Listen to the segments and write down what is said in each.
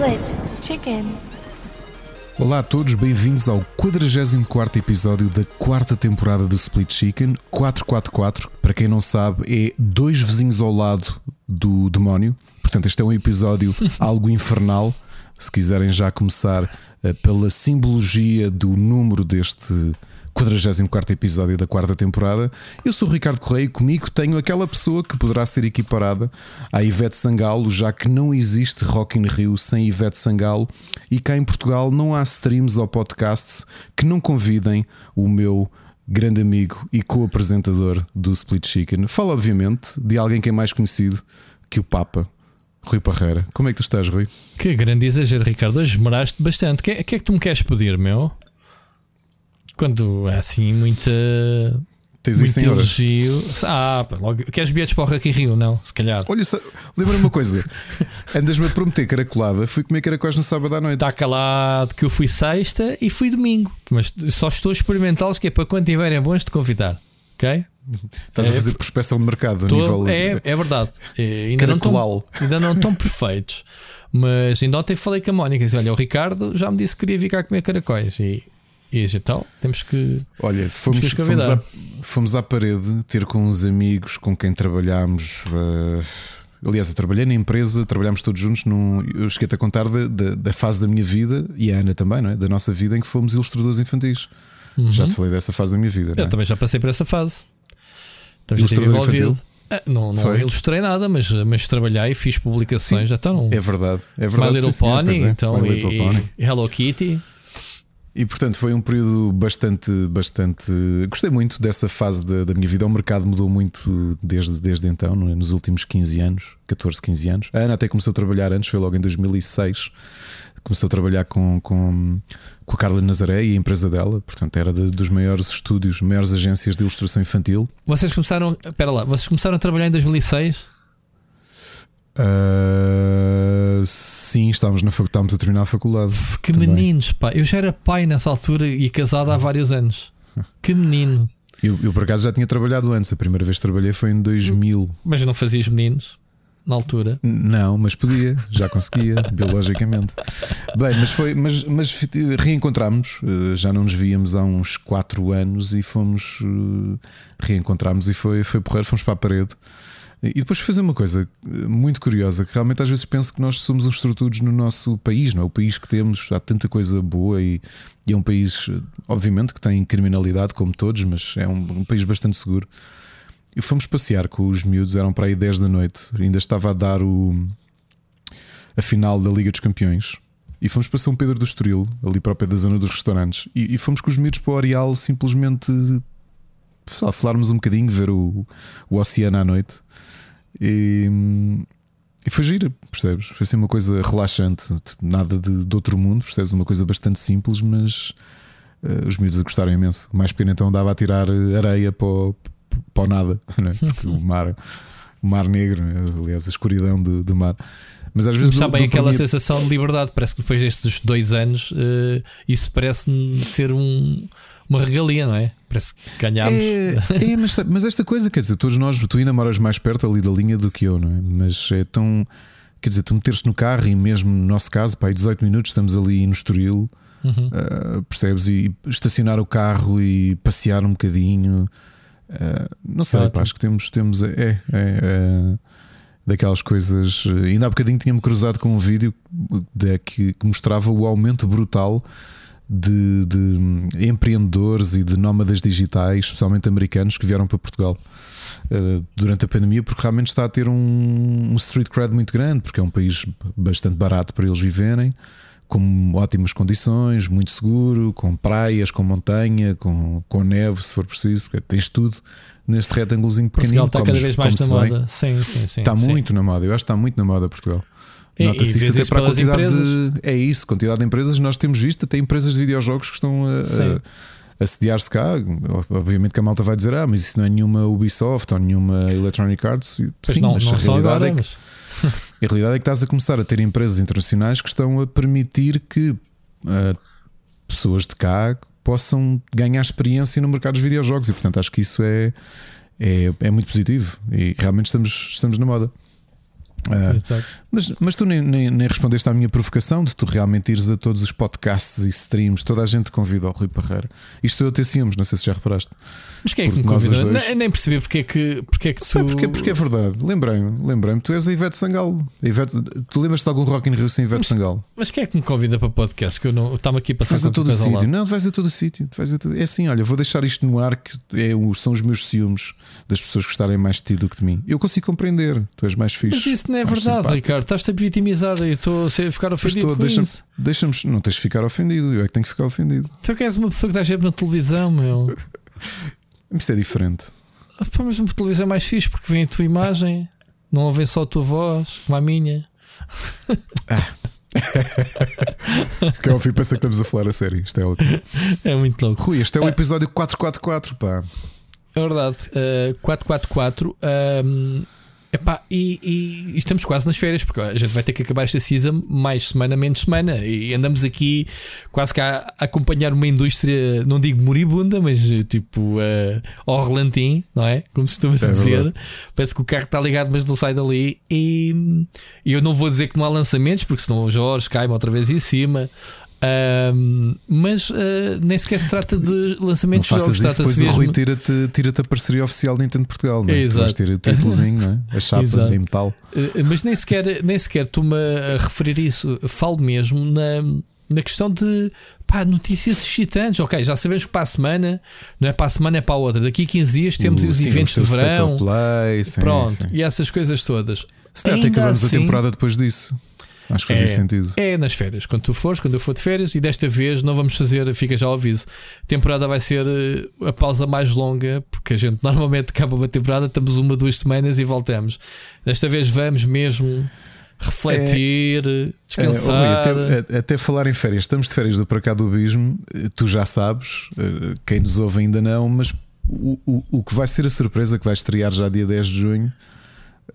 Split Chicken. Olá a todos, bem-vindos ao 44 episódio da quarta temporada do Split Chicken 444. que, Para quem não sabe, é dois vizinhos ao lado do demónio. Portanto, este é um episódio algo infernal. Se quiserem já começar eh, pela simbologia do número deste 44 episódio da quarta temporada, eu sou o Ricardo Correia e comigo tenho aquela pessoa que poderá ser equiparada à Ivete Sangalo, já que não existe Rock in Rio sem Ivete Sangalo e cá em Portugal não há streams ou podcasts que não convidem o meu grande amigo e co-apresentador do Split Chicken. Fala, obviamente, de alguém que é mais conhecido que o Papa. Rui Parreira, como é que tu estás, Rui? Que grande exagero, Ricardo. Hoje esmeraste bastante. O que, é- que é que tu me queres pedir, meu? Quando é assim muita. Tens Muito senhoras. elogio. Ah, pá, logo. Queres bilhetes para o Rock in Rio? Não, se calhar. Olha, só- lembra-me uma coisa: andas-me a prometer caracolada, fui comer caracóis no sábado à noite. Está calado que eu fui sexta e fui domingo. Mas só estou a experimentá-los que é para quando tiverem bons te convidar. Ok? Estás a É, fazer prospecção de mercado a Tô- nível. é, é verdade. É, ainda, não tão, ainda não estão perfeitos. Mas ainda ontem falei com a Mónica. Disse, Olha, o Ricardo já me disse que queria vir cá comer caracóis. E, e disse, então temos que. Olha, fomos, que os fomos, à, fomos à parede ter com uns amigos com quem trabalhámos. eh, aliás, eu trabalhei na empresa, trabalhámos todos juntos. Num, eu cheguei-te a contar da, da, da fase da minha vida e a Ana também, não é? da nossa vida, em que fomos ilustradores infantis. Já te falei dessa fase da minha vida. Eu é? também já passei por essa fase. Também estive Ilustrador infantil? Ah, não não Foi? ilustrei nada, mas, mas trabalhei, fiz publicações. Já estão. É verdade, é My verdade. Little sim, Pony, pois é, então, My e, Little Pony. e Hello Kitty. E portanto foi um período bastante, bastante. Gostei muito dessa fase da, da minha vida. O mercado mudou muito desde, desde então, é? nos últimos 15 anos, 14, 15 anos. A Ana até começou a trabalhar antes, foi logo em 2006. Começou a trabalhar com, com, com a Carla Nazaré e a empresa dela, portanto era de- dos maiores estúdios, maiores agências de ilustração infantil. Vocês começaram. Espera lá, vocês começaram a trabalhar em 2006? Ah, sim, estávamos, na, estávamos a terminar a faculdade. Que Também. meninos, pá. Eu já era pai nessa altura e casado há vários anos. Que menino. Eu, eu por acaso já tinha trabalhado antes, a primeira vez que trabalhei foi em 2000. Mas não fazias meninos na altura. Não, mas podia, já conseguia, biologicamente. Bem, mas foi, mas, mas reencontramos, eh, já não nos víamos há uns 4 anos e fomos eh, reencontramos e foi, foi porreiro, fomos para a parede. E depois fazer uma coisa eh, muito curiosa, que realmente às vezes penso que nós somos uns estruturos no nosso país, não é? O país que temos, há tanta coisa boa e, e é um país, eh, obviamente, que tem criminalidade, como todos, mas é um, um país bastante seguro. E fomos passear com os miúdos, eram para aí 10 da noite, ainda estava a dar o, a final da Liga dos Campeões. E fomos para São Pedro do Estoril, ali pé da zona dos restaurantes. E, e fomos com os miúdos para o Areal simplesmente lá, falarmos um bocadinho, ver o, o oceano à noite. E, e foi gira, percebes? Foi assim uma coisa relaxante, nada de, de outro mundo, percebes? Uma coisa bastante simples, mas eh, os miúdos gostaram imenso. O mais pena então dava a tirar eh, areia para o, para o nada, é? Porque o mar, o mar negro, aliás, a escuridão do, do mar. Mas às vezes Está bem aquela sensação de liberdade. Parece que depois destes dois anos eh, isso parece-me ser um- uma regalia, não é? Parece que ganhámos. É, é, mas, mas esta coisa, quer dizer, todos nós, tu ainda moras mais perto ali da linha do que eu, não é? Mas é tão. Quer dizer, tu meteres no carro e mesmo no nosso caso, pá, aí 18 minutos estamos ali no Estoril, Uhum. ah, percebes? E estacionar o carro e passear um bocadinho. ah, não sei, Ótimo. pá, acho que temos. temos é, é, é, daquelas coisas. Ainda há bocadinho tinha-me cruzado com um vídeo de, que, que mostrava o aumento brutal de, de empreendedores e de nómadas digitais, especialmente americanos, que vieram para Portugal eh, durante a pandemia, porque realmente está a ter um, um street cred muito grande, porque é um país bastante barato para eles viverem, com ótimas condições, muito seguro, com praias, com montanha, com, com neve, se for preciso, tens tudo neste retângulozinho pequenino. Portugal está cada vez mais na moda. Sim, sim, sim. Está sim. muito na moda, eu acho que está muito na moda Portugal. Nota-se isso até para a quantidade empresas. de. É isso, quantidade de empresas nós temos visto, até empresas de videojogos que estão a, Sim. a, a sediar-se cá. Obviamente que a malta vai dizer, ah, mas isso não é nenhuma Ubisoft ou nenhuma Electronic Arts. Pois Sim, não, mas não a, realidade agora, é que, mas a realidade é que estás a começar a ter empresas internacionais que estão a permitir que ah, pessoas de cá possam ganhar experiência no mercado dos videojogos e portanto acho que isso é, é, é muito positivo e realmente estamos, estamos na moda. Exato. Mas, mas tu nem, nem, nem, respondeste à minha provocação de tu realmente ires a todos os podcasts e streams, toda a gente convida ao Rui Parreira. Isto eu a ter ciúmes, não sei se já reparaste. Mas quem é que me convida? Dois... Nem percebi porque é que, porque é que tu... porque, porque é verdade. Lembrei-me, lembrei-me. Tu és a Ivete Sangalo. Ivete... Tu lembras-te de algum Rock in Rio sem Ivete mas, Sangalo? Mas quem é que me convida para podcast? Que eu não estava aqui para Vais a todo o sítio. Não, vais a todo o sítio. Todo... É assim, olha, vou deixar isto no ar que é, são os meus ciúmes das pessoas gostarem mais de ti do que de mim. Eu consigo compreender. Tu és mais fixe. Mas isso não é verdade, simpático. Ricardo. Estás-te a vitimizar. Eu estou a ficar ofendido. Estou, deixa-me, deixa-me, não tens de ficar ofendido. Eu é que tenho que ficar ofendido. Tu que és uma pessoa que dá sempre na televisão, meu. Isso é diferente. Ah, pá, mas uma televisão é mais fixe porque vem a tua imagem, não ouvem só a tua voz, como a minha. Ah. Quem ouvir pensa que estamos a falar a sério. Isto é ótimo. É muito louco. Rui, este é o ah. episódio 444, pá. É verdade. Uh, 444. Um, Epá, e, e, e, estamos quase nas férias, porque a gente vai ter que acabar esta season mais semana, menos semana. E andamos aqui quase que a, a acompanhar uma indústria, não digo moribunda, mas tipo uh, ao relantim, não é? Como costuma-se é dizer. Verdade. Parece que o carro está ligado, mas não sai dali. E, e, eu não vou dizer que não há lançamentos, porque senão o Jorge cai-me outra vez em cima mas uh, nem sequer se trata de lançamentos não de jogos. Isso, depois mesmo... o Rui tira-te tira a parceria oficial da Nintendo Portugal, não é? Exato. Tira o títulozinho, não é? a chapa Exato. em metal. Uh, mas nem sequer, nem sequer estou-me a referir isso. Falo mesmo na, na questão de pá, notícias excitantes. Ok, já sabemos que para a semana, não é para a semana, é para a outra. Daqui a 15 dias temos uh, os sim, eventos de verão. Play, sim, pronto, sim. e essas coisas todas. Se até acabamos assim, a temporada depois disso. Acho que fazia é, sentido. É nas férias, quando tu fores, quando eu for de férias, e desta vez não vamos fazer, fica já ao aviso. A temporada vai ser eh, a pausa mais longa, porque a gente normalmente acaba uma temporada, estamos uma, duas semanas e voltamos. Desta vez vamos mesmo refletir, é, descansar. É, até, até, falar em férias, estamos de férias do Para Cá do Abismo, tu já sabes, eh, quem nos ouve ainda não, mas o, o, o que vai ser a surpresa que vai estrear já dia 10 de junho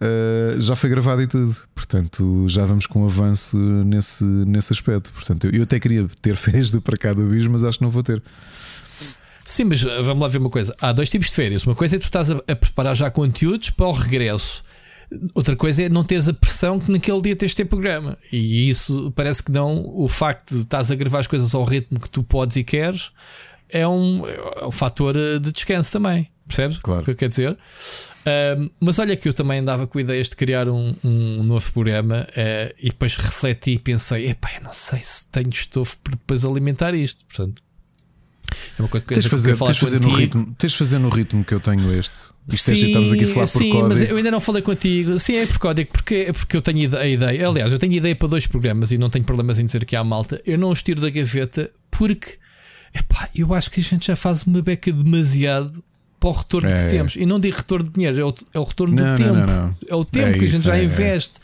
Uh, já foi gravado e tudo. Portanto, já vamos com um avanço nesse, nesse aspecto. Portanto, eu, eu até queria ter férias de para cá do Bis, mas acho que não vou ter. Sim, mas eh, vamos lá ver uma coisa. Há dois tipos de férias. Uma coisa é tu estás a, a preparar já conteúdos para o regresso. Outra coisa é não teres a pressão que naquele dia tens de ter programa. E isso parece que não. O facto de estás a gravar as coisas ao ritmo que tu podes e queres é um, é um fator eh, de descanso também. Percebes? Claro. O que eu quero dizer? mas olha que eu também andava com ideias de criar um, um novo programa uh, e depois refleti e pensei: epá, eu não sei se tenho estofo para depois alimentar isto. Portanto, é uma coisa que tens de fazer, tens fazer no ritmo, tens de fazer no ritmo que eu tenho este. Isto é, sim, é, estamos aqui a falar sim, por código. mas eu ainda não falei contigo. Sim, é por código, porque, porque eu tenho a ideia. Aliás, eu tenho ideia para dois programas e não tenho problemas em dizer que há malta. Eu não os tiro da gaveta porque epá, eu acho que a gente já faz uma beca demasiado para o retorno é, que temos. E não digo retorno de dinheiro, é o, é o retorno não, do tempo. Não, não, é o tempo é que a gente já é, é. investe.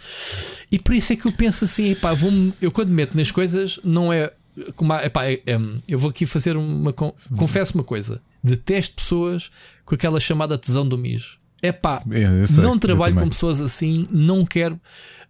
E por isso é que eu penso assim: epá, vou eu quando meto nas coisas, não é. Como, epá, é, é, eu vou aqui fazer uma. Confesso uma coisa: detesto pessoas com aquela chamada tesão do mijo. É pá, não trabalho com pessoas assim, não quero.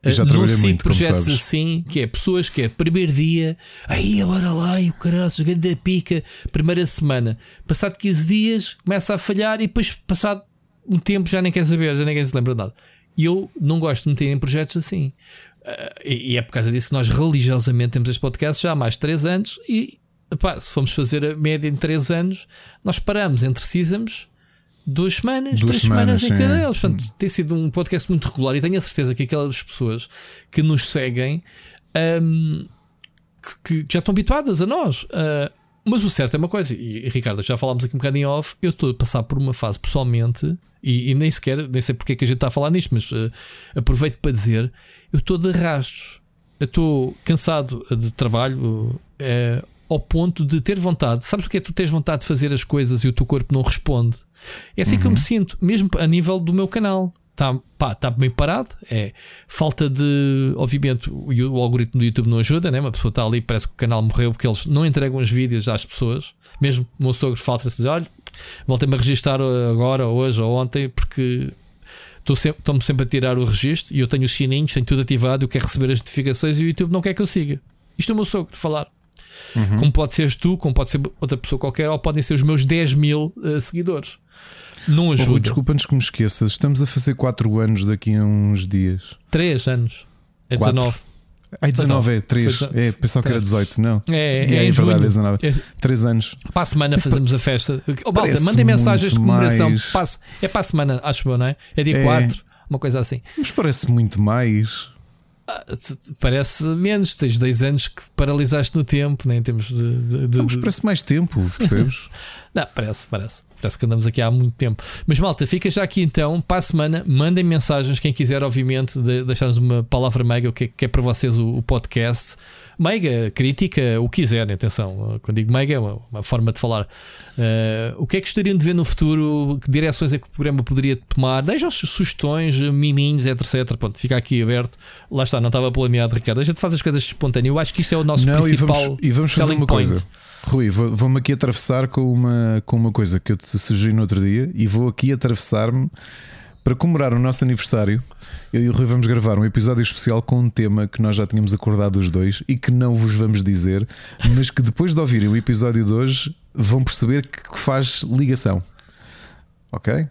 Eu já não sigo muito, projetos assim, que é pessoas que é primeiro dia, aí bora lá, e o caralho, grande pica, primeira semana. Passado 15 dias, começa a falhar e depois, passado um tempo, já nem quer saber, já nem quer se lembra de nada. E eu não gosto de meter em projetos assim. Uh, e, e, é por causa disso que nós religiosamente temos este podcast já há mais de 3 anos. E epá, se formos fazer a média em 3 anos, nós paramos entre seasons duas semanas, duas três semanas, semanas em cada eles. Portanto, tem sido um podcast muito regular e tenho a certeza que aquelas pessoas que nos seguem um, que, que, já estão habituadas a nós. Uh, mas o certo é uma coisa, e, e Ricardo, já falámos aqui um bocadinho off. Eu estou a passar por uma fase pessoalmente, e, e, nem sequer, nem sei porque é que a gente está a falar nisto, mas uh, aproveito para dizer: eu estou de rastros, eu estou cansado de trabalho. Uh, ao ponto de ter vontade. Sabes o que é tu tens vontade de fazer as coisas e o teu corpo não responde? É assim uhum. que eu me uhum. sinto, mesmo a nível do meu canal. Está pá, tá bem parado. É falta de. Obviamente, o, o, algoritmo do YouTube não ajuda, né? Uma pessoa está ali, parece que o canal morreu porque eles não entregam os vídeos às pessoas. Mesmo o meu sogro falta-se dizer: olha, voltei-me a registrar agora, hoje ou ontem, porque estou sempre, sempre a tirar o registro e eu tenho os sininhos, tenho tudo ativado, eu quero receber as notificações e o YouTube não quer que eu siga. Isto é o meu sogro falar. Uhum. Como pode seres tu, como pode ser outra pessoa qualquer, ou podem ser os meus 10 mil uh, seguidores. Não ajuda. Oh, Desculpa antes que me esqueças, estamos a fazer 4 anos daqui a uns dias. 3 anos. É 19. Ai, 19 é 3. Foi- É, pensava que era 18, não. É, é, É, é, é em verdade, junho. é 19. É- 3 anos. Para a semana fazemos a festa. Oh, Parece mandem mensagens de comemoração. mais. É para a semana, acho eu, não é? É dia É. 4, uma coisa assim. Mas parece muito mais. Ah, Parece menos, tens dois anos que paralisaste no tempo, nem temos de. de- de- parece mais tempo, percebes? Não, parece, parece. Parece que andamos aqui há muito tempo. Mas malta, fica já aqui então. Para a semana, mandem mensagens. Quem quiser, obviamente, de, deixar-nos uma palavra meiga, o que é, que é para vocês o, o podcast. Meiga, crítica, o que quiserem. Atenção, quando digo meiga, é uma, uma forma de falar. Eh, o que é que gostariam de ver no futuro? Que direções é que o programa poderia tomar? Deixem as sugestões, miminhos, etc. Pronto, fica aqui aberto. Lá está, não estava planeado, Ricardo. A gente faz as coisas espontâneas. Eu acho que isto é o nosso não, e principal vamos, e vamos fazer uma point. coisa. Rui, vou- vou-me aqui atravessar com uma, com uma coisa que eu te sugeri no outro dia e vou aqui atravessar-me para comemorar o nosso aniversário. Eu e o Rui vamos gravar um episódio especial com um tema que nós já tínhamos acordado os dois e que não vos vamos dizer, mas que depois de ouvirem o episódio de hoje vão perceber que faz ligação. Ok?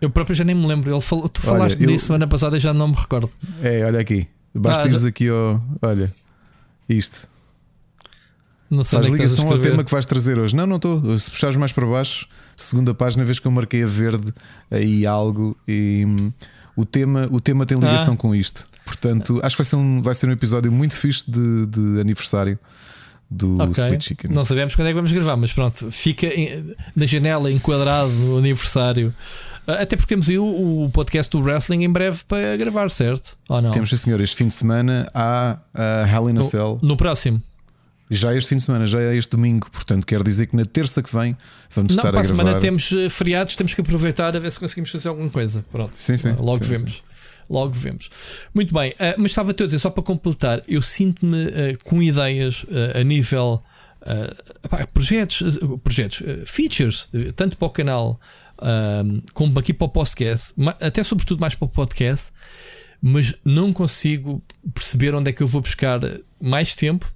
Eu próprio já nem me lembro. Ele falou, tu Olha, falaste eu- disso semana passada e já não me recordo. É, olha aqui. Basta Ah, ires já- aqui ao. Olha, isto. Não sei Faz é ligação ao tema que vais trazer hoje. Não, não estou. Se puxares mais para baixo, segunda página, vês que eu marquei a verde aí algo e hum, o tema, o tema tem ligação Ah. com isto. Portanto, acho que vai ser um, vai ser um episódio muito fixe de, de aniversário do Ok. Split Chicken. Não sabemos quando é que vamos gravar, mas pronto, fica em- na janela enquadrado no aniversário. Ah, Até porque temos aí o, o podcast do Wrestling em breve para gravar, certo? Ou não? Temos, sim, senhor, este fim de semana há a Hell in a Cell. No próximo. Já este fim de semana, já é este domingo. Portanto, quer dizer que na terça que vem vamos não, estar para a gravar. semana temos eh, feriados, temos que aproveitar a ver se conseguimos fazer alguma coisa. Pronto. Sim, sim. Logo sim, vemos. Logo vemos. Muito bem, ah, mas estava a dizer, só para completar, eu sinto-me ah, com ideias ah, a nível pá, projetos, projetos features, tanto para o canal ah, como aqui para o podcast, até sobretudo mais para o podcast, mas não consigo perceber onde é que eu vou buscar mais tempo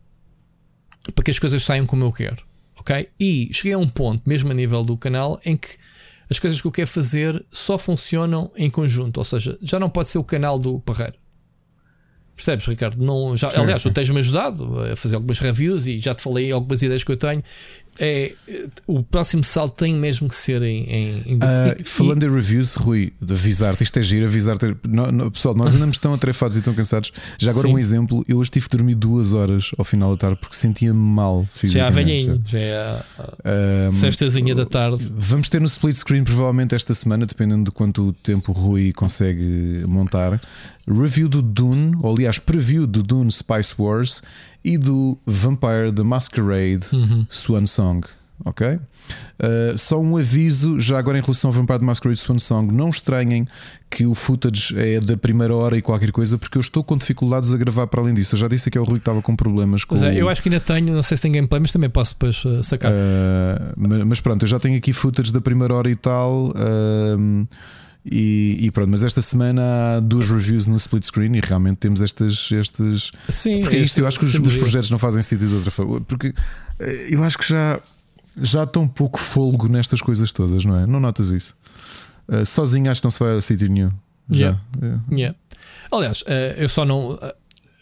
para que as coisas saiam como eu quero. Ok? E cheguei a um ponto, mesmo a nível do canal, em que as coisas que eu quero fazer só funcionam em conjunto. Ou seja, já não pode ser o canal do Parreiro. Percebes, Ricardo? Não, já, Sim, aliás, sim. tu tens-me ajudado a fazer algumas reviews e já te falei algumas ideias que eu tenho. É, o próximo salto tem mesmo que ser em. em, em- Ah, e- falando em reviews, Rui, de avisar-te, isto é giro, avisar-te. Pessoal, nós andamos tão atrefados e tão cansados. Já agora, Sim. um exemplo: eu hoje tive que dormir duas horas ao final da tarde porque sentia-me mal já é fisicamente. velhinho, já é a, Ahm, sextazinha da tarde. Vamos ter no split screen provavelmente esta semana, dependendo de quanto tempo o Rui consegue montar. Review do Dune, ou aliás, preview do Dune Spice Wars e do Vampire the Masquerade Uhum. Swan Song. Ok? Uh, só um aviso, já agora em relação ao Vampire the Masquerade Swan Song, não estranhem que o footage é da primeira hora e qualquer coisa, porque eu estou com dificuldades a gravar para além disso. Eu já disse que é o Rui que estava com problemas com Pois é, o- eu acho que ainda tenho, não sei se tem gameplay, mas também posso depois uh, sacar. Uh, ma- mas pronto, eu já tenho aqui footage da primeira hora e tal. um, e, e pronto, mas esta semana há duas reviews no split screen e realmente temos estas. estas Sim, porque é isto, eu acho que os, os projetos não fazem sentido de outra forma. Porque eh, eu acho que já, já há tão pouco folgo nestas coisas todas, não é? Não notas isso? Uh, sozinho acho que não se vai a sítio nenhum. Já. Yeah. É. Yeah. Aliás, eh, eu só não.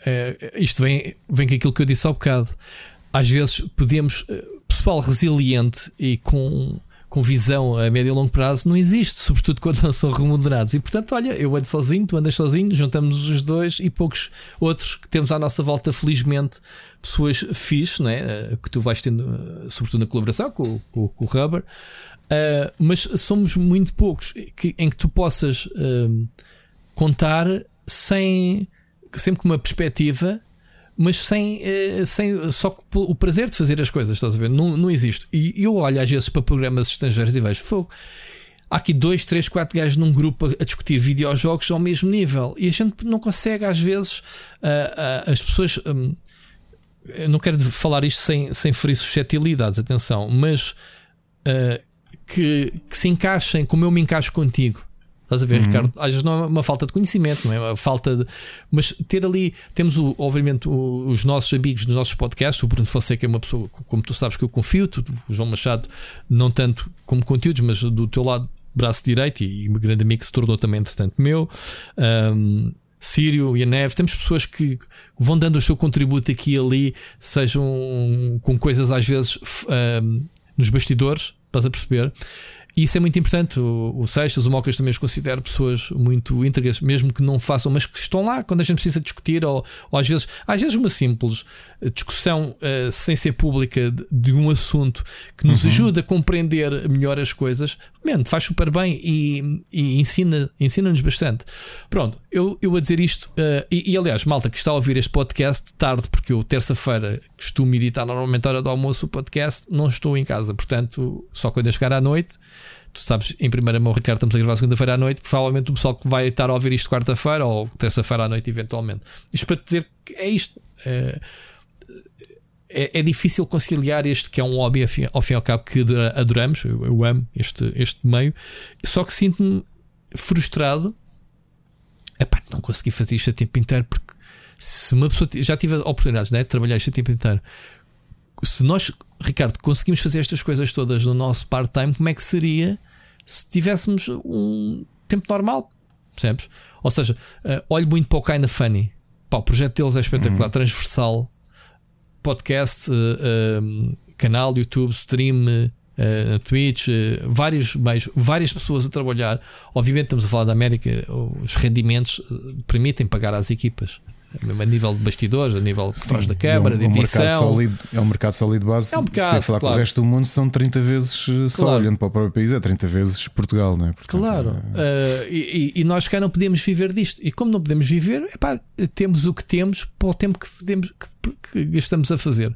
eh, isto vem, vem com aquilo que eu disse há bocado. Às vezes podemos. pessoal resiliente e com, com visão a médio e longo prazo não existe, sobretudo quando não são remunerados. E portanto, olha, eu ando sozinho, tu andas sozinho, juntamos os dois e poucos outros que temos à nossa volta, felizmente, pessoas fixe, não é? Eh, que tu vais tendo, eh, sobretudo na colaboração com, com, com o Rubber. Uh, mas somos muito poucos que- em que tu possas um, contar sem sempre com uma perspectiva, mas sem, eh, sem só o prazer de fazer as coisas, estás a ver? Não, não existe. E eu olho às vezes para programas estrangeiros e vejo fogo. Há aqui dois, três, quatro gajos num grupo a, discutir videojogos ao mesmo nível e a gente não consegue, às vezes, ah, ah, as pessoas. hum, eu não quero falar isto sem, sem ferir suscetibilidades, atenção, mas ah, que, que se encaixem como eu me encaixo contigo. Estás a ver, Ricardo? Às vezes não é uma falta de conhecimento, não é uma falta de. Mas ter ali, temos o, obviamente o- os nossos amigos nos nossos podcasts. O Bruno Fonseca é uma pessoa, como tu sabes, que eu confio. Tu, o João Machado, não tanto como conteúdos, mas do teu lado, braço direito, e, e um grande amigo que se tornou também, entretanto, meu. Ahm, Sírio e a Neve, temos pessoas que vão dando o seu contributo aqui e ali, sejam com coisas às vezes uh, nos bastidores, estás a perceber? E isso é muito importante. O, o Seixas, o Mocas também os considero pessoas muito íntegras, mesmo que não façam, mas que estão lá quando a gente precisa discutir, ou, ou às vezes, às vezes uma simples discussão uh, sem ser pública de, de, um assunto que nos uhum. ajuda a compreender melhor as coisas, man, faz super bem e, e ensina, ensina-nos bastante. Pronto, eu, eu a dizer isto, uh, e, e, aliás, malta que está a ouvir este podcast tarde, porque eu terça-feira costumo editar normalmente a hora do almoço o podcast, não estou em casa, portanto, só quando eu chegar à noite tu sabes, em primeira mão, Ricardo, estamos a gravar segunda-feira à noite. Provavelmente o pessoal que vai estar a ouvir isto quarta-feira ou terça-feira à noite, eventualmente. Isto para te dizer que é isto. É, é, é, difícil conciliar este que é um hobby, ao fim e ao cabo, que adoramos. Eu, eu amo este, este meio. Só que sinto-me frustrado. Epá, não consegui fazer isto a tempo inteiro porque se uma pessoa já tive oportunidades né, de trabalhar isto a tempo inteiro se nós, Ricardo, conseguimos fazer estas coisas todas no nosso part-time, como é que seria se tivéssemos um tempo normal? Percebes? Ou seja, uh, olho muito para o Kinda Funny. Pá, o projeto deles é espetacular, uhum. transversal, podcast, uh, uh, canal, YouTube, stream. Uh, Twitch, uh, vários meios, várias pessoas a trabalhar. Obviamente, estamos a falar da América, os rendimentos permitem pagar às equipas a nível de bastidores, a nível de trás da câmara, é um, de edição. Um sólido, é um mercado sólido base. É um mercado, se falar claro. com o resto do mundo, são 30 vezes eh, só claro. olhando para o próprio país, é 30 vezes Portugal, não é? Portanto, claro. É... Uh, e, e, nós cá não podemos viver disto. E como não podemos viver, epá, temos o que temos para o tempo que, podemos, que, que gastamos a fazer.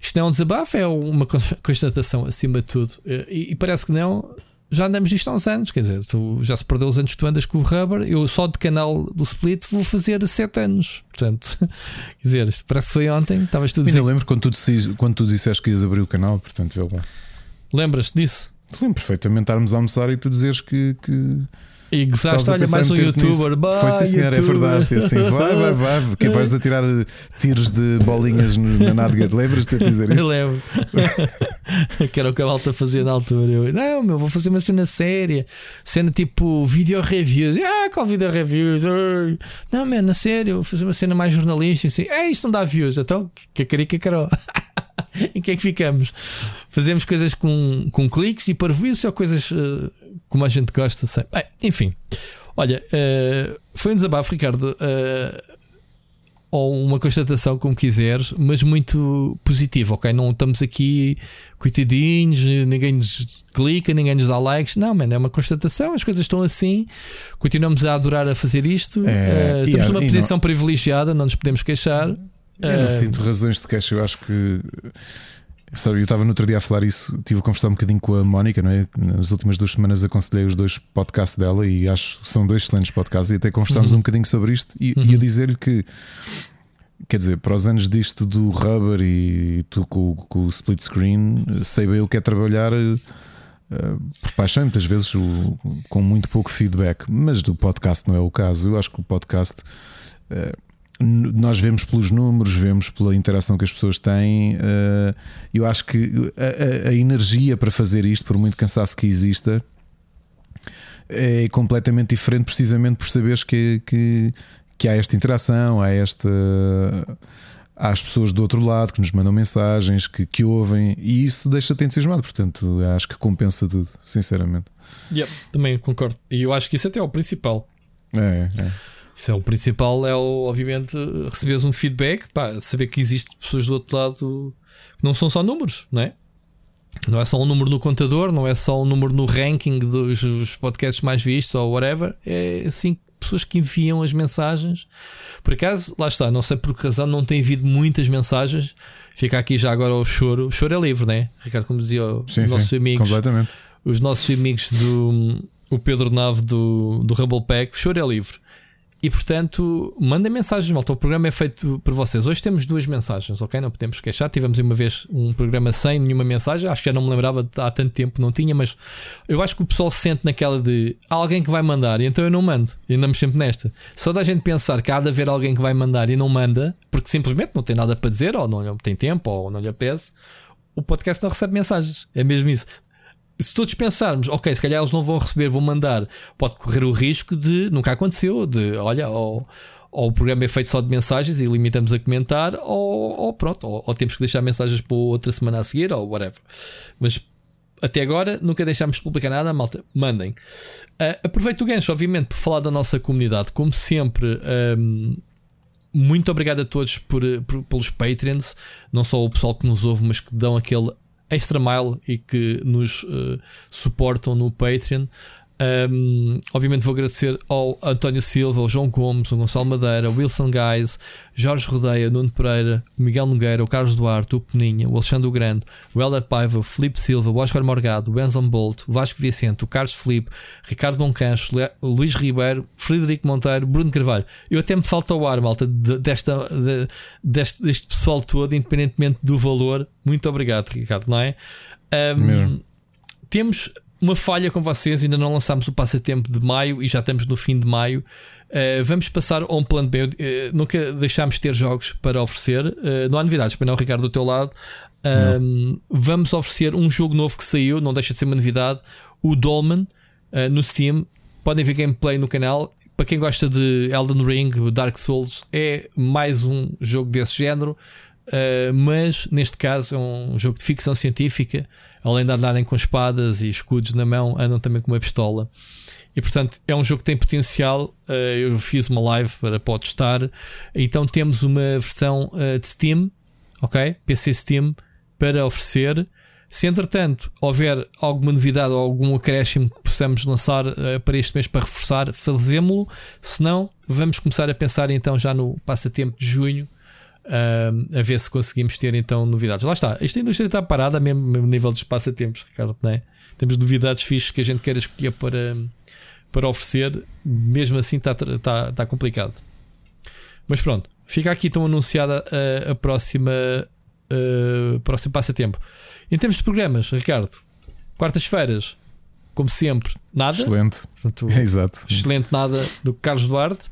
Isto não é um desabafo, é uma constatação acima de tudo. E, e parece que não já andamos disto há uns anos, quer dizer, tu já se perdeu os anos que tu andas com o Rubber, eu só de canal do Split vou fazer 7 anos. Portanto, quer dizer, parece que foi ontem, estavas tudo Eu lembro quando tu, disseste, quando tu disseste que ias abrir o canal, portanto, vê lá. Lembras-te disso? Lembro perfeitamente estarmos a almoçar e tu dizeres que, que e gozaste, olha, mais um youtuber. Bah, Foi sim, senhor, é verdade. Assim, vai, vai, vai. Que vais a tirar tiros de bolinhas na nádega. Lembras-te de dizer isto? Eu lembro. que era o que a malta fazia na altura. Eu, não, meu, vou fazer uma cena séria. Cena tipo video reviews. Ah, qual video reviews? Não, man, na sério, vou fazer uma cena mais jornalística. Assim, é, isto não dá views. Então, que carica carol. em que é que ficamos? Fazemos coisas com, com cliques e para isso ou coisas uh, como a gente gosta. Bem, enfim, olha, uh, foi um desabafo, Ricardo. Uh, ou uma constatação, como quiseres, mas muito positivo, ok? Não estamos aqui coitadinhos, ninguém nos clica, ninguém nos dá likes. Não, mano, é uma constatação, as coisas estão assim, continuamos a adorar a fazer isto. É, uh, estamos numa posição não... privilegiada, não nos podemos queixar. Eu não sinto razões de queixa, eu acho que Sabe, eu estava no outro dia a falar isso, tive a conversar um bocadinho com a Mónica, não é? Nas últimas duas semanas aconselhei os dois podcasts dela e acho que são dois excelentes podcasts e até conversámos uhum. um bocadinho sobre isto e, uhum. e a dizer-lhe que quer dizer, para os anos disto do rubber e tu com, com o split screen, sei bem o que é trabalhar uh, por paixão, muitas vezes com muito pouco feedback, mas do podcast não é o caso. Eu acho que o podcast. Nós vemos pelos números, vemos pela interação que as pessoas têm. Eh, eu acho que a, a, energia para fazer isto, por muito cansaço que exista, é completamente diferente, precisamente por saberes que, que, que há esta interação, há esta. Há as pessoas do outro lado que nos mandam mensagens, que, que ouvem, e isso deixa-te entusiasmado. Portanto, acho que compensa tudo, sinceramente. Yep, também concordo. E eu acho que isso até é o principal. É, é. Isso é o principal, é o, obviamente receberes um feedback, pá, saber que existe pessoas do outro lado que não são só números, não é? Não é só um número no contador, não é só um número no ranking dos, dos podcasts mais vistos ou whatever, é assim pessoas que enviam as mensagens. Por acaso, lá está, não sei por que razão não tem havido muitas mensagens. Fica aqui já agora o choro. O choro é livre, né? Ricardo, como dizia os sim, nossos sim, amigos. Os nossos amigos do o Pedro Nave do, do Rumble Pack, o choro é livre. E portanto, mandem mensagens, malta. O programa é feito por vocês. Hoje temos duas mensagens, ok? Não podemos queixar. Tivemos uma vez um programa sem nenhuma mensagem. Acho que já não me lembrava há tanto tempo, não tinha, mas eu acho que o pessoal se sente naquela de há alguém que vai mandar e então eu não mando. E andamos sempre nesta. Só da gente pensar que há de haver alguém que vai mandar e não manda, porque simplesmente não tem nada para dizer, ou não tem tempo, ou não lhe apetece, o podcast não recebe mensagens. É mesmo isso. Se todos pensarmos, ok, se calhar eles não vão receber, vão mandar, pode correr o risco de nunca aconteceu, de olha, ou, ou o programa é feito só de mensagens e limitamos a comentar, ou, ou pronto, ou, ou, temos que deixar mensagens para outra semana a seguir, ou whatever. Mas até agora nunca deixámos de publicar nada, malta, mandem. Uh, aproveito o gancho, obviamente, por falar da nossa comunidade, como sempre. Um, muito obrigado a todos por, por, pelos Patreons, não só o pessoal que nos ouve, mas que dão aquele extra mile e que nos uh, suportam no Patreon. Um, obviamente vou agradecer ao António Silva, ao João Gomes, ao Gonçalo Madeira, ao Wilson Guys, Jorge Rodeia, Nuno Pereira, o Miguel Nogueira, o Carlos Duarte, o Peninha, o Alexandre Grande, o Helder Paiva, o Felipe Silva, o Oscar Morgado, o Benson Bolt, o Vasco Vicente, o Carlos Felipe, Ricardo Boncancho, o Luís Ribeiro, Frederico Monteiro, Bruno Carvalho. Eu até me falta o ar, malta, desta, de, deste, deste pessoal todo, independentemente do valor. Muito obrigado, Ricardo, não é? Um, temos uma falha com vocês, ainda não lançámos o passatempo de maio e já estamos no fim de maio. Uh, vamos passar a um plano B. Uh, nunca deixámos de ter jogos para oferecer. Uh, não há novidades, para não, Ricardo, do teu lado. vamos oferecer um jogo novo que saiu, não deixa de ser uma novidade. O Dolman no Steam. Podem ver gameplay no canal. Para quem gosta de Elden Ring, Dark Souls, é mais um jogo desse género. mas neste caso é um jogo de ficção científica além de andarem com espadas e escudos na mão, andam também com uma pistola. E portanto é um jogo que tem potencial. Eh, eu fiz uma live para pode estar. Então temos uma versão eh, de Steam, ok? PC Steam, para oferecer. Se entretanto houver alguma novidade ou algum acréscimo que possamos lançar uh, para este mês para reforçar, fazemos-lo. Se não, vamos começar a pensar então já no passatempo de junho uh, a ver se conseguimos ter então novidades. Lá está, esta indústria está parada mesmo, mesmo nível de espaço-tempos, Ricardo, não é? Temos novidades fixas que a gente quer escolher para, para oferecer, mesmo assim está, está, está complicado. Mas pronto, fica aqui então anunciada a, a próxima uh, próximo passatempo. Em termos de programas, Ricardo, quartas-feiras, como sempre, nada. Excelente. Portanto, é, exato. Excelente nada do Carlos Duarte.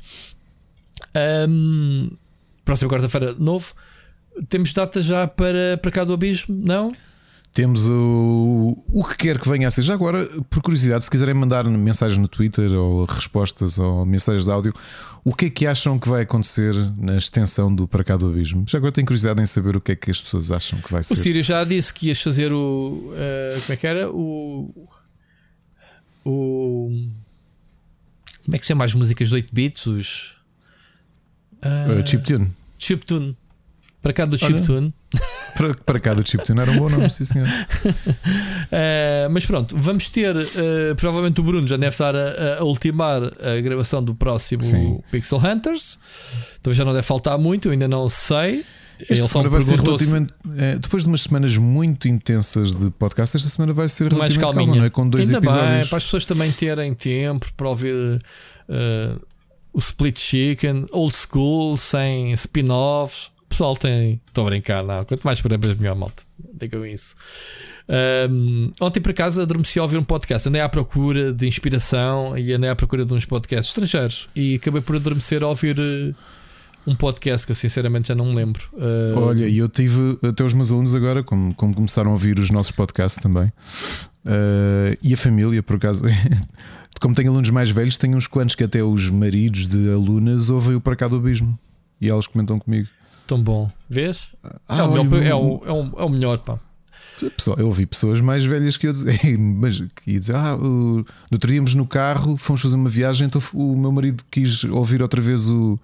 Um, próxima quarta-feira, novo. Temos data já para, para cá do Abismo? Não? Temos o, o que quer que venha a ser. Já agora, por curiosidade, se quiserem mandar mensagens no Twitter ou respostas ou mensagens de áudio, o que é que acham que vai acontecer na extensão do Para Cá do Abismo? Já agora tenho curiosidade em saber o que é que as pessoas acham que vai ser. O Sírio já disse que ias fazer o. Uh, como é que era? O. O. Como é que se chama as músicas de 8 bits? Os. Uh, chiptune. Chiptune. Para cá do Chiptune. para, para cá do Chiptune era um bom nome, sim senhor. Uh, mas pronto, vamos ter. Uh, provavelmente o Bruno já deve estar a, a ultimar a gravação do próximo sim. Pixel Hunters. Também já não deve faltar muito, eu ainda não sei. Esta semana vai ser relativamente. É, depois de umas semanas muito intensas de podcast, esta semana vai ser relativamente mais calma, não é? Com dois Ainda episódios. Bem, para as pessoas também terem tempo para ouvir. Uh, o Split Chicken, old school, sem spin-offs. O pessoal tem. Estou a brincar, não. Quanto mais problemas, melhor malta. Digam isso. Um, ontem, por acaso, adormeci a ouvir um podcast. Andei à procura de inspiração e andei à procura de uns podcasts estrangeiros. E acabei por adormecer a ouvir uh, um podcast que eu sinceramente já não me lembro. Olha, e eu tive até os meus alunos agora, como, como começaram a ouvir os nossos podcasts também. Uh, e a família, por acaso. como tenho alunos mais velhos, tenho uns quantos que até os maridos de alunas ouvem o para cá do abismo e elas comentam comigo. Tão bom, vês? Ah, é, o melhor, é, o, é, o, é o melhor, pá. Pessoal, eu ouvi pessoas mais velhas que eu dizer, mas que ia dizer, ah, o, outro íamos no carro, fomos fazer uma viagem, então o meu marido quis ouvir outra vez o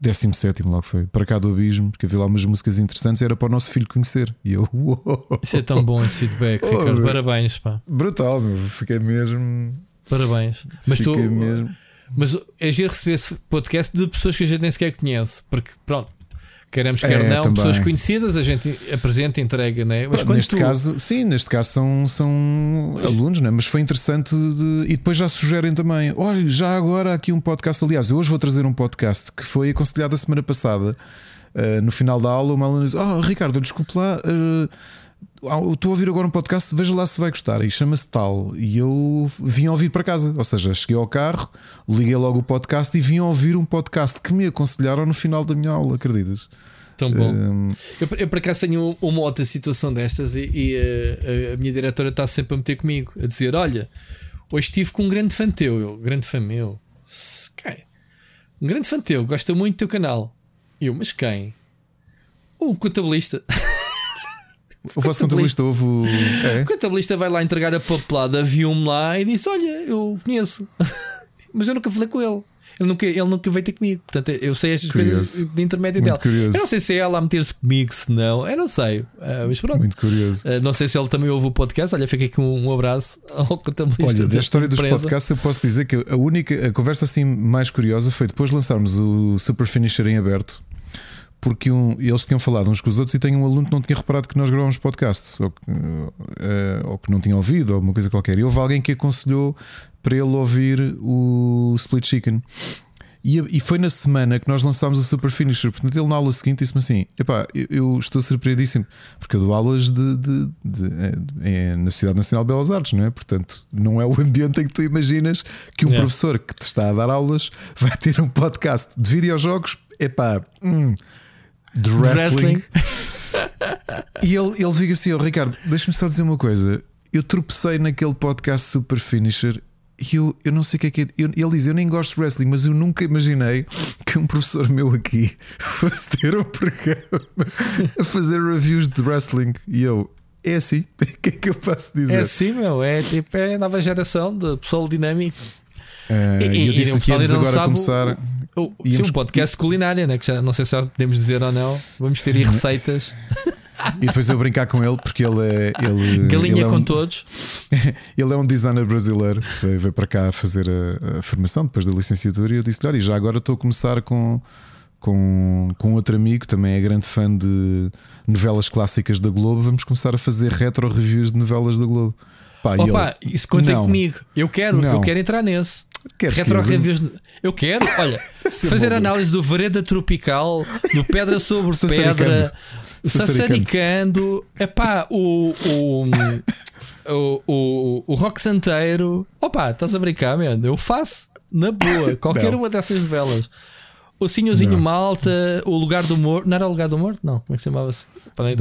17 logo foi, para cá do abismo, porque havia lá umas músicas interessantes, era para o nosso filho conhecer. E eu, uou. Isso é tão bom esse feedback, oh, Ricardo, parabéns, pá. Brutal, meu, fiquei mesmo Parabéns. Mas tu. Mesmo. Mas é giro receber esse podcast de pessoas que a gente nem sequer conhece. Porque, pronto, queremos quer é, não, também. pessoas conhecidas, a gente apresenta, entrega, né? Mas neste tu... caso, sim, neste caso são, são mas... alunos, né? mas foi interessante de... e depois já sugerem também. Olha, já agora aqui um podcast. Aliás, hoje vou trazer um podcast que foi aconselhado a semana passada. Uh, no final da aula, uma aluna diz: Oh, Ricardo, desculpe lá. Uh, estou a ouvir agora um podcast, veja lá se vai gostar. E chama-se tal. E eu vim ouvir para casa. Ou seja, cheguei ao carro, liguei logo o podcast e vim ouvir um podcast que me aconselharam no final da minha aula, acreditas? Tão bom. Um... Eu, eu por acaso tenho uma outra situação destas e, e a, a, minha diretora está sempre a meter comigo, a dizer: Olha, hoje estive com um grande fã teu, eu, grande fã meu. Quem? Um grande fã teu, gosta muito do teu canal. Eu, mas quem? O contabilista. O vosso contabilista houve. É? O contabilista vai lá entregar a papelada, viu-me lá e disse: Olha, eu conheço, mas eu nunca falei com ele. Ele nunca, ele nunca veio ter comigo. Portanto, eu sei estas curioso. coisas de intermédio Muito dela. Curioso. Eu não sei se é ela a meter-se comigo, se não. Eu não sei. Uh, mas pronto. Muito curioso. Uh, não sei se ele também ouve o podcast. Olha, fica aqui um, um abraço ao contabilista. Olha, da história dos podcasts, eu posso dizer que a única a conversa assim mais curiosa foi depois de lançarmos o Super Finisher em aberto porque um, eles tinham falado uns com os outros e tem um aluno que não tinha reparado que nós gravamos podcasts ou que, uh, ou que não tinha ouvido ou uma coisa qualquer. E houve alguém que aconselhou para ele ouvir o Split Chicken. E, e foi na semana que nós lançámos o Super Finisher. Portanto, ele na aula seguinte disse-me assim: Epá, eu, eu estou surpreendíssimo, porque eu dou aulas de, de, de, de é, na Sociedade Nacional de Belas Artes, não é? Portanto, não é o ambiente em que tu imaginas que um é. professor que te está a dar aulas vai ter um podcast de videojogos. Epá, hum, de wrestling. wrestling. e ele, ele fica assim: oh, Ricardo, deixa-me só dizer uma coisa. Eu tropecei naquele podcast Super Finisher e eu, eu não sei o que é que é. Eu, ele diz: Eu nem gosto de wrestling, mas eu nunca imaginei que um professor meu aqui fosse ter um programa a fazer reviews de wrestling. E eu, é assim. O que é que eu posso dizer? É assim, meu. É tipo, é a nova geração de pessoal dinâmico. Uh, e, e, eu disse e que íamos agora começar. O, o, íamos... Sim, um podcast culinária, né? que já não sei se já podemos dizer ou não. Vamos ter aí uhum. receitas. E depois eu brincar com ele, porque ele é. Ele, Galinha ele é um, com todos. Ele é um designer brasileiro, veio, veio para cá fazer a, a, formação depois da licenciatura. E eu disse: Olha, já agora estou a começar com, com, com outro amigo, também é grande fã de novelas clásicas da Globo. Vamos começar a fazer retro reviews de novelas da Globo. Pá, Opa, ele, isso contem não, comigo. Eu quero, não. eu quero entrar nesse. Queres retro que reviews. Eu quero, olha, fazer análise do Vereda Tropical, do Pedra sobre Pedra. Sassaricando. Epá, o. O, o, o, o rock santeiro. Opa, estás a brincar, mano? Eu faço na boa. Qualquer uma dessas novelas. O Senhorzinho não. Malta, o Lugar do Morto. Não era o Lugar do Morto? Não, como é que se chamava-se?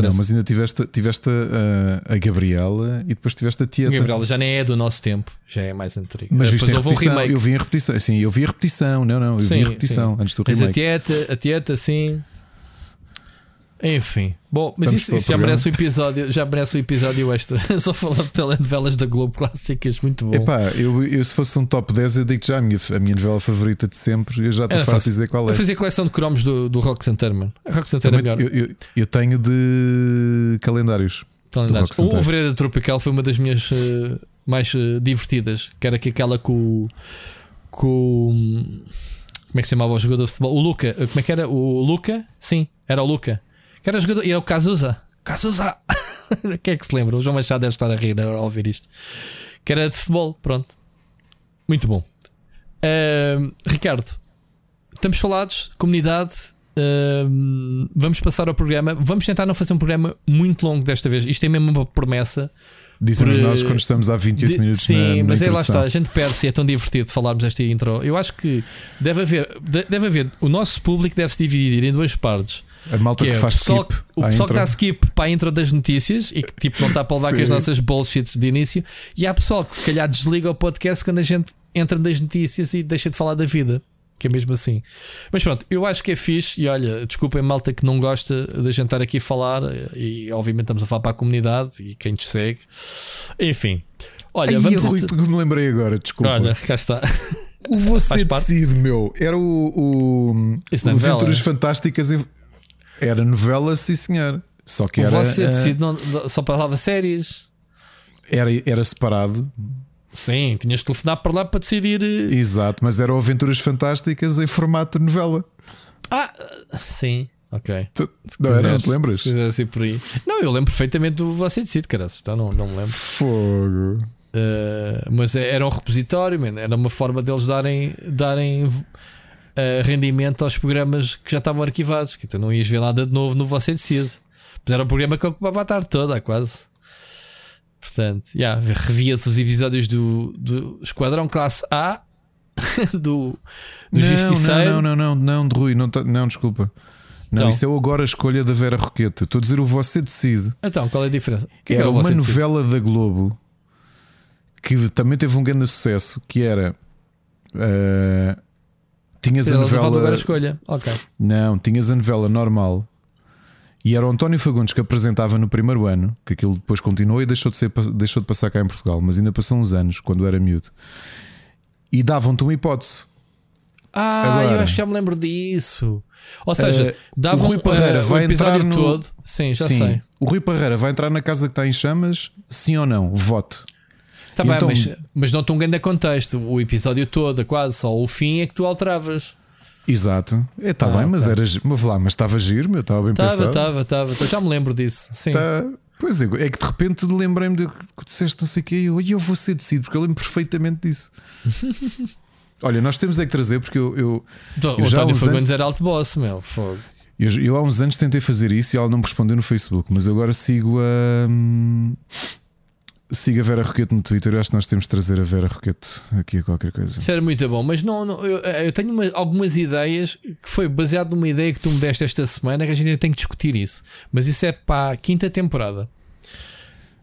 Não, mas ainda tiveste, tiveste a, a, Gabriela e depois tiveste a Tieta. A Gabriela já nem é do nosso tempo, já é mais antigo. Mas depois houve um remake. Eu vi em repetição, sim, eu vi a repetição, não, não, eu sim, vi a repetição sim. antes do remake. Mas a Tieta, a Tieta, sim. Enfim, bom, mas isso, isso já merece um episódio, já merece um episódio extra. Só falar de telenovelas da Globo clássicas, muito bom. Epá, eu, eu se fosse um top 10, eu digo já a minha, a minha novela favorita de sempre. Eu já estou farto de dizer qual é. Eu fazia coleção de cromos do, do Rock Center, mano. Rock Center é melhor. Eu, eu, eu, tenho de calendários. calendários. O Vereda Tropical foi uma das minhas uh, mais uh, divertidas, que era que aquela com. com como é que se chamava o jogador de futebol? O Luca. Como é que era? O Luca? Sim, era o Luca. Que era jogador. E é o Cazuza. Cazuza! Quem é que se lembra? O João Machado deve estar a rir ao ouvir isto. Que era de futebol. Pronto. Muito bom. Uh, Ricardo, estamos falados, comunidade. Uh, vamos passar ao programa. Vamos tentar não fazer um programa muito longo desta vez. Isto é mesmo uma promessa. Dizemos por, nós quando estamos há 28 de, minutos. Sim, na, na mas é lá está, a gente perde-se, é tão divertido falarmos esta intro. Eu acho que deve haver, deve haver, o nosso público deve se dividir em duas partes. A malta que, que é, faz pessoal, skip. O pessoal que dá skip para a intro das notícias e que tipo não está para levar com as nossas bullshits de início. E há pessoal que se calhar desliga o podcast quando a gente entra nas notícias e deixa de falar da vida. Que é mesmo assim. Mas pronto, eu acho que é fixe. E olha, desculpem, malta que não gosta da gente estar aqui a falar. E obviamente estamos a falar para a comunidade e quem nos segue. Enfim, olha, Ai, vamos. Rui, a... me lembrei agora, desculpa. Olha, cá está. O Você Decide, meu, era o, o, o Aventuras Fantásticas. Era novela, sim senhor. Só que era. Você uh, decide, não, só falava séries. Era, era separado. Sim, tinhas de telefonar para lá para decidir. Eh, Exato, mas eram aventuras fantásticas em formato de novela. Ah, sim. Ok. Tu, não era, não te lembras? Se por aí. Não, eu lembro perfeitamente do Você Decide, cara. Então não, não me lembro. Fogo. Uh, mas era um repositório, man. era uma forma deles darem, darem uh, rendimento aos programas que já estavam arquivados. Que então não ias ver nada de novo no Você Decide. Mas era um programa que ocupava a tarde toda, quase. Portanto, yeah, revia-se os episódios do, do Esquadrão Classe A, do, do não, Justiceiro. Não, não, não, não, não, de Rui, não, não desculpa. Não, Então. isso é agora a escolha da Vera Roqueta. Estou a dizer o Você Decide. Então, qual é a diferença? Que é que era é uma Você Decide? novela da Globo que também teve um grande sucesso. Que era. eh, tinhas a agora a novela. escolha. Ok. Não, tinhas a novela normal. E era o António Fagundes que apresentava no primeiro ano, que aquilo depois continuou e deixou de, ser, deixou de passar cá em Portugal, mas ainda passou uns anos, quando era miúdo. E davam-te uma hipótese. Ah, eu Agora. acho que já me lembro disso. Ou seja, Eh, dava o Rui Parreira uh, vai entrar no- todo. Sim, já Sim. sei. O Rui Parreira vai entrar na casa que está em chamas, sim ou não? Vote. Tá bem, Então- mas, mas não tão grande contexto. O episódio todo, quase só o fim é que tu alteravas. Exato. É, está Ah, bem, mas ok. era. Mas mas estava giro, meu, estava bem Estava, pensado. estava, estava. Já me lembro disso. Sim. Tá- Pois é, é que de repente lembrei-me de que disseste não sei o quê e eu, eu vou ser decidido, porque eu lembro perfeitamente disso. Olha, nós temos é que trazer, porque eu, eu, Então, eu o já António Fagundes era alto boss, meu. Fogo. eu, eu há uns anos tentei fazer isso e ela não me respondeu no Facebook, mas eu agora sigo a. Sigo a Vera Roquete no Twitter. Eu acho que nós temos de trazer a Vera Roquete aqui a qualquer coisa. Isso era muito bom, mas não, não, eu, eu tenho uma- algumas ideias que foi baseado numa ideia que tu me deste esta semana que a gente ainda tem que discutir isso. Mas isso é para a quinta temporada.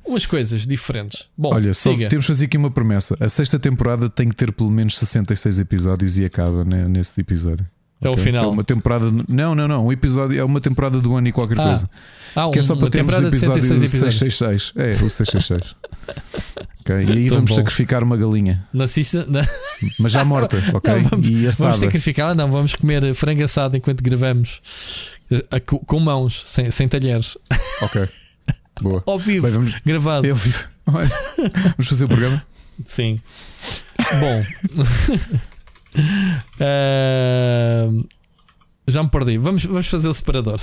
Umas coisas diferentes. Bom, Olha, só siga. temos de fazer aqui uma promessa. A sexta temporada tem que ter pelo menos 66 episódios e acaba né, nesse episódio. É o Ok? final. É uma temporada. Não, não, não. Um episódio é uma temporada do ano e qualquer Ah, coisa. Ah, um, que é só uma para termos o episódio 66 episódios. 666. É, o 666. ok? E aí Tão vamos bom. sacrificar uma galinha, sexta- na- mas já morta, ok? Não, vamos- e vamos assada. sacrificar, não, vamos comer frango assado enquanto gravamos Eh, a- com, mãos, sem, sem talheres, Ok. Boa. ao vivo, Bem, vamos. gravado. Eu vi. Olha, vamos fazer o programa. Sim. Bom. Ahm, já me perdi. Vamos, vamos fazer o separador.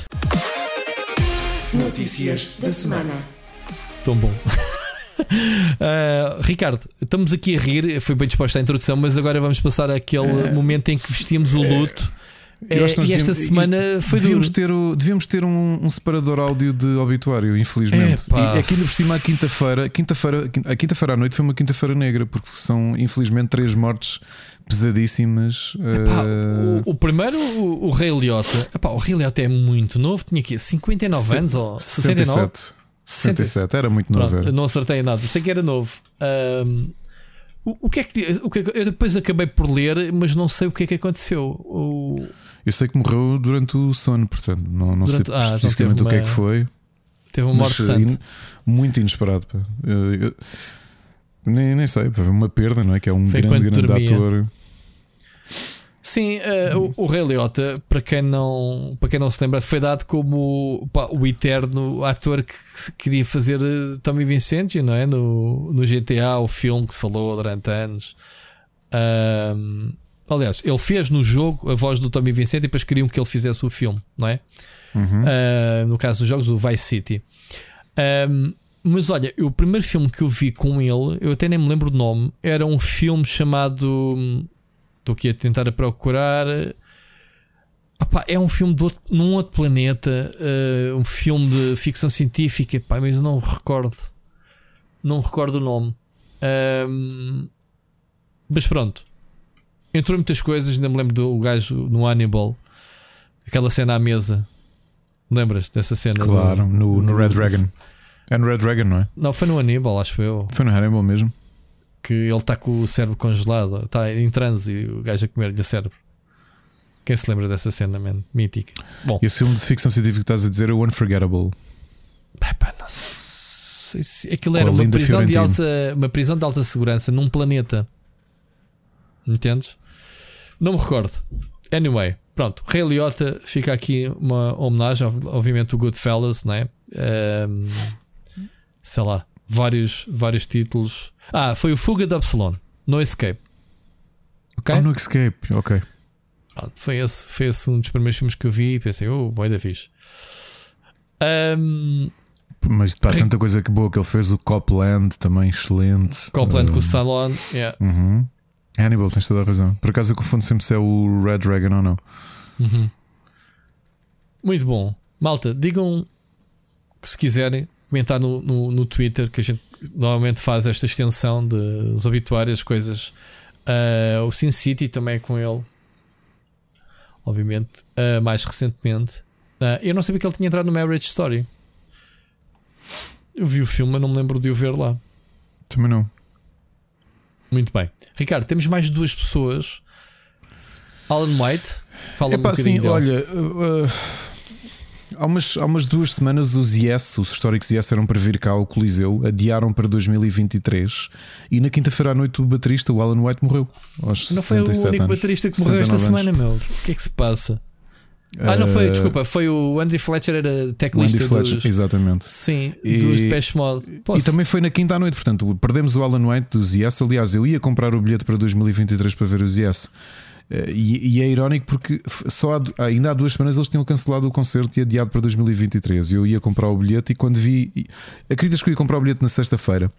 Notícias da semana. Tão bom. Ah, Ricardo, estamos aqui a rir. Foi bem disposta a introdução, mas agora vamos passar àquele momento em que vestimos o luto. Nós e esta devíamos- semana foi devíamos duro. ter, o, devíamos ter um, um separador áudio de obituário, infelizmente. Epá. E aqui ainda por cima, a quinta-feira, quinta-feira, a quinta-feira à noite foi uma quinta-feira negra, porque são infelizmente três mortes pesadíssimas. Epá, eh, o, o primeiro, o, o Rei Liotta. Epá, o Rei Liotta é muito novo, tinha aqui 59 se- anos ou 69? 67. 67, era muito novo. Pronto, não acertei nada, sei que era novo. Ahm, o, o que é que, o que é que- eu depois acabei por ler, mas não sei o que é que aconteceu. O, Eu sei que morreu durante o sono, portanto, não, não Durante- sei ah, então especificamente o que é que foi. teve uma morte eh, in- muito inesperado. Eu- eu- nem, nem sei, uma perda, não é? Que é um Foi grande, grande dormia. ator. Sim, eh, o, o Rei Liotta, para quem, não, para quem não se lembra, foi dado como pá, o eterno ator que queria fazer eh, Tommy Vincenti, não é? No, no GTA, o filme que se falou durante anos. Ahm, aliás, ele fez no jogo a voz do Tommy Vincenti e depois queriam que ele fizesse o filme, não é? Uhum. Uh, no caso dos jogos, o Vice City. Um, mas olha, o primeiro filme que eu vi com ele, eu até nem me lembro do nome, era um filme chamado. Estou aqui a tentar a procurar. Opá, é um filme de outro- num outro planeta, uh, um filme de ficção científica, pá, mas não recordo. Não recordo o nome. Um, mas pronto, entrou muitas coisas. Ainda me lembro do gajo no Hannibal, aquela cena à mesa. Lembras dessa cena? do- Claro, no, no do- Red do- Dragon. É no Red Dragon, não é? Não, foi no Hannibal, acho eu. Foi no Hannibal mesmo. Que ele está com o cérebro congelado, está em transe e o gajo a comer-lhe o cérebro. Quem se lembra dessa cena, man? Mítica. Bom, E esse filme de ficção científica que estás a dizer é o Unforgettable. pá, não sei se aquilo era uma prisão, de alta, uma prisão de alta segurança num planeta. Entendes? Não me recordo. Anyway, pronto. Rei Liotta fica aqui uma homenagem, ob- obviamente, o Goodfellas, não é? Ahm, sei lá, vários, vários títulos. Ah, foi o Fuga de Absalon, No Escape. Ok? Oh, no Escape, ok. Pronto, foi, esse, foi esse um dos primeiros filmes que eu vi e pensei, oh, boy da fixe. Ahm, Mas pá, tanta coisa que boa que ele fez. O Copland também, excelente. Copland com o Uh, Stallone. Yeah. uhum. Hannibal, tens toda a razão. Por acaso eu confundo sempre se é o Red Dragon ou não. Uhum. Muito bom. Malta, digam que se quiserem comentar no, no, no Twitter que a gente normalmente faz esta extensão dos obituários, coisas. Ah, o Sin City também é com ele. Obviamente. Ah, mais recentemente. Uh, eu não sabia que ele tinha entrado no Marriage Story. Eu vi o filme, mas não me lembro de o ver lá. Também não. Muito bem. Ricardo, temos mais duas pessoas. Alan White, fala Epá, um sim, dele. olha. uh, uh, há, umas, há umas duas semanas os Yes, os históricos Yes eram para vir cá ao Coliseu, adiaram para 2023 e na quinta-feira à noite o baterista, o Alan White, morreu. Aos Não foi o 67 único anos. baterista que morreu esta 69 semana, meu. O que é que se passa? Ah, não foi, Uh, desculpa, foi o Andy Fletcher, era o Andy teclista Fletcher, dos. exatamente. Sim, E- dos Depeche Mode. E também foi na quinta à noite, portanto, perdemos o Alan White dos Yes. Aliás, eu ia comprar o bilhete para 2023 para ver os Yes. Eh, E, e é irónico porque só há, ainda há duas semanas eles tinham cancelado o concerto e adiado para 2023. Eu ia comprar o bilhete e quando vi. Acreditas que eu ia comprar o bilhete na sexta-feira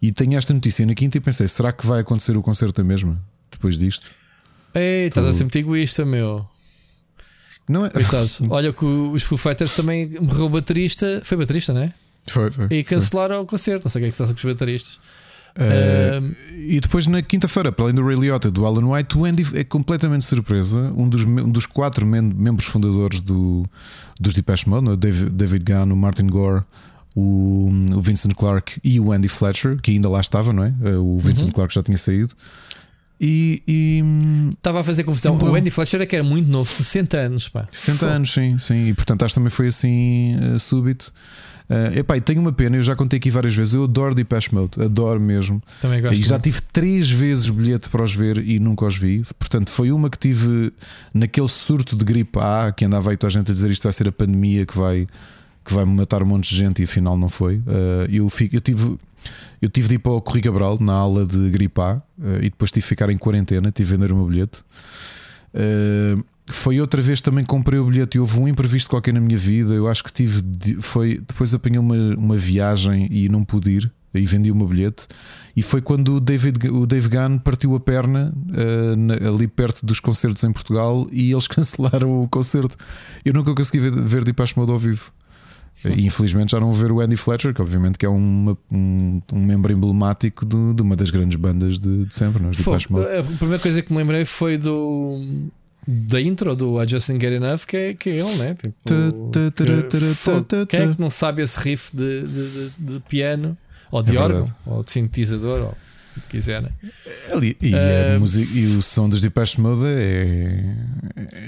e tenho esta notícia na quinta e pensei: será que vai acontecer o concerto da mesma? Depois disto? Ei, estás a ser muito egoísta, meu. Não é? Coitado. Olha que os Foo Fighters também morreu o baterista. Foi baterista, não é? Foi, foi. E cancelaram o concerto. Não sei o que é que se passa com os bateristas. Ahm, E depois na quinta-feira, para além do Ray Liotta e do Alan White, o Andy é completamente surpresa. Um dos, um dos quatro mem- membros fundadores do, dos Depeche Mode, o David, David Gunn, o Martin Gore, o, o Vincent Clark e o Andy Fletcher, que ainda lá estava, não é? Eh, O Vincent Uhum. Clark já tinha saído. E, e Estava a fazer confusão. Então- O Andy Fletcher é que era muito novo, 60 anos. Pá. 60 Fogo. anos, sim, sim. E portanto acho que também foi assim eh, súbito. Uh, epá, e tenho uma pena, eu já contei aqui várias vezes. Eu adoro Depeche Mode, adoro mesmo. Também gosto. E já muito. tive três vezes bilhete para os ver e nunca os vi. Portanto, foi uma que tive naquele surto de gripe A que andava aí toda a gente a dizer isto vai ser a pandemia que vai, que vai matar um monte de gente e afinal não foi. Uh, eu, fico, eu, tive, eu tive de ir para o Corri Cabral na aula de gripe A uh, e depois tive de ficar em quarentena, tive de vender o meu bilhete. Uh, foi outra vez também comprei o bilhete e houve um imprevisto qualquer na minha vida. Eu acho que tive. de- foi, depois apanhei uma, uma viagem e não pude ir. E vendi o meu bilhete. E foi quando o David, o Dave Gunn partiu a perna uh, na- ali perto dos concertos em Portugal e eles cancelaram o concerto. Eu nunca consegui ver, ver Depeche Mode ao vivo. E infelizmente já não vou ver o Andy Fletcher, que obviamente que é uma- um, um membro emblemático do- de uma das grandes bandas de, de sempre, não é? Depeche Mode. A primeira coisa que me lembrei foi do. Da intro do I Just Ain't Get Enough, que é, que é ele, né? Tipo, que- Quem é que não sabe esse riff de, de, de- piano, ou de É órgão, verdade. ou de sintetizador, ou o que quiser, né? Ali, e, Ah, música- e o som dos Depeche Mode é,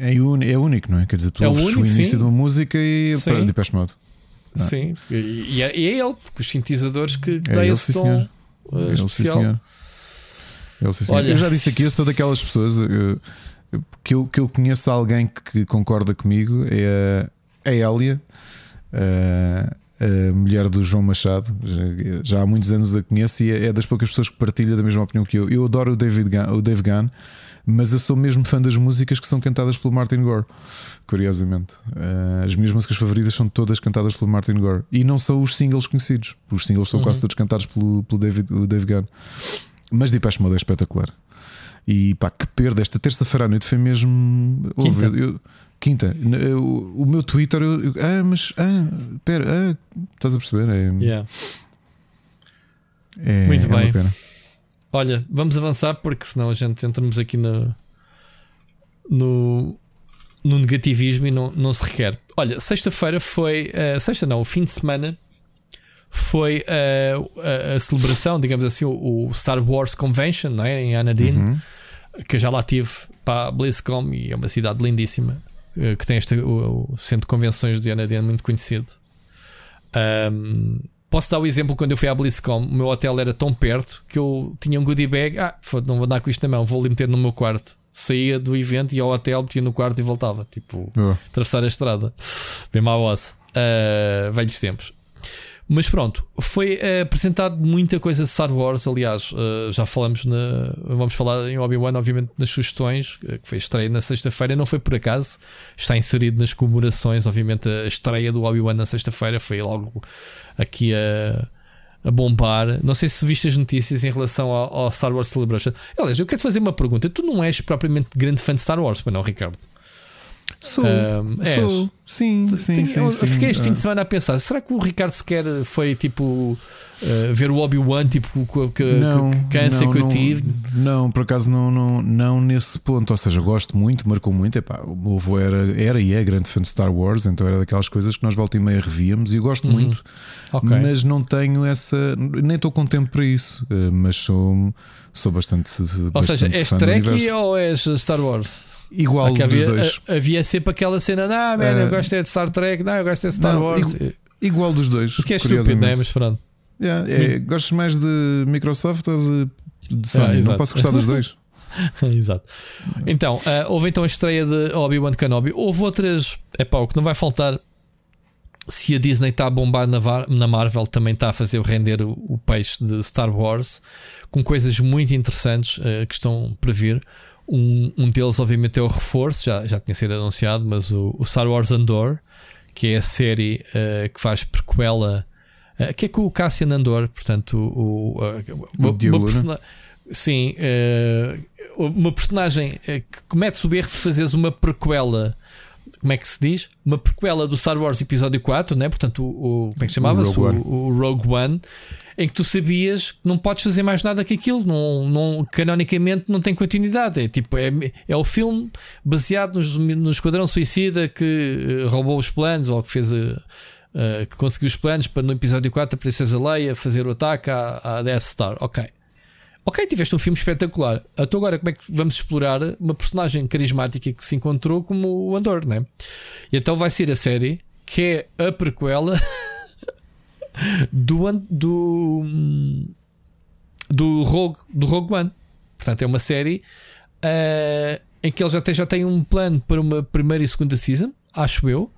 é, uni- é único, não é? Quer dizer, tu É ouves único, o início sim. de uma música e Sim. para Depeche Mode. Ah. Sim, e, e é, e é ele, porque os sintetizadores que, que É dá ele, esse sim, tom senhor. uh, Ele, sim, especial. senhor. Ele, sim, senhor. Olha. Eu já disse aqui, eu sou daquelas pessoas eh, que eu, que eu conheço alguém que concorda comigo, é a, a Hélia, eh, a mulher do João Machado. Já, já há muitos anos a conheço e é é das poucas pessoas que partilha da mesma opinião que eu. Eu adoro o David Gunn, o Dave Gunn. Mas eu sou mesmo fã das músicas que são cantadas pelo Martin Gore, curiosamente. Eh, as minhas músicas favoritas são todas cantadas pelo Martin Gore e não são os singles conhecidos. Os singles são Uhum. quase todos cantados pelo, pelo David, o Dave Gunn. Mas Depeche Mode é espetacular. E pá, que perda. Esta terça-feira à noite foi mesmo. Quinta. eu- quinta. Eu- O, meu Twitter. Ah, mas. Ah, pera. Ah, estás a perceber? É, Yeah. é- Muito é bem. Olha, vamos avançar porque senão a gente entramos aqui no, no, no negativismo e não, não se requer. Olha, sexta-feira foi. eh, sexta não, o fim de semana foi eh, a, a celebração, digamos assim, o, o Star Wars Convention não é? em Anadim, Uhum. Que eu já lá tive para a BlizzCon e é uma cidade lindíssima eh, que tem este, o, o centro de convenções de Anadim muito conhecido. Ahm, posso dar o exemplo quando eu fui à BlizzCon, o meu hotel era tão perto que eu tinha um goodie bag. Ah, não vou andar com isto na mão, vou ali meter no meu quarto. Saía do evento e ia ao hotel, metia no quarto e voltava. Tipo, Oh. atravessar a estrada. Bem mau osso. Uh, velhos tempos. Mas pronto, foi uh, apresentado muita coisa de Star Wars. Aliás, uh, já falamos na. Vamos falar em Obi-Wan, obviamente, nas sugestões, uh, que foi estreia na sexta-feira. Não foi por acaso, está inserido nas comemorações. Obviamente, a estreia do Obi-Wan na sexta-feira foi logo aqui a, a bombar. Não sei se viste as notícias em relação ao, ao Star Wars Celebration. Aliás, eu quero te fazer uma pergunta. Tu não és propriamente grande fã de Star Wars, para não, Ricardo? Sou, um, sou. Sim, sim, Tenho, sim, sim, Fiquei este fim de semana a pensar: será que o Ricardo sequer foi tipo uh, ver o Obi-Wan, tipo, que, não, que câncer não, que eu tive. Não, por acaso não, não, não nesse ponto. Ou seja, gosto muito, marcou muito. Epá, o meu avô era, era e é grande fã de Star Wars, então era daquelas coisas que nós volta e meia revíamos e eu gosto uhum. muito. Okay. Mas não tenho essa. Nem estou com tempo para isso, eh, mas sou, sou bastante. Ou bastante seja, és Trek ou és Star Wars? Igual dos havia, dois. Havia sempre aquela cena, não, man, uh, eu gosto é de Star Trek, não, eu gosto é de Star não, Wars. Igual dos dois. Porque é estúpido, não é? Mas pronto. Yeah, é, gostas mais de Microsoft ou de, de Sony? Ah, não posso gostar dos dois. exato. Então, uh, houve então a estreia de Obi-Wan Kenobi. Houve outras. É pá, o que não vai faltar. Se a Disney está a bombar na, na Marvel, também está a fazer render o, o peixe de Star Wars com coisas muito interessantes uh, que estão para vir. Um, um deles, obviamente, é o reforço, já, já tinha sido anunciado, mas o, o Star Wars Andor, que é a série uh, que faz prequela Uh, que é com o Cassian Andor, portanto, o, o, uma, persona... Sim, uh, uma personagem que comete o erro de fazeres uma prequela. Como é que se diz? Uma prequela do Star Wars Episódio 4, né? portanto, o, o como é que chamava-se? O, o, o, Rogue One, em que tu sabias que não podes fazer mais nada que aquilo, não, não, canonicamente não tem continuidade. É tipo, é, é o filme baseado no, no Esquadrão Suicida que roubou os planos ou que fez uh, que conseguiu os planos para no episódio 4 a Princesa Leia fazer o ataque à, à Death Star. Ok. Ok, tiveste um filme espetacular. Então agora como é que vamos explorar uma personagem carismática que se encontrou como o Andor, né? E então vai ser a série que é a prequela do do do Rogue, do Rogue One. Portanto, é uma série uh, em que eles até já têm um plano para uma primeira e segunda season, acho eu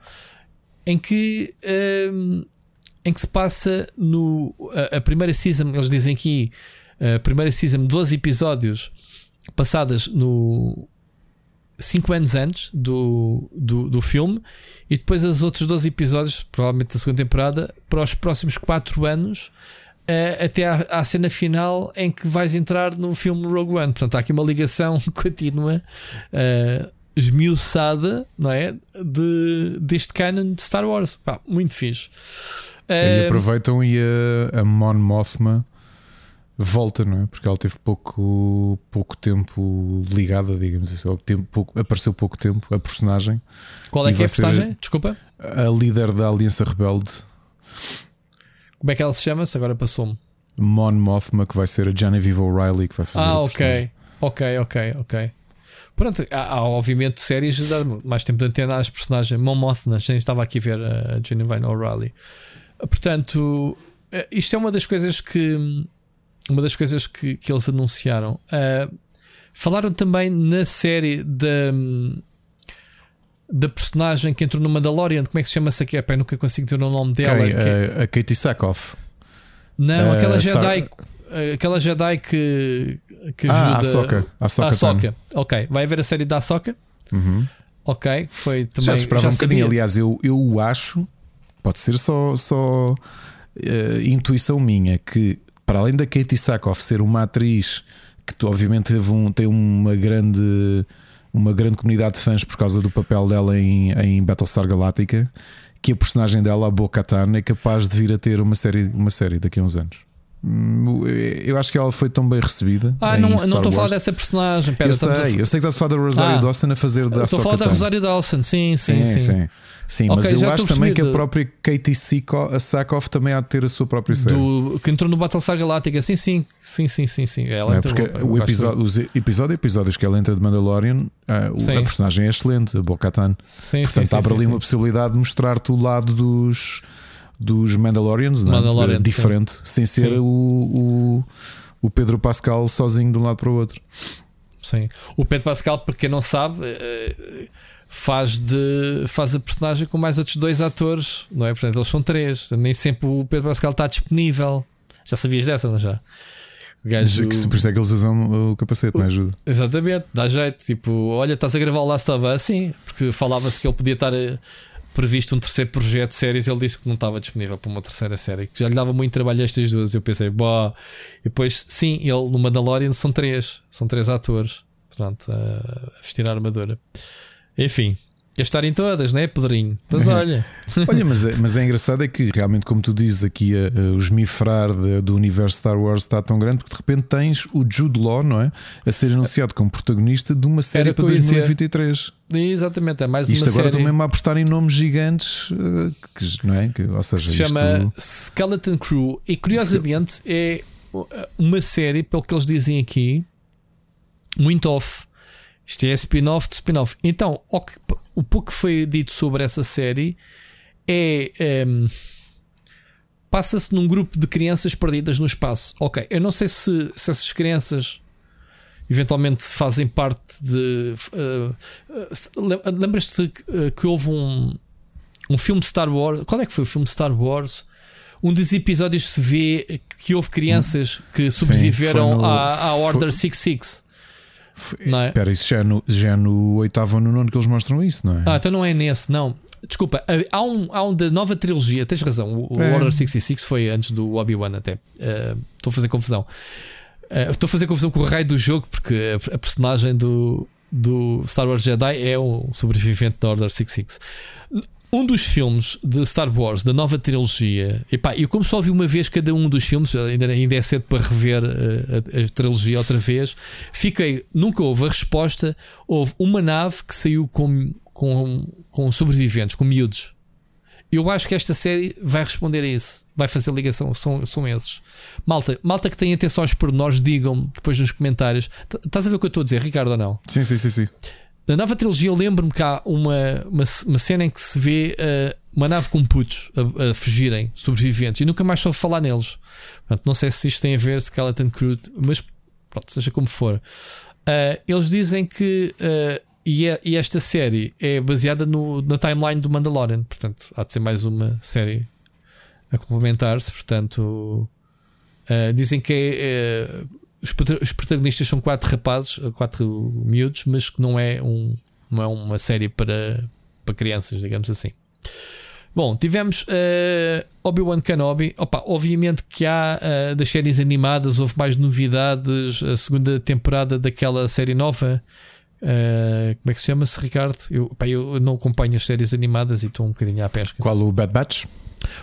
em que, um, em que se passa no. A, a, primeira season, eles dizem aqui, a primeira season, 12 episódios passadas no. 5 anos antes do, do, do filme, e depois os outros 12 episódios, provavelmente da segunda temporada, para os próximos 4 anos, uh, até à, à, cena final em que vais entrar no filme Rogue One. Portanto, há aqui uma ligação contínua. Uh, esmiuçada, não é? De, deste canon de Star Wars. Pá, muito fixe. E aproveitam e a, a Mon Mothma volta, não é? Porque ela teve pouco, pouco tempo ligada, digamos assim. Tempo, pouco, apareceu pouco tempo a personagem. Qual é que é a personagem? Desculpa. A líder da Aliança Rebelde. Como é que ela se chama? Se agora passou-me. Mon Mothma, que vai ser a Genevieve O'Reilly, que vai fazer. Ah, ok. Ok, ok, ok. Pronto, há, há obviamente séries de dar mais tempo de antena às personagens. Mon Mothma, já estava aqui a ver a Genevieve O'Reilly. Portanto, eh, isto é uma das coisas que uma das coisas que, que eles anunciaram. Uh, falaram também na série da da personagem que entrou no Mandalorian. Como é que se chama essa aqui? Epá, nunca consigo ter o nome dela. Okay, que... a, a Katie Sackhoff. Não, uh, aquela Jedi. Star... Aquela Jedi que, que ah, ajuda. Ah, a Ahsoka. Ok, vai haver a série da Ahsoka. Uhum. Ok, foi também. Já esperava já um bocadinho. Aliás, eu, eu acho, pode ser só, só uh, intuição minha, que para além da Katie Sackhoff ser uma atriz que obviamente um, tem uma grande, uma grande comunidade de fãs por causa do papel dela em, em Battlestar Galactica, que a personagem dela, a Bo-Katan, é capaz de vir a ter uma série, uma série daqui a uns anos. Eu acho que ela foi tão bem recebida. Ah, não, não estou a falar dessa personagem. Pera, eu sei, a... eu sei que estás a falar da Rosário ah, Dawson a fazer da Estou a falar da Rosário Dawson, sim, sim, sim. sim. sim. Sim, okay, mas eu acho também que a própria Katie Sackhoff também há de ter a sua própria série. Do, que entrou no Battlestar Galactica, sim, sim, sim, sim, sim, sim. Ela é, porque o episódio, os episódio episódios que ela entra de Mandalorian, a, a personagem é excelente, a Bo-Katan. Sim, Portanto, sim, abre sim, ali uma possibilidade de mostrar-te o lado dos dos Mandalorians, não é? diferente, sim. sem ser o, o, o, Pedro Pascal sozinho de um lado para o outro. Sim, o Pedro Pascal, porque quem não sabe, eh, faz, de, faz a personagem com mais outros dois atores, não é? Portanto, eles são três, nem sempre o Pedro Pascal está disponível. Já sabias dessa, não já? Gajo... Por isso é que eles usam o capacete, não ajuda? Exatamente, dá jeito. Tipo, olha, estás a gravar o Last of Us? Sim, porque falava-se que ele podia estar previsto um terceiro projeto de séries, ele disse que não estava disponível para uma terceira série, que já lhe dava muito trabalho estas duas. Eu pensei, boa. E depois, sim, ele no Mandalorian são três, são três atores, pronto, a vestir a armadura. Enfim, Em todas, né, Pedrinho? Mas olha. olha, mas é, mas é engraçado é que realmente, como tu dizes aqui, a, a, o esmifrar de, do universo Star Wars está tão grande que de repente tens o Jude Law, não é? A ser anunciado como protagonista de uma série para 2023. Exatamente, é mais Isto uma agora série. mesmo a apostar em nomes gigantes, uh, que, não é? Que, ou seja, se chama Skeleton Crew e curiosamente é uma série, pelo que eles dizem aqui, muito off. Isto é spin-off de spin-off. Então, o, que, o pouco que foi dito sobre essa série é. Um, Passa-se num grupo de crianças perdidas no espaço. Ok, eu não sei se, se essas crianças eventualmente fazem parte de. Uh, uh, Lembras-te que, uh, que houve um, um filme de Star Wars? Qual é que foi o filme de Star Wars? Um dos episódios se vê que houve crianças que sobreviveram Sim, no, à, à Order 66. Não é? Espera, isso já é, no, já é no oitavo ou no nono que eles mostram isso, não é? Ah, então não é nesse, não. Desculpa, há um, há um da nova trilogia, tens razão. O, é. Order 66 foi antes do Obi-Wan, até. Uh, estou a fazer confusão. Uh, estou a fazer confusão com o raio do jogo, porque a, a, personagem do, do Star Wars Jedi é um sobrevivente da Order 66. Um dos filmes de Star Wars, da nova trilogia, epá, eu como só vi uma vez cada um dos filmes, ainda, ainda é cedo para rever a, a, a, trilogia outra vez, fiquei, nunca houve a resposta. Houve uma nave que saiu com, com, com sobreviventes, com miúdos. Eu acho que esta série vai responder a isso, vai fazer ligação, são, são esses. Malta, malta que tem atenção aos pormenores, digam-me depois nos comentários. Estás a ver o que eu estou a dizer, Ricardo, ou não? Sim, sim, sim, sim. Na nova trilogia, eu lembro-me que há uma, uma, uma, cena em que se vê uh, uma nave com putos a, a, fugirem, sobreviventes, e nunca mais soube falar neles. Portanto, não sei se isto tem a ver, Skeleton Crew, mas pronto, seja como for. Uh, eles dizem que. Uh, e, é, e, esta série é baseada no, na timeline do Mandalorian, portanto, há de ser mais uma série a complementar-se. Portanto, dizem que é os protagonistas são quatro rapazes, quatro miúdos, mas que não é, um, não é uma série para, para crianças, digamos assim. Bom, tivemos uh, Obi-Wan Kenobi. Opa, obviamente que há uh, das séries animadas, houve mais novidades. A segunda temporada daquela série nova. Uh, como é que se chama-se, Ricardo? Eu, opa, eu não acompanho as séries animadas e estou um bocadinho à pesca. Qual o Bad Batch?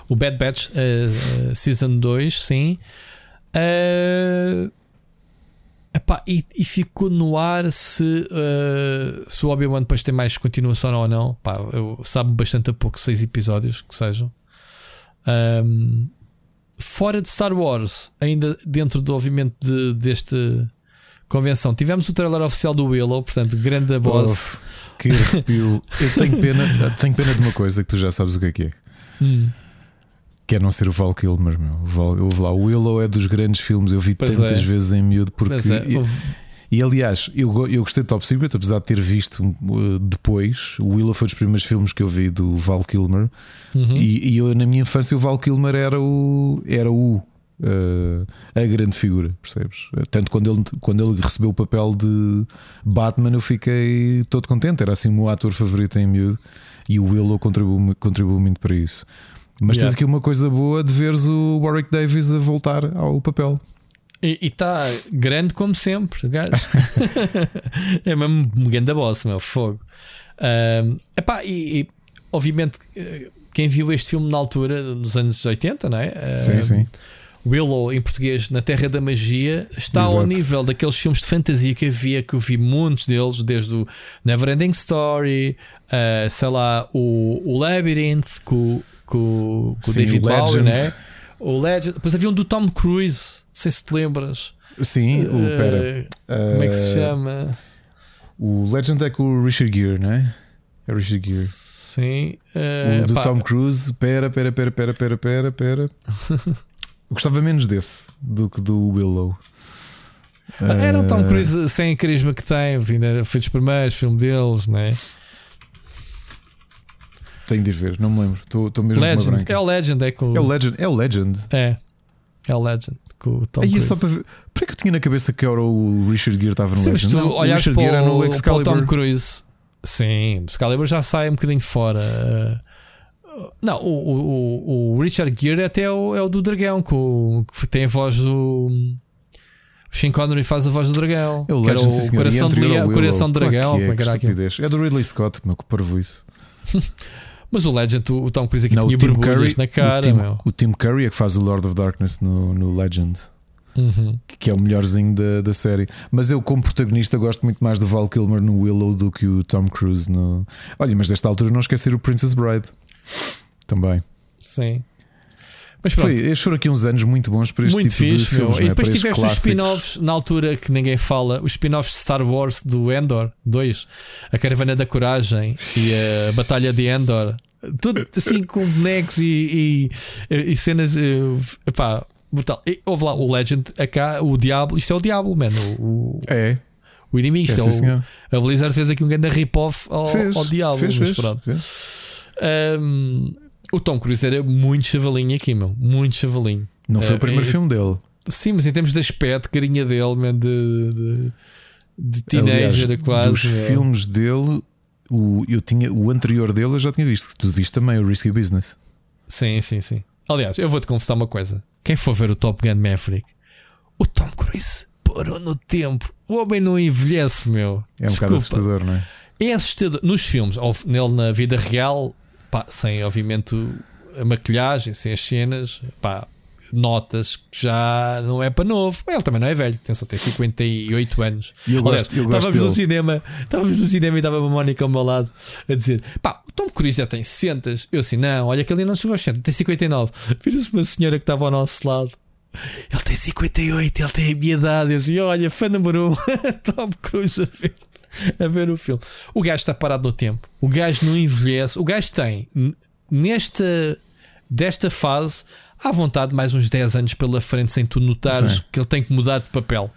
O Bad Batch Season 2, sim. Uh, Epá, e, e ficou no ar se, uh, se o Obi-Wan depois tem mais continuação ou não. Pá, eu sabe bastante a pouco, seis episódios que sejam. Um, fora de Star Wars, ainda dentro do obviamente de, deste convenção, tivemos o trailer oficial do Willow, portanto, grande boss. que arrepio. eu tenho pena, tenho pena de uma coisa que tu já sabes o que é que é. Hum. Quer não ser o Val Kilmer, meu. O, Val, o, Willow é dos grandes filmes, eu vi pois tantas é. vezes em miúdo porque. É. E, e, aliás, eu, eu gostei de Top Secret, apesar de ter visto uh, depois. O Willow foi dos primeiros filmes que eu vi do Val Kilmer. Uhum. E, e eu, na minha infância, o Val Kilmer era o. Era o Uh, a grande figura, percebes? Tanto quando ele, quando ele recebeu o papel de Batman, eu fiquei todo contente. Era assim o meu ator favorito em miúdo e o Willow contribuiu, contribuiu muito para isso. Mas yeah. tens aqui uma coisa boa de veres o Warwick Davis a voltar ao papel. E está grande como sempre, gajo. é mesmo um grande boss, meu fogo. Um, epá, e, e obviamente eh, quem viu este filme na altura, nos anos 80, não é? Sim, sim. Willow em português na Terra da Magia está Exato. ao nível daqueles filmes de fantasia que havia, que eu vi muitos deles, desde o Neverending Story, uh, sei lá, o, o Labyrinth, com, com, com o David Bowie, né? O Legend. Depois havia um do Tom Cruise, não sei se te lembras. Sim, o. Uh, pera. Como é que se chama? O Legend é com o Richard Gere, não é? É Richard Gere. Sim. Uh, o do pá. Tom Cruise, pera, pera, pera, pera, pera, pera, pera. Eu gostava menos desse do que do Willow. Era o Tom Cruise sem carisma que tem, foi dos primeiros filmes deles, não é? Tenho de ir ver, não me lembro. Estou mesmo Legend. É o Legend, é com É o Legend. É o Legend. É. É o Legend com o Tom Aí Cruise. É só para ver. Por que eu tinha na cabeça que era o Richard Gere estava no Sim, Legend? Se tu olhares para, o, no Excalibur. o Tom Cruise. Sim, o Excalibur já sai um bocadinho fora. Não, o, o, o Richard Gere até é o, é o do Dragão, com, que tem a voz do. Sean Connery faz a voz do dragão. É o Legend, sim, o senhor. Coração, de leão, coração de Claro dragão. como é, é. É do Ridley Scott, meu, que parvo isso. Mas o Legend, o, o Tom Cruise aqui Não, tinha o Tim borbulhas Curry, na cara, o, Tim, meu. o Tim Curry é que faz o Lord of Darkness no, no Legend, Uhum. que é o melhorzinho da, da série. Mas eu, como protagonista, gosto muito mais do Val Kilmer no Willow do que o Tom Cruise no. Olha, mas desta altura não esquecer o Princess Bride também. Sim. Mas pronto. Foi, estes foram aqui uns anos muito bons para este Muito tipo de fixe, meu. filmes. E é? depois Para estes tiveste os spin-offs na altura que ninguém fala, os spin-offs de Star Wars do Endor 2, a Caravana da Coragem e a Batalha de Endor, tudo assim com bonecos e, e, e cenas. eh, Epá, brutal. E, houve lá o Legend, acá, o Diablo, isto é o Diablo, mano. O, É, o inimigo, é isto sim, é o- a Blizzard fez aqui um grande rip-off ao, Fez, ao Diablo. fez, mas fez, pronto. fez. Um, o Tom Cruise era muito chavalinho aqui, meu. Muito chavalinho. Não foi Eh, o primeiro eh, filme dele. Sim, mas em termos de aspecto, carinha dele, man, de, de, de teenager Aliás, quase. Dos meu. filmes dele, o, eu tinha, o anterior dele eu já tinha visto. Tu viste também, o Risky Business. Sim, sim, sim. Aliás, eu vou-te confessar uma coisa. Quem for ver o Top Gun Maverick, o Tom Cruise parou no tempo. O homem não envelhece, meu. É um bocado Desculpa. assustador, não é? É assustador. Nos filmes, ou nele na vida real, pá, sem obviamente a maquilhagem, sem as cenas, pá, notas que já não é para novo. Ele também não é velho, tem só tem 58 anos. E eu Aliás, gosto- eu gosto estávamos no dele. cinema, estávamos no cinema e estava a Mónica ao meu lado a dizer: pá, o Tom Cruise já tem 60. Eu assim, não, olha que ele não chegou aos 60, tem 59. Vira-se uma senhora que estava ao nosso lado. Ele tem 58, ele tem a minha idade. Eu assim, olha, fã número 1, Tom Cruise a ver, a ver o filme. O gajo está parado no tempo. O gajo não envelhece. O gajo tem, nesta desta fase, à vontade, mais uns 10 anos pela frente, sem tu notares Sim. que ele tem que mudar de papel.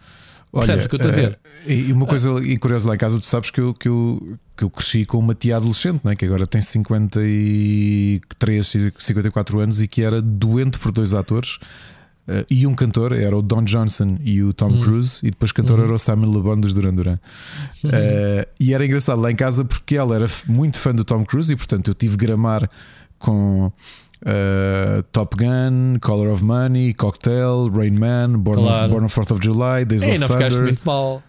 Percebes o que eu estou a dizer? eh, E uma coisa e curiosa lá em casa, tu sabes que eu, que eu, que eu cresci com uma tia adolescente, né? que agora tem 53, 54 anos e que era doente por dois atores. Eh, e um cantor era o Don Johnson e o Tom Hum. Cruise, e depois cantor Uhum. era o Simon Le Bon dos Duran Duran. Eh, e era engraçado lá em casa porque ela era muito fã do Tom Cruise e portanto eu tive gramar com eh, Top Gun, Color of Money, Cocktail, Rain Man, Born, Claro. of, Born on 4th of July, Days Ei, of não Thunder. ficaste muito mal.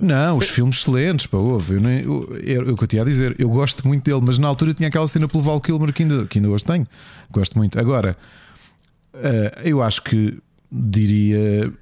Não, os filmes excelentes, pá, houve. Eu, nem, eu, é o que eu tinha a dizer. Eu gosto muito dele, mas na altura eu tinha aquela cena pelo Val Kilmer que ainda, que ainda hoje tenho. Gosto muito. Agora, eh, eu acho que diria.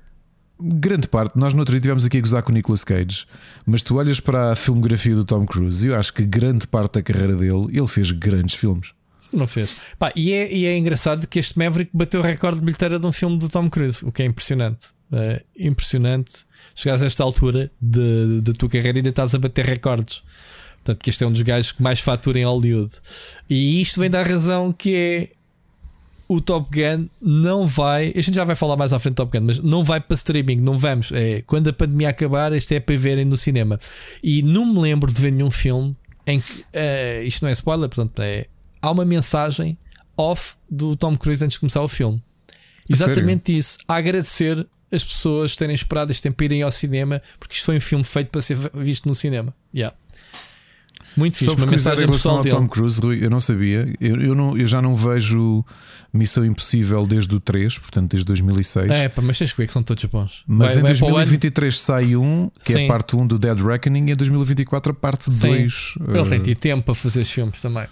Grande parte, nós no outro dia tivemos aqui a gozar com o Nicolas Cage, mas tu olhas para a filmografia do Tom Cruise e eu acho que grande parte da carreira dele ele fez grandes filmes. Não fez. Pá, e, é, e é engraçado que este Maverick bateu o recorde de bilheteira de um filme do Tom Cruise, o que é impressionante. É impressionante. Chegares a esta altura da tua carreira e ainda estás a bater recordes. Portanto, que este é um dos gajos que mais fatura em Hollywood. E isto vem da razão que é o Top Gun não vai. A gente já vai falar mais à frente do Top Gun, mas não vai para streaming, não vamos. É, quando a pandemia acabar, isto é para verem no cinema. E não me lembro de ver nenhum filme em que. eh, isto não é spoiler, portanto, é, há uma mensagem off do Tom Cruise antes de começar o filme. Exatamente isso. A agradecer as pessoas terem esperado este tempo para irem ao cinema, porque isto foi um filme feito para ser visto no cinema. Yeah. Muito fixe. Uma em mensagem relação pessoal ao dele. Tom Cruise, Rui, eu não sabia. Eu, eu, não, eu já não vejo Missão Impossível desde o 3, portanto desde 2006. É, pá, mas tens que ver que são todos bons. Mas Vai- em vai para o ano- 2023 sai um, que é Sim. a parte 1 do Dead Reckoning, e em 2024 a parte Sim. 2. Ele tem eh, tido tempo para fazer os filmes também.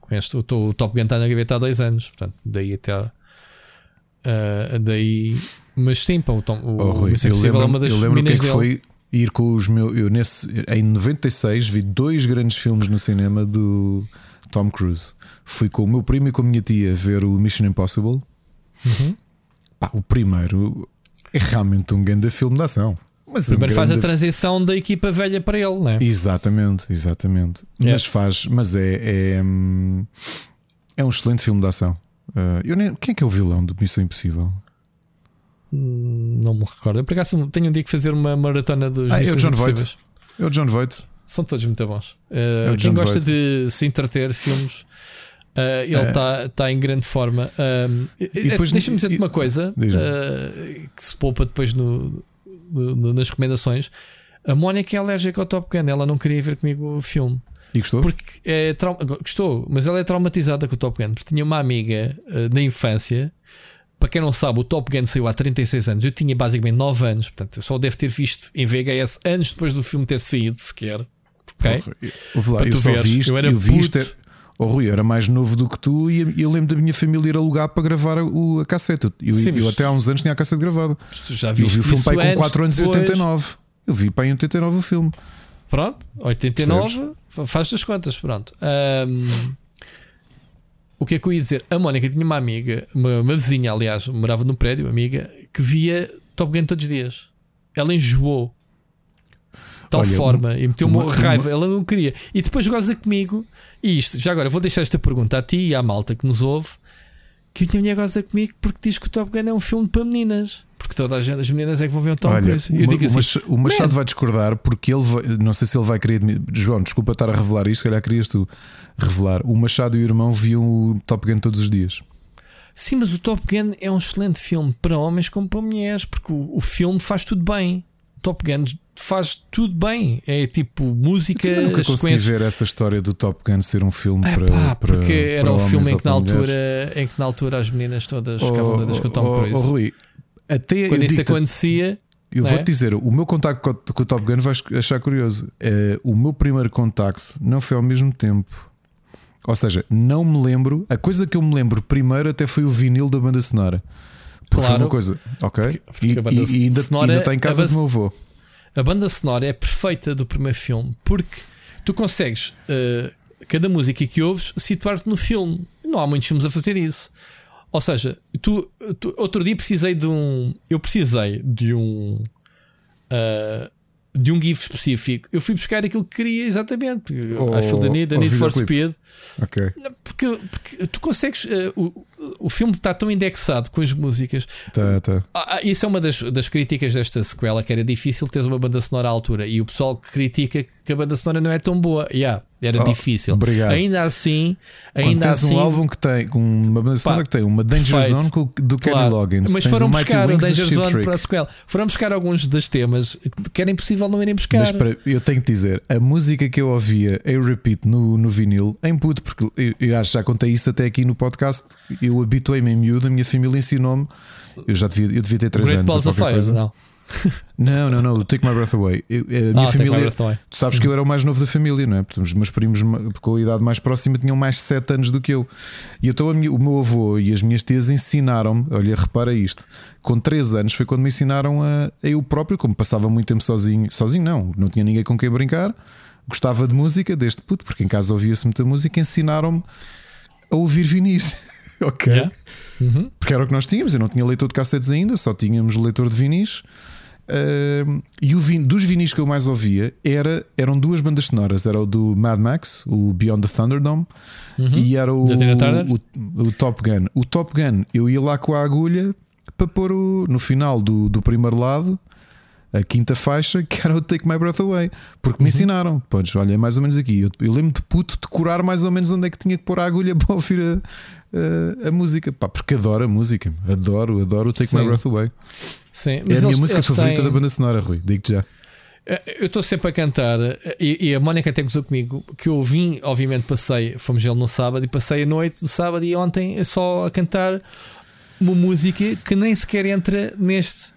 Com este, o, o Top Gun está na gaveta há dois anos, portanto, daí até. ah, daí. Mas sim, pá, o, Tom, o, oh, Rui, Missão eu Impossível é lembro, uma das eu lembro que é que foi ir com os meus. Eu nesse, em 96 vi dois grandes filmes no cinema do Tom Cruise. Fui com o meu primo e com a minha tia ver o Mission Impossible. Uhum. Pá, o primeiro é realmente um grande filme de ação. Mas um Primeiro faz a grande- transição da equipa velha para ele, né? Exatamente, exatamente. Yeah. Mas faz, mas é, é, hum, é um excelente filme de ação. Uh, eu nem, quem é que é o vilão do Missão Impossível? Não me recordo. Eu por acaso tenho um dia que fazer uma maratona dos Ah, é o Missões John Voight. Impossíveis. É John Voight. São todos muito bons. Uh, quem John gosta Voight. de se entreter filmes, uh, ele É. está tá em grande forma. Depois- Deixa-me dizer-te uma coisa uh, que se poupa depois no, no- no- nas recomendações. A Mónica é alérgica ao Top Gun, ela não queria ver comigo o filme. E gostou? Porque é trau- gostou, mas ela é traumatizada com o Top Gun, porque tinha uma amiga uh, da infância para quem não sabe, o Top Gun saiu há 36 anos. Eu tinha basicamente 9 anos, portanto, eu só devo ter visto em VHS anos depois do filme ter saído, sequer. Ok? Porra, lá, eu só vi isto, eu, era eu vi isto, era, oh, Rui, eu era mais novo do que tu e eu lembro da minha família ir alugar para gravar a, a cassete. Eu, Sim, eu até há uns anos tinha a cassete gravada. Já vi o filme pai com 4 anos e 89. Eu vi para em 89 o filme. Pronto, 89, Percebes? faz as contas, pronto. Um, o que é que eu ia dizer? A Mónica tinha uma amiga, uma, uma vizinha, aliás, morava num prédio, uma amiga, que via Top Gun todos os dias. Ela enjoou tal Olha, forma e meteu uma, uma raiva, uma... ela não queria. E depois goza comigo. E isto, já agora, vou deixar esta pergunta a ti e à malta que nos ouve: que a minha mulher goza comigo porque diz que o Top Gun é um filme para meninas. Porque todas as meninas é que vão ver o Tom Olha, Cruise. Eu digo assim, o Machado vai discordar porque ele vai, não sei se ele vai querer. João, desculpa estar a revelar isto, se calhar querias tu revelar. O Machado e o irmão viam o Top Gun todos os dias. Sim, mas o Top Gun é um excelente filme para homens como para mulheres, porque o, o filme faz tudo bem. Top Gun faz tudo bem. É tipo música. Eu nunca consegui ver essa história do Top Gun ser um filme é, para, pá, para. Porque era um filme em que, na altura, em que na altura as meninas todas oh, ficavam doidas com o Tom oh, Cruise. Oh, Rui, até Quando isso acontecia. Eu vou-te é? dizer, o meu contacto com o Top Gun vais achar curioso. É, o meu primeiro contacto não foi ao mesmo tempo. Ou seja, não me lembro. A coisa que eu me lembro primeiro até foi o vinil da banda sonora. Porque claro. Foi uma coisa, ok? Porque, porque e, e, ainda, ainda está em casa do meu avô. A banda sonora é perfeita do primeiro filme porque tu consegues, uh, cada música que ouves, situar-te no filme. Não há muitos filmes a fazer isso. Ou seja, tu, tu, outro dia precisei de um. Eu precisei de um. Uh, de um GIF específico. Eu fui buscar aquilo que queria exatamente. Oh, I feel the need, the need for speed. Ok. Porque, porque tu consegues. Uh, o, o filme está tão indexado com as músicas. Tá, tá. Ah, ah, isso é uma das, das críticas desta sequela, que era difícil teres uma banda sonora à altura. E o pessoal que critica que a banda sonora não é tão boa. Yeah, era oh, difícil. Obrigado. Ainda assim, ainda Quando assim. um álbum que tem uma banda sonora que tem uma Danger. Zone do Kenny claro. Loggins. Mas foram buscar o Danger Zone para a sequela. Foram buscar alguns dos temas que era impossível não irem buscar. Mas para, eu tenho que dizer, a música que eu ouvia em repeat no, no vinil, em puto, porque eu, eu acho que já contei isso até aqui no podcast. Eu habituei-me em miúdo, a minha família ensinou-me. Eu já devia, eu devia ter 3 anos. Coisa. Não. Não, não, não, Take My Breath Away. Eu, a minha ah, família. Tu sabes que eu era o mais novo da família, não é? Porque os meus primos com a idade mais próxima tinham mais 7 anos do que eu. E então minha, o meu avô e as minhas tias ensinaram-me, olha, repara isto. Com 3 anos foi quando me ensinaram a, a eu próprio, como passava muito tempo sozinho. Sozinho, não, não tinha ninguém com quem brincar. Gostava de música desde puto, porque em casa ouvia-se muita música. Ensinaram-me a ouvir vinis. ok. Yeah. Uhum. Porque era o que nós tínhamos. Eu não tinha leitor de cassetes ainda, só tínhamos leitor de vinis. Uh, e o vin, dos vinis que eu mais ouvia era, eram duas bandas sonoras: era o do Mad Max, o Beyond the Thunderdome, uhum. e era o, o, o, Top Gun. O Top Gun, eu ia lá com a agulha para pôr o, no final do, do primeiro lado a quinta faixa, que era o Take My Breath Away, porque me uhum. ensinaram. Podes, olha, é mais ou menos aqui. Eu, eu, lembro de puto decorar mais ou menos onde é que tinha que pôr a agulha para ouvir a, a, a música. Pá, porque adoro a música, adoro, adoro o Take Sim. My Breath Away. Sim, mas é a minha música favorita têm... da banda sonora, Rui, digo-te já. Eh, eu estou sempre a cantar e, e a Mónica até gozou comigo que eu vim, obviamente passei, fomos ele no sábado e passei a noite do sábado e ontem só a cantar uma música que nem sequer entra neste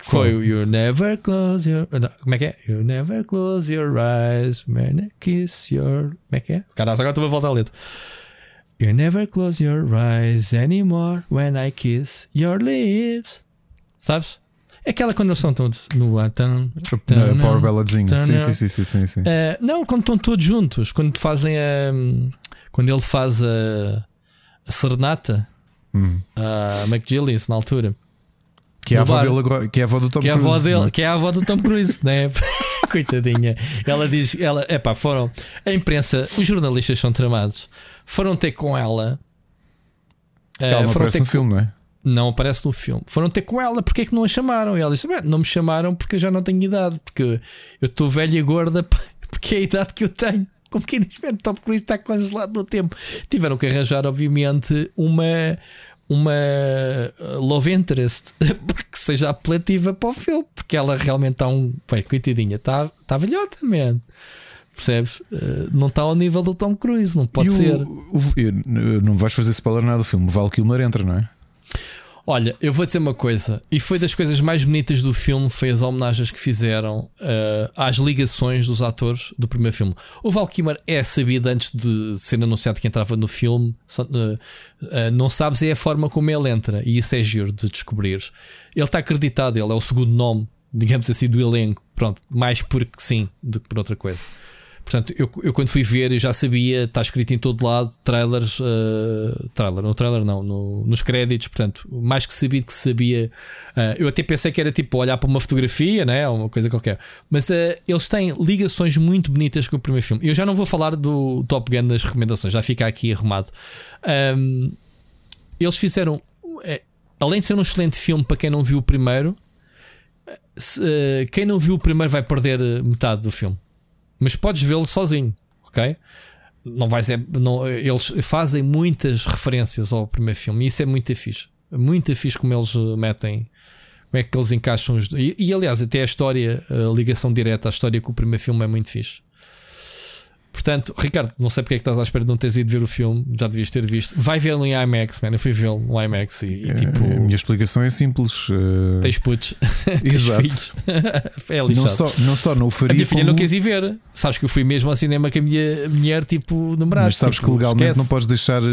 que foi o You Never Close Your. Não, como é que é? You Never Close Your Eyes when I kiss your. Como é que é? Caralho, agora estou a voltar a letra. You never close your eyes anymore when I kiss your lips. Sabes? É aquela quando eles estão todos no. Tan, tan, no, Power Balladzinho. Sim, sim, sim, sim, sim, sim. Uh, não, quando estão todos juntos. Quando fazem a. Quando ele faz a. A serenata. Hum. A McGillis na altura. Que é, a avó dele agora, que é a avó do Tom que Cruise. É a avó dele, é? Que é a avó do Tom Cruise, né? Coitadinha. Ela diz, ela, epá, foram. A imprensa, os jornalistas são tramados. Foram ter com ela. Ela uh, não aparece no com, filme, não é? Não aparece no filme. Foram ter com ela, porque é que não a chamaram? E ela disse: Não me chamaram porque eu já não tenho idade, porque eu estou velha e gorda, porque é a idade que eu tenho. Como quem diz, Tom Cruise está congelado no tempo. Tiveram que arranjar, obviamente, uma uma uh, love interest que seja apelativa para o filme, porque ela realmente está um. Pai, coitadinha, está tá velhota, man. Percebes? Uh, não está ao nível do Tom Cruise, não pode e ser. O, o, não vais fazer spoiler nada do filme. O Val Kilmer entra, não é? Olha, eu vou dizer uma coisa, e foi das coisas mais bonitas do filme, foi as homenagens que fizeram uh, às ligações dos atores do primeiro filme. O Val Kilmer é sabido antes de ser anunciado que entrava no filme, só, uh, uh, não sabes é a forma como ele entra, e isso é giro de descobrir. Ele está acreditado, ele é o segundo nome, digamos assim, do elenco, pronto, mais porque sim do que por outra coisa. Portanto, eu, eu quando fui ver, eu já sabia, está escrito em todo lado, trailers, uh, trailer, no trailer não, no, nos créditos, portanto, mais que sabido que sabia. Uh, eu até pensei que era tipo olhar para uma fotografia, né, uma coisa qualquer. Mas uh, eles têm ligações muito bonitas com o primeiro filme. Eu já não vou falar do Top Gun nas recomendações, já fica aqui arrumado. Um, eles fizeram, além de ser um excelente filme para quem não viu o primeiro, se, quem não viu o primeiro vai perder metade do filme mas podes vê-lo sozinho, ok? Não vais é, não, eles fazem muitas referências ao primeiro filme e isso é muito fixe. Muito fixe como eles metem, como é que eles encaixam os. E, e aliás, até a história, a ligação direta à história com o primeiro filme é muito fixe. Portanto, Ricardo, não sei porque é que estás à espera de não teres ido ver o filme, já devias ter visto. Vai vê-lo em IMAX, man. Eu fui vê-lo no IMAX e, e é, tipo. A minha explicação é simples. Uh... Tens putos, tens filhos. é lixado. Não só, não só não o faria. A minha filha como... não quis ir ver. Sabes que eu fui mesmo ao cinema com a minha mulher, tipo, namorado. Mas sabes tipo, que legalmente esquece. não podes deixar uh,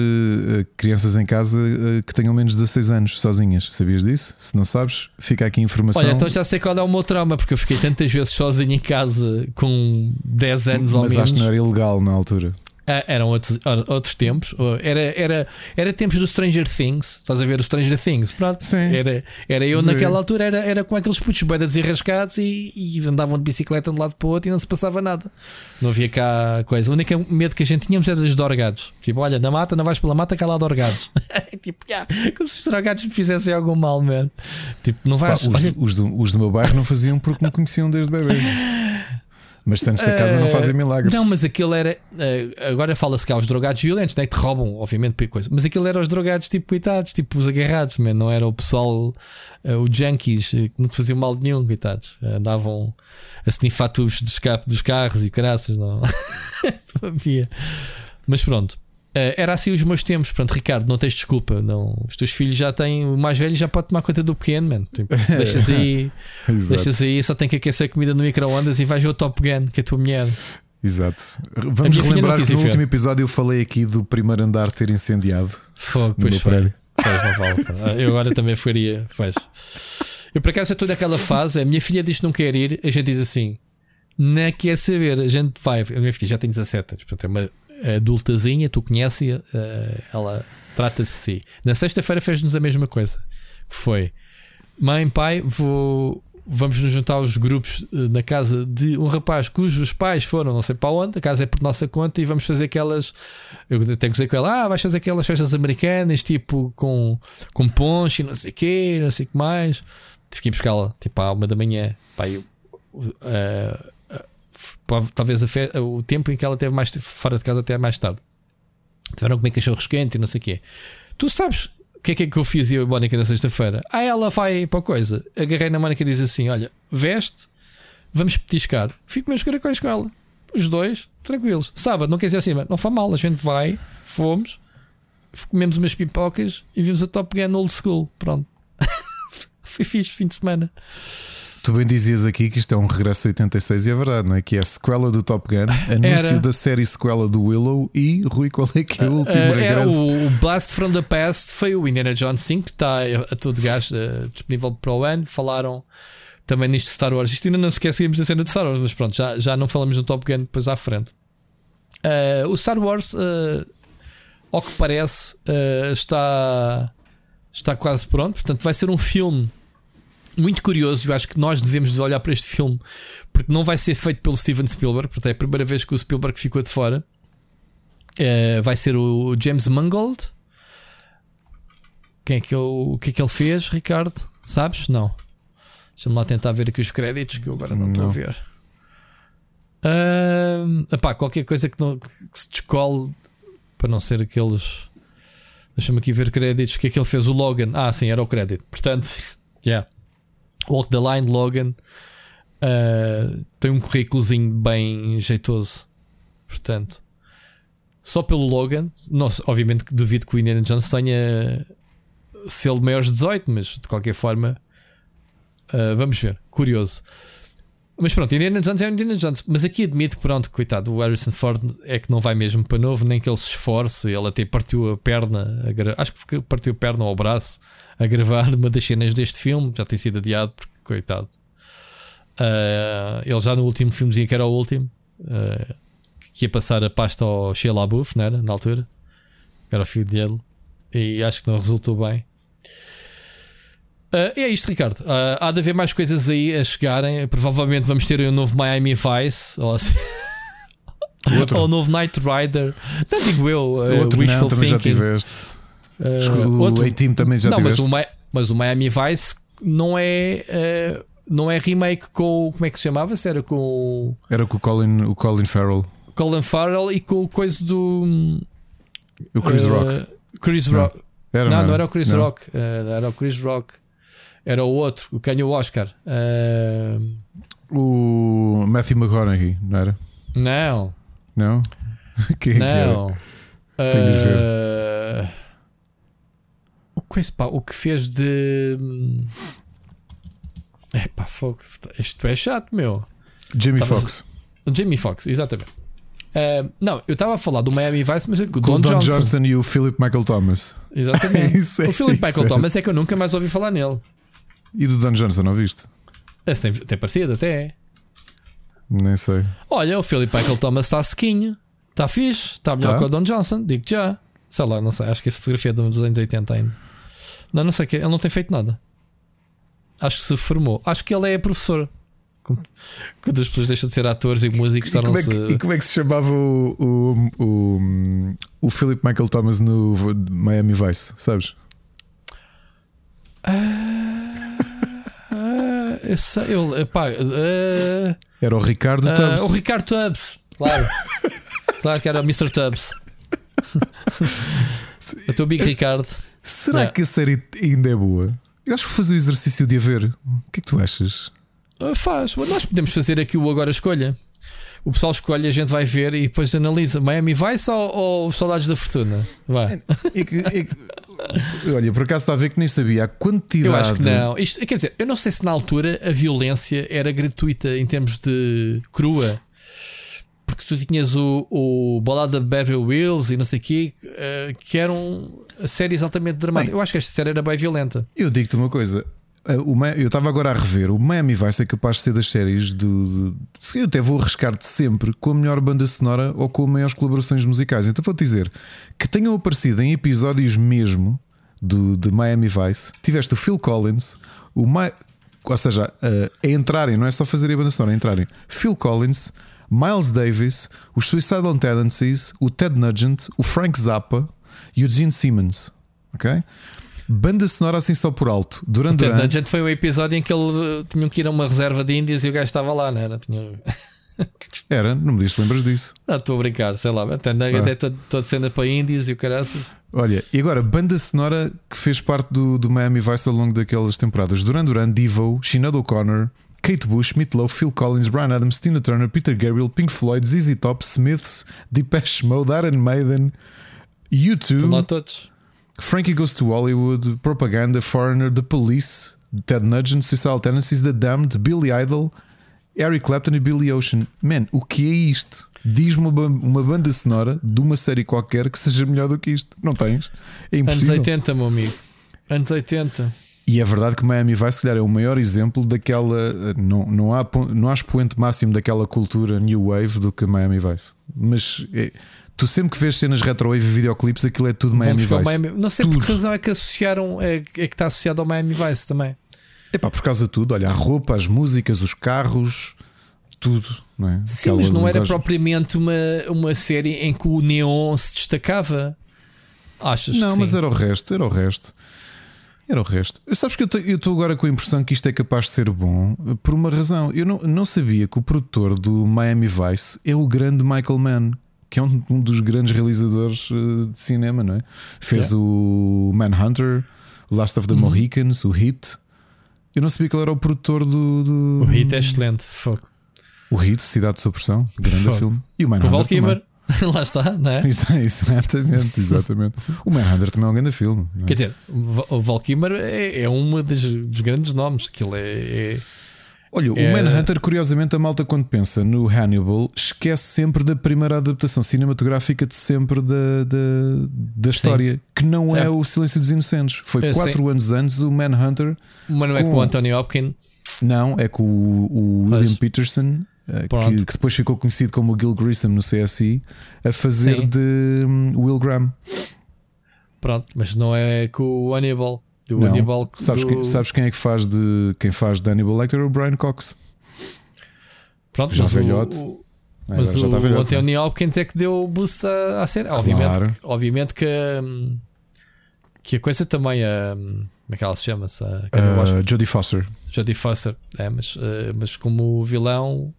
crianças em casa uh, que tenham menos de 16 anos sozinhas. Sabias disso? Se não sabes, fica aqui a informação. Olha, então já sei qual é o meu trauma, porque eu fiquei tantas vezes sozinho em casa com 10 anos Mas ou menos. Mas acho que não era ilegal na altura. Ah, eram outros, outros tempos. Era, era, era tempos do Stranger Things. Estás a ver o Stranger Things? Pronto. Sim. Era, era eu Sim. naquela altura, era, era com aqueles putos boedas desenrascados e, e andavam de bicicleta de um lado para o outro e não se passava nada. Não havia cá coisa. O único medo que a gente tínhamos era dos dorgados. Tipo, olha, na mata, não vais pela mata, cá lá dorgados. tipo, yeah, como se os drogados me fizessem algum mal, mano. Tipo, não vais. Pá, os, olha... os, do, os do meu bairro não faziam porque me conheciam desde bebê. Mas santos da casa uh, não fazem milagres. Não, mas aquilo era. Uh, agora fala-se que há os drogados violentos, né, que te roubam, obviamente, coisa. Mas aquilo era os drogados, tipo, coitados, tipo os agarrados, man, não era o pessoal, uh, os junkies, que não te faziam mal nenhum, coitados. Andavam a snifar tubos de escape dos carros e caraças, não. havia. mas pronto. Uh, era assim os meus tempos. Pronto, Ricardo, não tens desculpa. Não. Os teus filhos já têm. O mais velho já pode tomar conta do pequeno, mano. Tipo, deixas aí. deixas aí, só tem que aquecer a comida no micro-ondas e vais ver o Top Gun, que é a tua mulher. Exato. Vamos relembrar que no último episódio eu falei aqui do primeiro andar ter incendiado. Fogo, meu prédio. Pois, não vale. Ah, eu agora também faria. Pois. Eu por acaso estou naquela fase. A minha filha diz que não quer ir. A gente diz assim: não quer saber. A gente vai. A minha filha já tem 17 anos. Portanto, é uma adultazinha, tu conheces, uh, ela trata-se de si. Na sexta-feira fez-nos a mesma coisa. Foi mãe, pai, vou, vamos nos juntar aos grupos uh, na casa de um rapaz cujos pais foram não sei para onde, a casa é por nossa conta e vamos fazer aquelas. Eu que dizer com ela, ah, vais fazer aquelas festas americanas, tipo com, com ponche, não sei o quê, não sei o que mais. Tive que buscá-la, tipo à uma da manhã. Pai, uh, talvez fe... o tempo em que ela teve mais fora de casa até mais tarde. Tiveram a comer cachorros quentes e não sei o quê. Tu sabes o que é que, é eu fiz e a Mónica na sexta-feira? Ah, ela vai para a coisa. Agarrei na Mónica e diz assim: Olha, veste, vamos petiscar. Fico meus caracóis com ela. Os dois, tranquilos. Sábado, não quer dizer assim, não faz mal. A gente vai, fomos, comemos umas pipocas e vimos a Top Gun Old School. Pronto. Foi fixe, fim de semana. Tu bem dizias aqui que isto é um regresso a 86 e é verdade, não é? Que é a sequela do Top Gun, anúncio Era. da série sequela do Willow e Rui, qual é que é o uh, último uh, regresso? O, o Blast from the Past foi o Indiana Jones 5, que está a todo gás uh, disponível para o ano. Falaram também nisto de Star Wars. Isto ainda não esquecemos da cena de Star Wars, mas pronto, já, já não falamos no Top Gun depois à frente. Uh, o Star Wars, uh, ao que parece, está, está quase pronto. Portanto, vai ser um filme muito curioso. Eu acho que nós devemos olhar para este filme porque não vai ser feito pelo Steven Spielberg. Portanto, é a primeira vez que o Spielberg ficou de fora. Uh, vai ser o James Mangold. Quem é que eu, o que é que ele fez, Ricardo? Sabes? Não. Deixa-me lá tentar ver aqui os créditos que eu agora não, estou a ver. Uh, epá, qualquer coisa que, não, que se descole para não ser aqueles. Deixa-me aqui ver créditos. O que é que ele fez? O Logan. Ah, sim, era o crédito. Portanto, yeah. Walk the Line Logan uh, tem um currículozinho bem jeitoso. Portanto, só pelo Logan, nossa, obviamente que duvido que o Indiana Jones tenha selo de maiores de 18, mas de qualquer forma, uh, vamos ver. Curioso. Mas pronto, Indiana Jones é Indiana Jones. Mas aqui admito que, pronto, coitado, o Harrison Ford é que não vai mesmo para novo, nem que ele se esforce. Ele até partiu a perna, a gra... acho que partiu a perna ou o braço a gravar uma das cenas deste filme. Já tem sido adiado, porque, coitado. Uh, ele já no último filmezinho, que era o último, uh, que ia passar a pasta ao Shia LaBeouf, não era? Na altura, era o filho dele, e acho que não resultou bem. Uh, é isto, Ricardo. Uh, há de haver mais coisas aí a chegarem. Provavelmente vamos ter um novo Miami Vice ou, assim. ou o novo Night Rider. Não digo eu, uh, outro Wishful não, também Thinking. já tiveste. o outro... A-Team também já não, tiveste. Mas o, mas o Miami Vice não é, não é remake com. Como é que se chamava? Se era com. Era com o Colin, o Colin Farrell. Colin Farrell e com o coisa do. O Chris Rock. Chris Rock. Era, não, não, não, era o Chris não. Rock. era o Chris Rock. Era o outro, o que ganhou o Oscar. Uh... O Matthew McConaughey, não era? Não. Não? Quem é não. Que era? Tem de ver. O, que, pá, o que fez de. É pá, fogo. Isto é chato, meu. Jamie Tava... Foxx. Jamie Foxx, exatamente. Uh, não, eu estava a falar do Miami Vice, mas é com o Don, Don Johnson. Johnson. e o Philip Michael Thomas. Exatamente. é, o Philip Michael é. Thomas é que eu nunca mais ouvi falar nele. E do Don Johnson, não viste? É sempre, até parecido, até. Nem sei. Olha, o Philip Michael Thomas está sequinho. Está fixe. Está melhor Tá. que o Don Johnson, digo já. Sei lá, não sei. Acho que a fotografia é dos anos 80 ainda. Não, não sei o que. Ele não tem feito nada. Acho que se formou. Acho que ele é professor. Quando as pessoas deixam de ser atores e músicos, E como, é que, e como é que se chamava o, o, o, o Philip Michael Thomas no Miami Vice? Sabes? Ah, eu sei, epá, ah, Era o Ricardo ah, Tubbs. o Ricardo Tubbs, claro. claro que era o Mr. Tubbs. o teu Big Ricardo. Será Yeah. que a série ainda é boa? Eu acho que vou fazer o exercício de a ver. O que é que tu achas? Ah, Faz, nós podemos fazer aqui o Agora Escolha. O pessoal escolhe, a gente vai ver e depois analisa. Miami Vice ou, ou Saudades da Fortuna? Vai. É que- que- olha, por acaso está a ver que nem sabia a quantidade. Eu acho que não. Isto, quer dizer, eu não sei se na altura a violência era gratuita em termos de crua. Porque tu tinhas o, o Balada de Beverly Hills e não sei o quê, eh, que eram séries altamente dramáticas. Eu acho que esta série era bem violenta. Eu digo-te uma coisa. Mi- Eu estava agora a rever. O Miami Vice é capaz de ser das séries do. se Eu até vou arriscar-te sempre com a melhor banda sonora ou com maiores colaborações musicais. Então vou-te dizer que tenham aparecido em episódios mesmo do, de Miami Vice. Tiveste o Phil Collins, o Mi- ou seja, uh, a entrarem, não é só fazer a banda sonora, a entrarem. Phil Collins, Miles Davis, os Suicidal Tendencies, o Ted Nugent, o Frank Zappa e o Gene Simmons. Ok? Banda sonora assim só por alto. Duran Portanto, Duran. gente foi um episódio em que ele eh, tinham que ir a uma reserva de Índias e o gajo estava lá, não era? Tinha... Era, não me diz, te lembras disso? Não, estou a brincar, sei lá. Até, Ah. até todo, todo cena para Índias e o caraças. Olha, e agora, banda sonora que fez parte do, do Miami Vice ao longo daquelas temporadas: Duran Duran, Devo, Sinead O'Connor, Kate Bush, Meatloaf, Phil Collins, Brian Adams, Tina Turner, Peter Gabriel, Pink Floyd, ZZ Top, Smiths, Depeche Mode, Iron Maiden, Estão lá U2, todos. Frankie Goes to Hollywood, Propaganda, Foreigner, The Police, Ted Nugent, Suicidal Tendencies, The Damned, Billy Idol, Eric Clapton e Billy Ocean. Man, o que é isto? Diz-me uma, uma banda sonora de uma série qualquer que seja melhor do que isto. Não tens? É Anos impossível. 80, meu amigo. Anos 80. E é verdade que Miami Vice, se calhar, é o maior exemplo daquela. Não, não, há, não há expoente máximo daquela cultura New Wave do que Miami Vice. Mas é- tu sempre que vês cenas retrowave e videoclipes, aquilo é tudo Miami Vice. Miami. Não sei por que razão é que associaram, é, é que está associado ao Miami Vice também. Epá, por causa de tudo, olha, a roupa, as músicas, os carros, tudo, não é? Sim, Aquela mas não era propriamente uma, uma série em que o neon se destacava. Achas Não, mas sim? era o resto, era o resto. Era o resto. Sabes que eu estou agora com a impressão que isto é capaz de ser bom por uma razão. Eu não, não sabia que o produtor do Miami Vice é o grande Michael Mann, que é um, um dos grandes realizadores eh, de cinema, não é? Fez Yeah. o Manhunter, Last of the Uhum. Mohicans, o Hit. Eu não sabia que ele era o produtor do. do- O hit é excelente. Fogo. O Hit, Cidade de Supressão, grande Fogo. filme. E o o Manhunter. Kilmer. Lá está, não é? exatamente, exatamente. O Manhunter também é um grande filme. É? Quer dizer, o Val Kilmer é, é um dos, dos, grandes nomes. Aquilo é, é Olha, é... o Manhunter, curiosamente, a malta quando pensa no Hannibal, esquece sempre da primeira adaptação cinematográfica de sempre da, da, da história, que não é, é, o Silêncio dos Inocentes. Foi é, quatro anos antes o Manhunter. Mas não é com o Anthony Hopkins? Não, é com o, o William Peterson. Eh, que, que, depois ficou conhecido como Gil Grissom no CSI, a fazer Sim. de um, Will Graham. Pronto, mas não é com o Hannibal. Do não. Hannibal, sabes, do... Quem, sabes quem é que faz de quem faz de Hannibal Lecter? O Brian Cox. Pronto, já velhote. O, é, mas o, o Anthony Hopkins é que deu o boost à, à cena. Obviamente, claro. que, obviamente que, hum, que a coisa também. Hum, como é que ela se chama? -se? Uh, Jodie Foster. Jodie Foster, é, mas, uh, mas como vilão,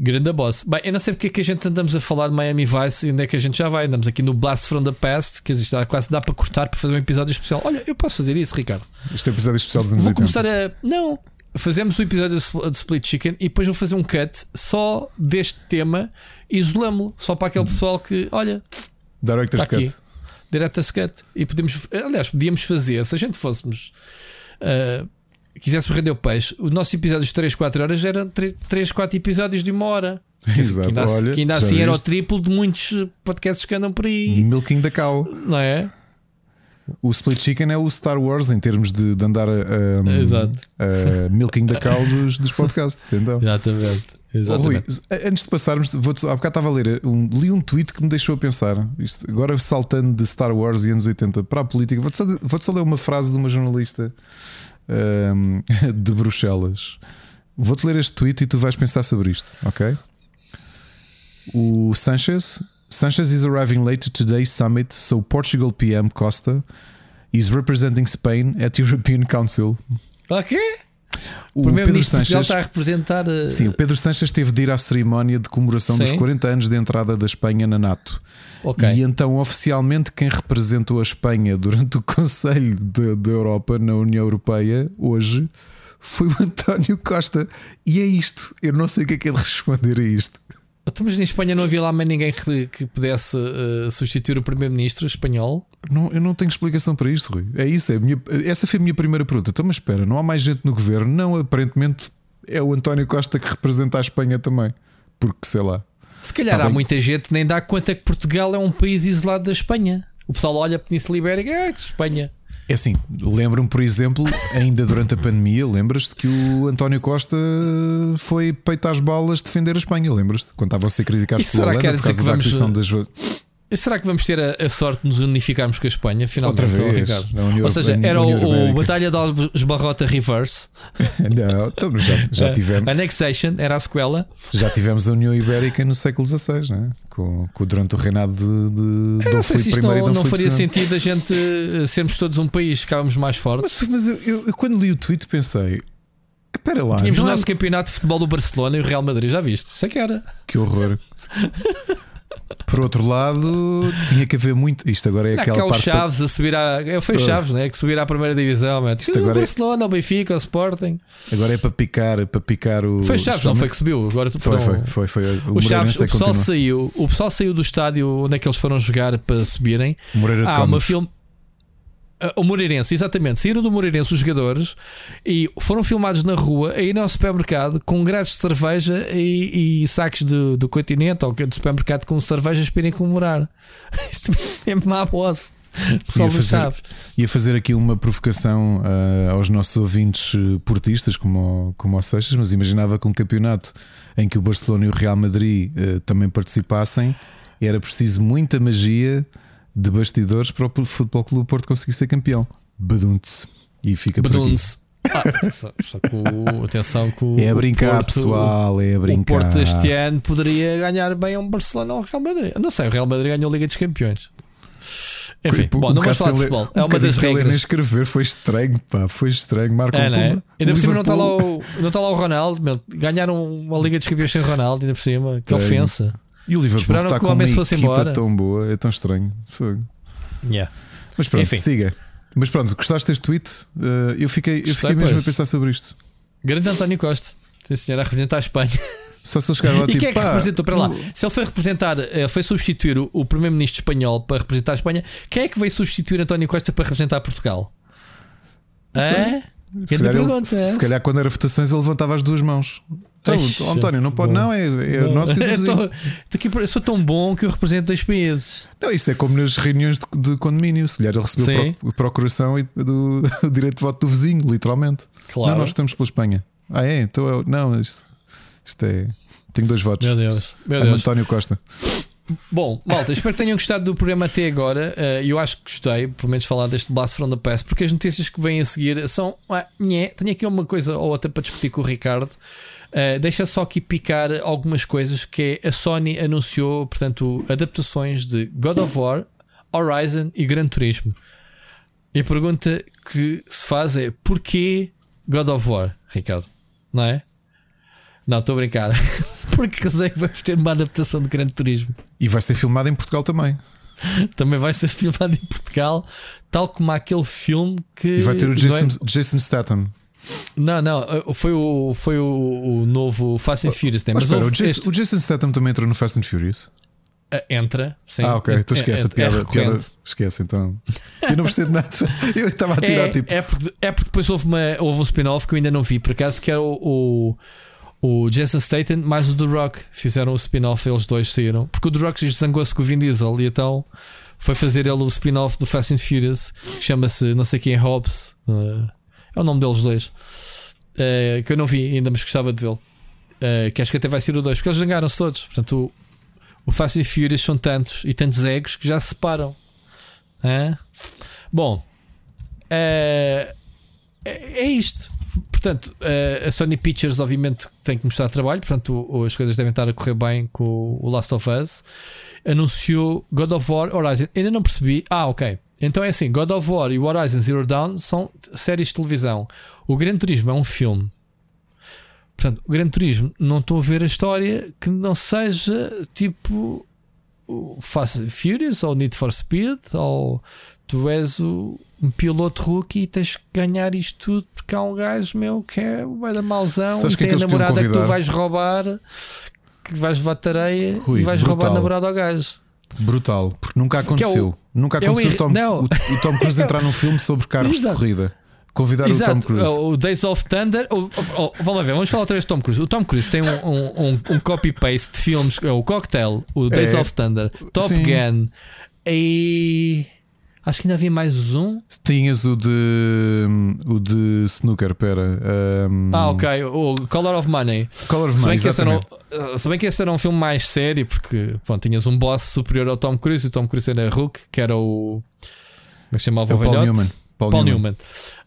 Grande boss. Bem, eu não sei porque é que a gente andamos a falar de Miami Vice e onde é que a gente já vai. Andamos aqui no Blast from the Past, que existe, quase dá para cortar para fazer um episódio especial. Olha, eu posso fazer isso, Ricardo. Este é um episódio especial dos anos Vou 80. começar a. Não, fazemos o episódio de Split Chicken e depois vou fazer um cut só deste tema e isolamos-lo. Só para aquele pessoal que, olha, Director's tá Cut. Director's Cut. E podemos, aliás, podíamos fazer, se a gente fôssemos. Uh, quisesse render o peixe, os nossos episódios de 3, 4 horas eram 3, 4 episódios de uma hora. Exato. Que ainda, Olha, que ainda assim era o triplo de muitos podcasts que andam por aí. Milking da cow. Não é? O Split Chicken é o Star Wars em termos de, de andar a, a, a milking da cow dos, dos podcasts. Então. Exatamente. Exatamente. Oh, Rui, antes de passarmos, vou há bocado estava a ler, um, li um tweet que me deixou a pensar. Isto, agora saltando de Star Wars e anos 80 para a política, vou-te só, vou só ler uma frase de uma jornalista um, de Bruxelas. Vou-te ler este tweet e tu vais pensar sobre isto, ok? O Sanchez. Sanchez is arriving late to today's summit, so Portugal PM Costa is representing Spain at European Council. Ok. O, o Pedro Sanches está a representar. Uh... Sim, o Pedro Sanches teve de ir à cerimónia de comemoração sim. dos 40 anos de entrada da Espanha na NATO. Okay. E então, oficialmente, quem representou a Espanha durante o Conselho da Europa na União Europeia hoje foi o António Costa. E é isto. Eu não sei o que é que é de responder a isto. Então, mas em Espanha não havia lá mais ninguém que, que pudesse uh, substituir o primeiro-ministro espanhol? Não, eu não tenho explicação para isto, Rui. É isso. É minha, essa foi a minha primeira pergunta. Então, mas espera, não há mais gente no governo? Não, aparentemente é o António Costa que representa a Espanha também. Porque sei lá. Se calhar tá há bem. muita gente nem dá conta que Portugal é um país isolado da Espanha. O pessoal olha a Península Ibérica, é Espanha. É assim, lembro-me, por exemplo, ainda durante a pandemia, lembras-te que o António Costa foi peitar as balas defender a Espanha, lembras-te? Quando estavam a ser criticados pela Holanda por causa da aquisição das. Será que vamos ter a, a, sorte de nos unificarmos com a Espanha, finalmente, Outra vez, Ricardo? União, Ou seja, era o, o, Batalha de Esbarrota Reverse. Não, então, já, já tivemos. Annexation era a sequela. Já tivemos a União Ibérica no século XVI, né? com, com durante o reinado de, de Dom Filipe I. Não, não faria sentido a gente eh, sermos todos um país, ficávamos mais fortes. Mas, mas eu, eu, eu, quando li o tweet pensei. Espera lá, Tínhamos o nosso campeonato de futebol do Barcelona e o Real Madrid, já viste? Isso é que era. Que horror. Por outro lado, tinha que haver muito. Isto agora é não, aquela parte. Chaves a subir. É, foi Chaves, né? Que subir à primeira divisão, man. Isto agora o é- Barcelona, é... o Benfica, o Sporting. Agora é para picar, para picar o. Foi Chaves, não foi que subiu. Agora tu foi, foi, foi, foi, O, o Chaves, o pessoal saiu. O pessoal saiu do estádio onde é que eles foram jogar para subirem. Moreira ah, uma filme. Ah, o Moreirense, exatamente. Saíram do Moreirense os jogadores e foram filmados na rua, aí no supermercado, com grades de cerveja e, e sacos do, do continente ou do supermercado com cervejas para irem comemorar. Isto é má voz. Ia fazer, ia fazer aqui uma provocação uh, aos nossos ouvintes uh, portistas, como, como o Seixas, mas imaginava que um campeonato em que o Barcelona e o Real Madrid uh, também participassem era preciso muita magia de bastidores para o Futebol Clube Porto conseguir ser campeão. Badunce. E fica Badunce. Ah, atenção, o, o, É a brincar, Porto, pessoal, é a brincar. O Porto este ano poderia ganhar bem um Barcelona ou um Real Madrid. Não sei, o Real Madrid ganhou a Liga dos Campeões. Enfim, bom, não vamos falar de futebol. É uma das regras. nem escrever foi estranho, pá, foi estranho. Marco é, um é? Ainda por cima não está, lá o, não está lá o Ronaldo. Meu. Ganharam uma Liga dos Campeões sem Ronaldo, ainda por cima. Que ofensa. E o Liverpool Esperaram está que o homem fosse embora. tão boa, é tão estranho. Foi. Yeah. Mas pronto, Enfim. siga. Mas pronto, gostaste deste tweet? Uh, eu fiquei, eu fiquei mesmo a pensar sobre isto. Grande António Costa, sim senhor, a representar a Espanha. Só se ele chegar lá E tipo. quem é que pá, representou para lá? Se ele foi representar, eh, foi substituir o, o primeiro-ministro espanhol para representar a Espanha, quem é que veio substituir António Costa para representar Portugal? sei. É? Se calhar, ele- pergunta, se, é? se calhar quando era votações ele levantava as duas mãos. Então, oh, António, não pode, bom. não, é, é Não. nosso Eu vizinho. sou tão bom que eu represento dois países. Não, isso é como nas reuniões de, de condomínio. Se ele recebeu pro, procuração e do, do direito de voto do vizinho, literalmente. Claro. Não, nós estamos pela Espanha. Ah, é? Então eu, não, isto, isto é. Tenho dois votos. Meu Deus, meu Deus. António Costa. Bom, malta, espero que tenham gostado do programa até agora. Eh, Eu acho que gostei, pelo menos falar deste Blast from the Past, porque as notícias que vêm a seguir são. Ah, nhé. Tenho aqui uma coisa ou outra para discutir com o Ricardo. Eh, deixa só aqui picar algumas coisas que a Sony anunciou, portanto, adaptações de God of War, Horizon e Gran Turismo. E a pergunta que se faz é: porquê God of War, Ricardo? Não é? Não, estou a brincar. Porque é que vamos ter uma adaptação de Gran Turismo? E vai ser filmado em Portugal também. Também vai ser filmado em Portugal, tal como aquele filme que. E vai ter o não é- Jason, Jason Statham. Não, não, uh, foi o, foi o, o novo Fast and Furious, né? Mas mas espera, o, Jason, este- o Jason Statham também entrou no Fast and Furious. uh, entra, sim. ah, ok. É- Então esquece é, a piada, é piada. Esquece então. Eu não percebo nada. Eu estava a tirar É, tipo. é, porque, é porque depois houve, uma, houve um spin-off que eu ainda não vi, por acaso, que era o, o, o Jason Statham mais o The Rock. Fizeram o spin-off, eles dois saíram. Porque o The Rock zangou-se com o Vin Diesel e então foi fazer ele o spin-off do Fast and Furious, que chama-se não sei quem é Hobbs. Uh, é o nome deles dois. Uh, que eu não vi ainda, mas gostava de vê-lo. Uh, que acho que até vai ser o 2, porque eles zangaram-se todos. Portanto, o, o Fast and Furious são tantos e tantos egos que já se separam. Bom, é, é é isto. Portanto, a Sony Pictures, obviamente, tem que mostrar trabalho. Portanto, as coisas devem estar a correr bem com o Last of Us. Anunciou God of War Horizon. Ainda não percebi. Ah, ok. Então é assim: God of War e o Horizon Zero Dawn são séries de televisão. O Gran Turismo é um filme. Portanto, o Gran Turismo, não estou a ver a história que não seja tipo o Fast and Furious ou Need for Speed ou tu és o, um piloto rookie e tens que ganhar isto tudo porque há um gajo meu que é vai da mauzão Sabes e é tem que a eles podiam namorada que tu vais roubar que vais levar tareia Rui, e vais roubar a brutal. namorada ao gajo. Brutal, porque nunca Que é o- aconteceu. nunca é o aconteceu o, enre- Tom, o, o Tom Cruise entrar num filme sobre carros de Exato. corrida. Convidar o Tom Exato, Cruise. o Days of Thunder. o- o- o- vamos ver, vamos falar outra vez de Tom Cruise. O Tom Cruise tem um, um, um- um copy-paste de filmes, é o Cocktail, o Days É. of Thunder, Top Sim. Gun e. Acho que ainda havia mais um. Tinhas o de o de snooker, pera. um, Ah, ok. O Color of Money. Color of Se bem, Money, que esse era um, se bem que esse era um filme mais sério, porque pronto, tinhas um boss superior ao Tom Cruise e o Tom Cruise era Hook, que era o. Como é se chamava É o o Paul? Newman. Paul, Paul Newman.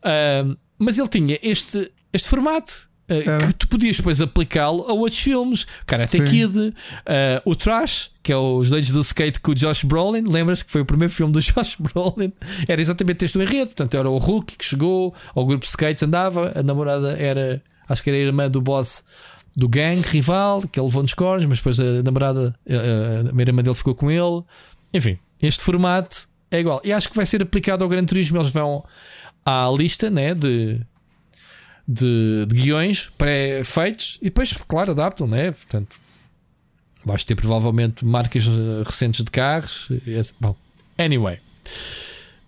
Newman. Um, mas ele tinha este, este formato. Uh, Era. que tu podias depois aplicá-lo a outros filmes. Karate Sim. Kid, uh, o Trash, que é os Doidos do Skate com o Josh Brolin. Lembras-te que foi o primeiro filme do Josh Brolin? Era exatamente este o enredo. Portanto, era o Hulk que chegou ao grupo de skates, andava. A namorada era, acho que era a irmã do boss do gang rival, que ele levou nos cornos, mas depois a namorada, a, a, a irmã dele ficou com ele. Enfim, este formato é igual. E acho que vai ser aplicado ao Gran Turismo. Eles vão à lista né, de, de, de guiões pré-feitos e depois, claro, adaptam, né? Portanto, vais ter provavelmente marcas eh, recentes de carros. e esse- Bom, anyway.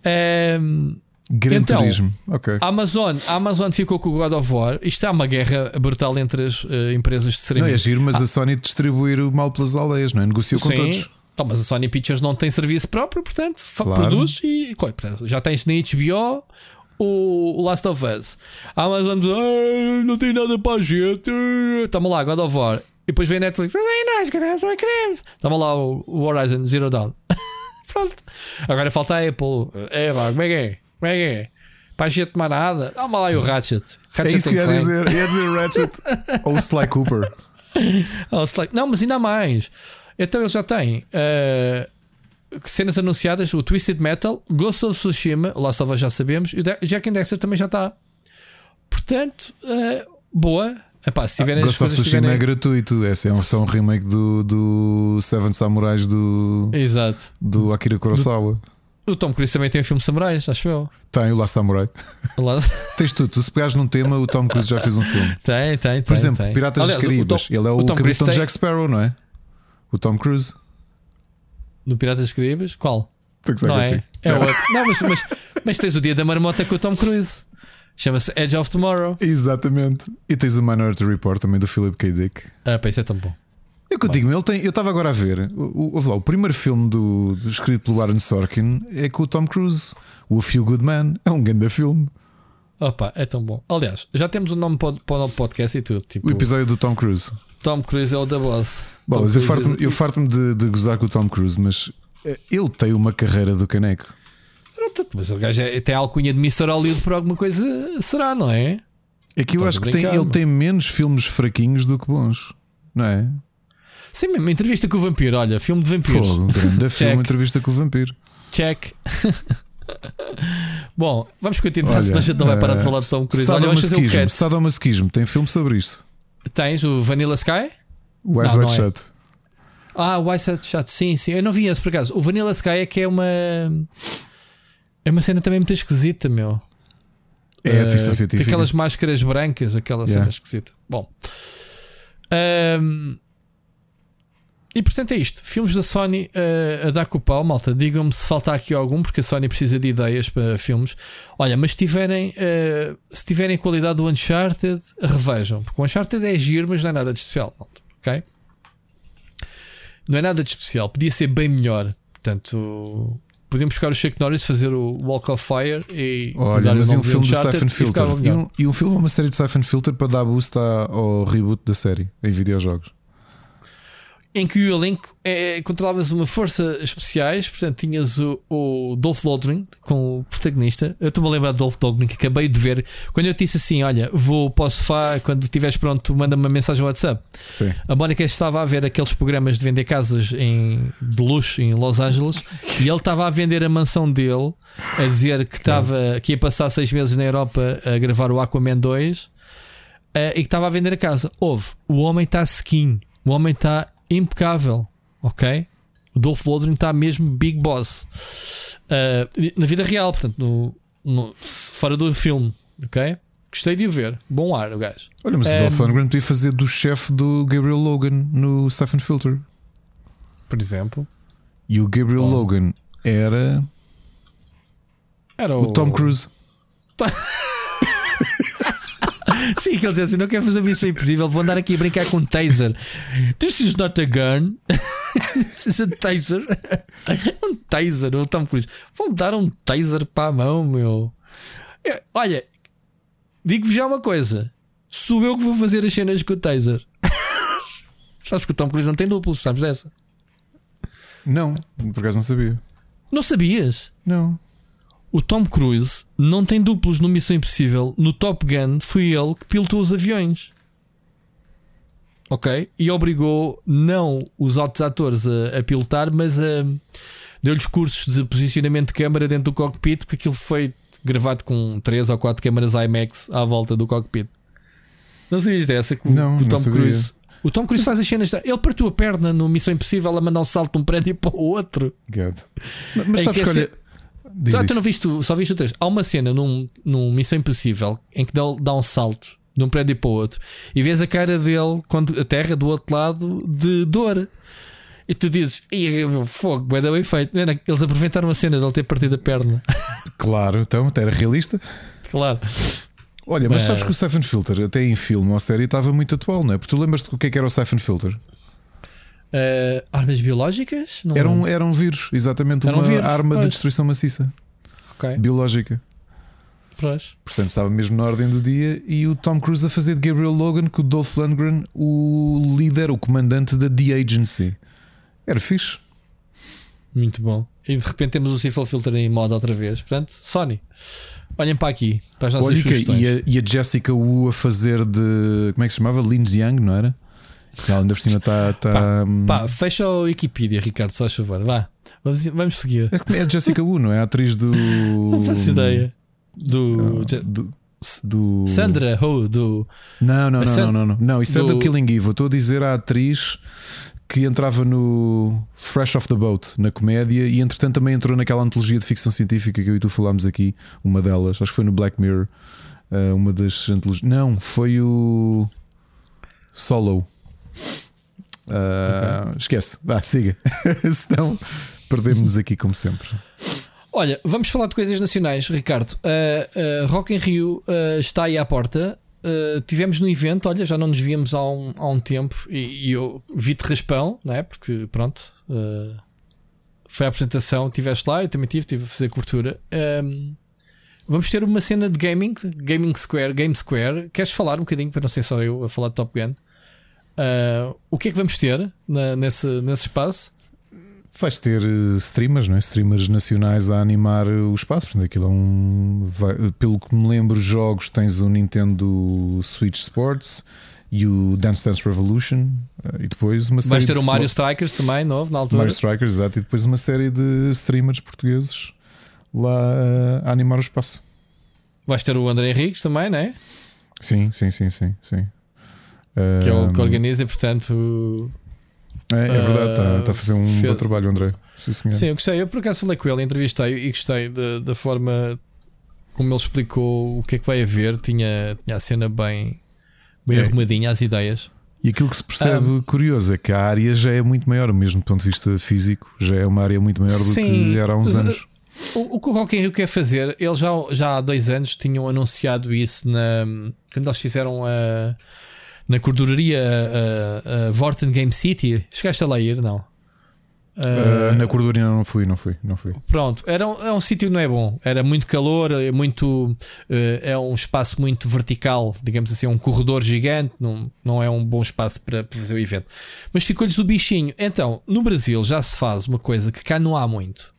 Ehm, Gran Então, Turismo. Ok. a Amazon, a Amazon ficou com o God of War. Isto é uma guerra brutal entre as eh, empresas de Não streaming. é giro, mas a Sony distribuir o mal pelas aldeias, não é? Negociou com Sim. todos. Então, mas a Sony Pictures não tem serviço próprio, portanto, Claro. produz e portanto, já tens na HBO o, Last of Us. A Amazon diz: "Ai, não tem nada para a gente. Toma lá, God of War. E depois vem Netflix: Ai, nós queremos. Toma lá o, Horizon Zero Dawn. Pronto. Agora falta a Apple. É, vá, como é que é? Como é que é? Para a gente tomar nada. Toma lá o Ratchet. É Ratchet isso que ia dizer. Ia dizer Ratchet ou Sly Cooper. Oh, Slack. Não, mas ainda mais. Então eles já têm eh, cenas anunciadas: o Twisted Metal, Ghost of Tsushima, o Last já sabemos, e o Jack and Dexter também já está. Portanto, eh, boa. Epá, se tiverem as Ghost of Tsushima é tiverem... gratuito. Esse é um, só um remake do, do Seven Samurais do, Exato. do Akira Kurosawa. O Tom Cruise também tem um filme de samurais, acho eu. Tem o La Samurai. Lá- Tens tudo. Tu se pegares num tema, o Tom Cruise já fez um filme. tem, tem, Por tem, exemplo, tem. Piratas Aliás, dos. Tom- Ele é o, o capitão Jack Sparrow, não é? O Tom Cruise. No Piratas dos Caribes? Qual? Não é? É outro. Não, mas, mas, mas tens o dia da marmota com o Tom Cruise. Chama-se Edge of Tomorrow. Exatamente. E tens o Minority Report também do Philip K. Dick. Ah, pá, isso é tão bom. É o que eu digo, ele tem, eu estava agora a ver. O, o, lá, o primeiro filme do, do- escrito pelo Aaron Sorkin é com o Tom Cruise. O A Few Good Man. É um grande filme. Opa, é tão bom. Aliás, já temos o nome para o para o novo podcast e tudo. Tipo, O episódio do Tom Cruise. Tom Cruise é o da boss. Bom, Tom mas eu farto-me é- eu farto-me de, de gozar com o Tom Cruise, mas eh, ele tem uma carreira do caneco. Mas o gajo é- tem a alcunha de Mr. Hollywood por alguma coisa, será, não é? É que eu Estás acho que tem- ele não? tem menos filmes fraquinhos do que bons, não é? Sim, mesmo, entrevista com o vampiro. Olha, filme de vampiros. Fogo, grande filme, entrevista com o vampiro. Check. Bom, vamos continuar, Olha, senão a gente não vai parar de eh, falar de Tom Cruise. Olha, Sadomasoquismo, cat. sadomasoquismo, tem filme sobre isso. Tens o Vanilla Sky? Não, Wide é. Shut. Ah, Ice Hat Shot, sim, sim. Eu não vi esse por acaso. O Vanilla Sky é que é uma. É uma cena também muito esquisita, meu. É a Eh, ficção tem científica. aquelas máscaras brancas, aquela cena Yeah. esquisita. Bom. Ahm, e portanto é isto. Filmes da Sony eh, a dar com o pau, malta. Digam-me se falta aqui algum, porque a Sony precisa de ideias para filmes. Olha, mas se tiverem, eh, se tiverem qualidade do Uncharted, revejam. Porque o Uncharted é giro, mas não é nada de especial, malta. Ok? Não é nada de especial. Podia ser bem melhor. Portanto, podíamos buscar o Chuck Norris, fazer o Walk of Fire e. Olha, mas e um de filme do Siphon Filter? E um, e um filme, uma série de Siphon Filter para dar boost ao reboot da série em videojogos. Em que o elenco é, controlavas uma força especiais, portanto tinhas o, o Dolph Lundgren com o protagonista. Eu estou-me a lembrar do Dolph Lundgren que acabei de ver. Quando eu te disse assim: Olha, vou para o sofá, quando estiveres pronto, manda-me uma mensagem no WhatsApp. Sim. A Mónica estava a ver aqueles programas de vender casas em, de luxo em Los Angeles e ele estava a vender a mansão dele, a dizer que, estava, que ia passar seis meses na Europa a gravar o Aquaman 2 eh, e que estava a vender a casa. Houve, o homem está skin, o homem está impecável, ok? O Dolph Lundgren está mesmo big boss Eh, na vida real, portanto, no, no- fora do filme, ok? Gostei de o ver, bom ar o gajo. Olha, mas Um, o Dolph Lundgren podia fazer do chefe do Gabriel Logan no Siphon Filter. Por exemplo, E o Gabriel Bom. Logan era era o Tom Cruise. Sim, que ele dizia assim: não quero fazer missão impossível, vou andar aqui a brincar com um taser. This is not a gun. This is a taser. um taser, o Tom Cruise. Vão dar um taser para a mão, meu. Eu- olha, digo-vos já uma coisa: sou eu que vou fazer as cenas com o taser. Sabes que o Tom Cruise não tem duplos, sabes dessa? Não, por acaso não sabia. Não sabias? Não. O Tom Cruise não tem duplos no Missão Impossível. No Top Gun foi ele que pilotou os aviões. Ok? E obrigou não os outros atores a, a pilotar, mas a deu-lhes cursos de posicionamento de câmara dentro do cockpit, porque aquilo foi gravado com 3 ou 4 câmaras IMAX à volta do cockpit. Não sabias dessa? Que o, Não, que o Tom sabia. Cruise. O Tom Cruise faz as cenas. Ele partiu a perna no Missão Impossível a mandar um salto de um prédio para o outro. God. Mas, mas sabes que olha. Diz, tu não viste, só viste o texto. Há uma cena num, num Missão Impossível em que dá, dá um salto de um prédio para o outro e vês a cara dele quando a terra do outro lado de dor. E tu dizes, "Ih, meu, fogo, vai dar bem feito. Mano, Eles aproveitaram a cena dele ter partido a perna. Claro, então, era realista. claro. Olha, mas É. sabes que o Siphon Filter, até em filme ou série, estava muito atual, não é? Porque tu lembras-te o que é que era o Siphon Filter? Eh, armas biológicas? Não Era um, era um vírus, exatamente, Era um uma vírus, arma de pois. destruição maciça, Ok, biológica. pois. Portanto, estava mesmo na ordem do dia. E o Tom Cruise a fazer de Gabriel Logan, com o Dolph Lundgren, o líder, o comandante da The Agency. Era fixe. Muito bom. E de repente temos o Cifel Filter em moda outra vez. Portanto, Sony, olhem para aqui, para as nossas Olha, e sugestões. e, a, e a Jessica Wu a fazer de. Como é que se chamava? Lin Young, não era? Ela ainda por cima está. Tá, Pá, fecha o Wikipedia, Ricardo, só a favor. Vá, vamos, vamos seguir. é a Jessica Wu, não é? A atriz do. Não faço ideia. Do. Ah, do, do- Sandra Ho, do. Não, não, não, San- não, não, não. Não, isso é do- Killing Eve. Eu estou a dizer a atriz que entrava no Fresh Off the Boat, na comédia, e entretanto também entrou naquela antologia de ficção científica que eu e tu falámos aqui, uma delas, acho que foi no Black Mirror, uh, uma das antologias. Não, foi o Solo. Uh, okay. Esquece, vá, siga. Senão perdemos-nos aqui como sempre. Olha, vamos falar de coisas nacionais, Ricardo. Uh, uh, Rock in Rio está aí à porta. tivemos no evento, olha, já não nos víamos há um, há um tempo e, e eu vi-te raspão, não é? Porque pronto, foi a apresentação, estiveste lá, eu também tive, estive a fazer cobertura. Um, vamos ter uma cena de gaming, Gaming Square, Game Square. Queres falar um bocadinho, para não ser só eu a falar de Top Gun? O que é que vamos ter na, nesse, nesse espaço? Vais ter eh, streamers, não é? Streamers nacionais a animar o espaço. Portanto, aquilo é um. Vai, pelo que me lembro, jogos tens o Nintendo Switch Sports e o Dance Dance Revolution. Eh, e depois uma série. Vais ter o Mario Strikers também, novo, na altura. Mario Strikers, exato. E depois uma série de streamers portugueses lá a animar o espaço. Vais ter o André Henriques também, não é? Sim, sim, sim, sim. sim. Que é o que organiza, portanto, é, é verdade, está, está a fazer um fez... bom trabalho, André. Sim, Sim, eu gostei. Eu por acaso falei com ele, entrevistei e gostei da, da forma como ele explicou o que é que vai haver. Tinha, tinha a cena bem, bem é. arrumadinha, as ideias. E aquilo que se percebe um, curioso é que a área já é muito maior, mesmo do ponto de vista físico, já é uma área muito maior do sim, que era há uns anos. O, o que o Rock in Rio quer fazer, eles já, já há dois anos tinham anunciado isso na, quando eles fizeram a na cordoraria uh, uh, Vorten Game City. Chegaste a lá ir? Não. Uh, na cordoraria não fui, não fui, não fui. Pronto, era um, é um sítio que não é bom. Era muito calor, é muito é um espaço muito vertical, digamos assim, é um corredor gigante, não, não é um bom espaço para, para fazer o evento. Mas ficou-lhes o bichinho. Então, no Brasil já se faz uma coisa que cá não há muito,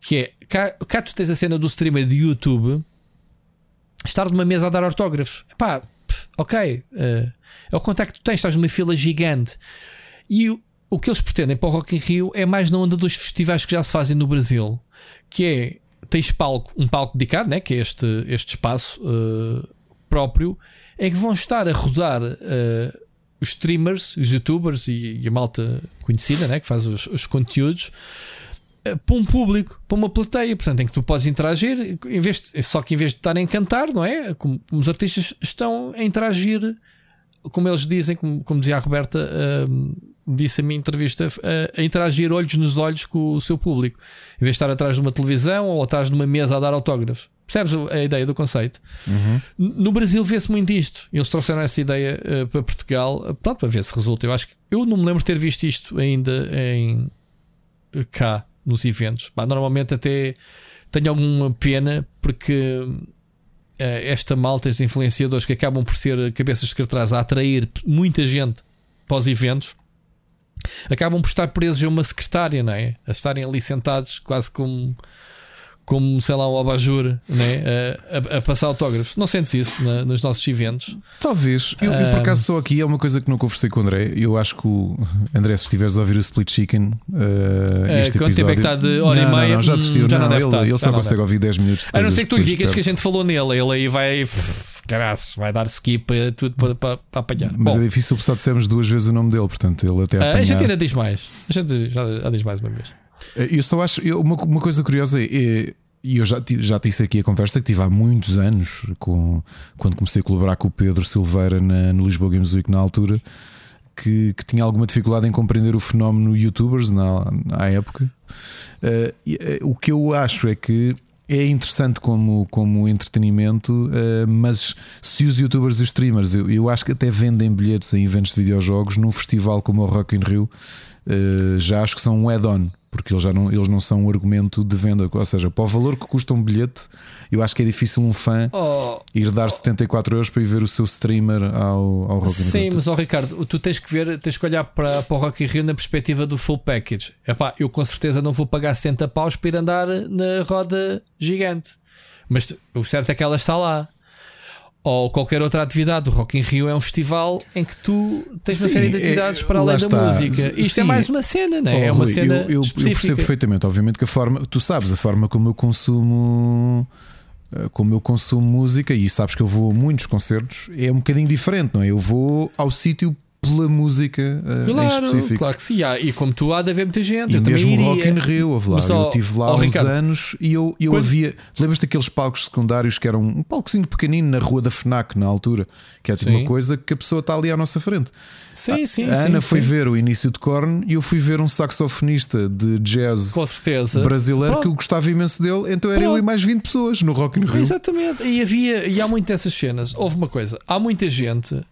que é cá, cá tu tens a cena do streamer de YouTube estar numa mesa a dar autógrafos. Pá, ok, uh, é o contacto que tens, estás numa fila gigante. E o, o que eles pretendem para o Rock in Rio é mais na onda dos festivais que já se fazem no Brasil, que é tens palco, um palco dedicado, né, que é este, este espaço uh, próprio, é que vão estar a rodar uh, os streamers, os youtubers e, e, a malta conhecida, né, que faz os, os conteúdos para um público, para uma plateia, portanto, em que tu podes interagir, em vez de, só que em vez de estarem a cantar, não é? Como, como os artistas estão a interagir, como eles dizem, como, como dizia a Roberta, uh, disse a minha entrevista, uh, a interagir olhos nos olhos com o seu público, em vez de estar atrás de uma televisão ou atrás de uma mesa a dar autógrafos. Percebes a ideia do conceito? Uhum. No Brasil vê-se muito isto. Eles trouxeram essa ideia uh, para Portugal, pronto, para ver se resulta. Eu acho que eu não me lembro de ter visto isto ainda em cá nos eventos. Bah, normalmente até tenho alguma pena porque uh, esta malta, estes influenciadores que acabam por ser cabeças de cartaz a atrair muita gente para os eventos, acabam por estar presos a uma secretária, não é? A estarem ali sentados quase como como, sei lá, o abajur né? a, a, a passar autógrafos. Não sentes isso na, nos nossos eventos? Talvez. Eu, eu, por acaso sou aqui, é uma coisa que não conversei com o André. Eu acho que o André, se estiveres a ouvir o Split Chicken, uh, este quanto episódio... tempo é que está de hora não, e meia? Não, não, já desistiu. Já não, não ele, estar, ele só consegue ouvir 10 minutos. A não ser que tu lhe digas que a gente falou nele. Ele aí vai. Caraças, vai dar skip a tudo para, para, para apanhar. Mas Bom, é difícil, só dissemos duas vezes o nome dele, portanto, ele até apanhar... A gente ainda diz mais. A gente já, já diz mais uma vez. Eu só acho. Eu, uma, uma coisa curiosa é, é e eu já, já disse aqui a conversa que tive há muitos anos, com, quando comecei a colaborar com o Pedro Silveira na, no Lisboa Games Week na altura, que, que tinha alguma dificuldade em compreender o fenómeno youtubers na, na época. Uh, uh, o que eu acho é que é interessante como, como entretenimento, uh, mas se os youtubers e os streamers, eu, eu acho que até vendem bilhetes em eventos de videojogos num festival como o Rock in Rio, já acho que são um add-on porque eles, já não, eles não são um argumento de venda. Ou seja, para o valor que custa um bilhete, eu acho que é difícil um fã oh, ir dar oh. 74 euros para ir ver o seu streamer ao, ao Rock in Rio. Sim, mas oh, Ricardo, tu tens que ver, tens que olhar para, para o Rock in Rio na perspectiva do full package. Epá, eu com certeza não vou pagar 70 paus para ir andar na roda gigante. Mas o certo é que ela está lá ou qualquer outra atividade. O Rock in Rio é um festival em que tu tens Sim, uma série de atividades é, para além da música. Isto é Sim. é mais uma cena, não é? Oh, é uma cena. Eu, eu, eu, percebo perfeitamente, obviamente, que a forma, tu sabes, a forma como eu consumo. Eh, como eu consumo música, e sabes que eu vou a muitos concertos, é um bocadinho diferente, não é? Eu vou ao sítio pela música uh, claro, em específico. Claro que sim, há, e como tu há de haver muita gente. E eu mesmo também o Rock in Rio, houve lá. Só- eu estive lá há uns Ricardo, anos e eu, eu quando- havia. Lembras daqueles palcos secundários que eram um palcozinho pequenino na rua da FNAC na altura, que é tipo Sim. uma coisa que a pessoa está ali à nossa frente. Sim, sim, a sim. Ana foi sim. ver o início de Korn e eu fui ver um saxofonista de jazz brasileiro que eu Pronto. gostava imenso dele, então era eu Pronto. e mais 20 pessoas no Rock in Rio. Exatamente. E havia, e há muito dessas cenas. Houve uma coisa, há muita gente, eh,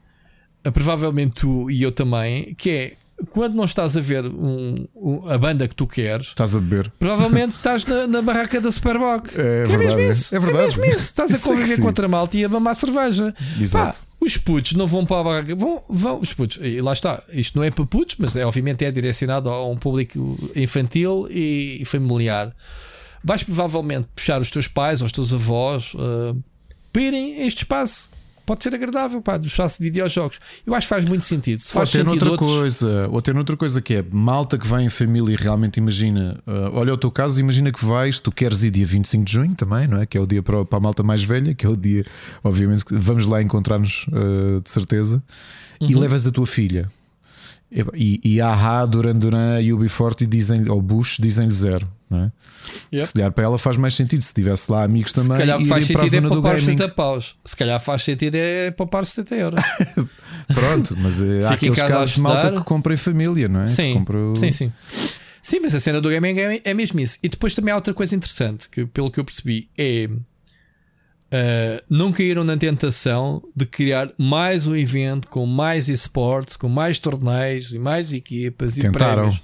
provavelmente tu e eu também, que é quando não estás a ver um- um- a banda que tu queres, Estás a beber. provavelmente estás na, na barraca da Superboc. É é verdade, mesmo isso. é verdade. mesmo isso. Estás a Isso é conviver com outra malta e a mamar cerveja. Exato. Pá, os putos não vão para a barraca. Vão, vão os putos. E lá está. Isto não é para putos, mas é, obviamente é direcionado a um público infantil e familiar. Vais provavelmente puxar os teus pais ou os teus avós uh, para irem a este espaço. Pode ser agradável, pá, espaço de videojogos. Eu acho que faz muito sentido. Se Ou faz ter sentido outra outros, coisa, ou ter outra coisa que é malta que vai em família e realmente imagina, uh, olha o teu caso, imagina que vais, tu queres ir dia 25 de junho também, não é? Que é o dia para, para a malta mais velha, que é o dia, obviamente, que vamos lá encontrar-nos uh, de certeza, e Uhum. levas a tua filha. E, e a AHA, Duran Duran e Ubisoft dizem ou Bush dizem-lhe zero, não é? Yep. Se calhar para ela faz mais sentido se tivesse lá amigos também se calhar faz sentido é poupar gaming. 70 paus. Se calhar faz sentido é poupar 70 euros. Pronto, mas uh, há aqueles casos de malta que compra em família, não é? Sim, Compra o- sim, sim. Sim, mas a cena do gaming é, é mesmo isso. E depois também há outra coisa interessante que, pelo que eu percebi, é uh, não caíram na tentação de criar mais um evento com mais esportes, com mais torneios e mais equipas e Tentaram. prémios.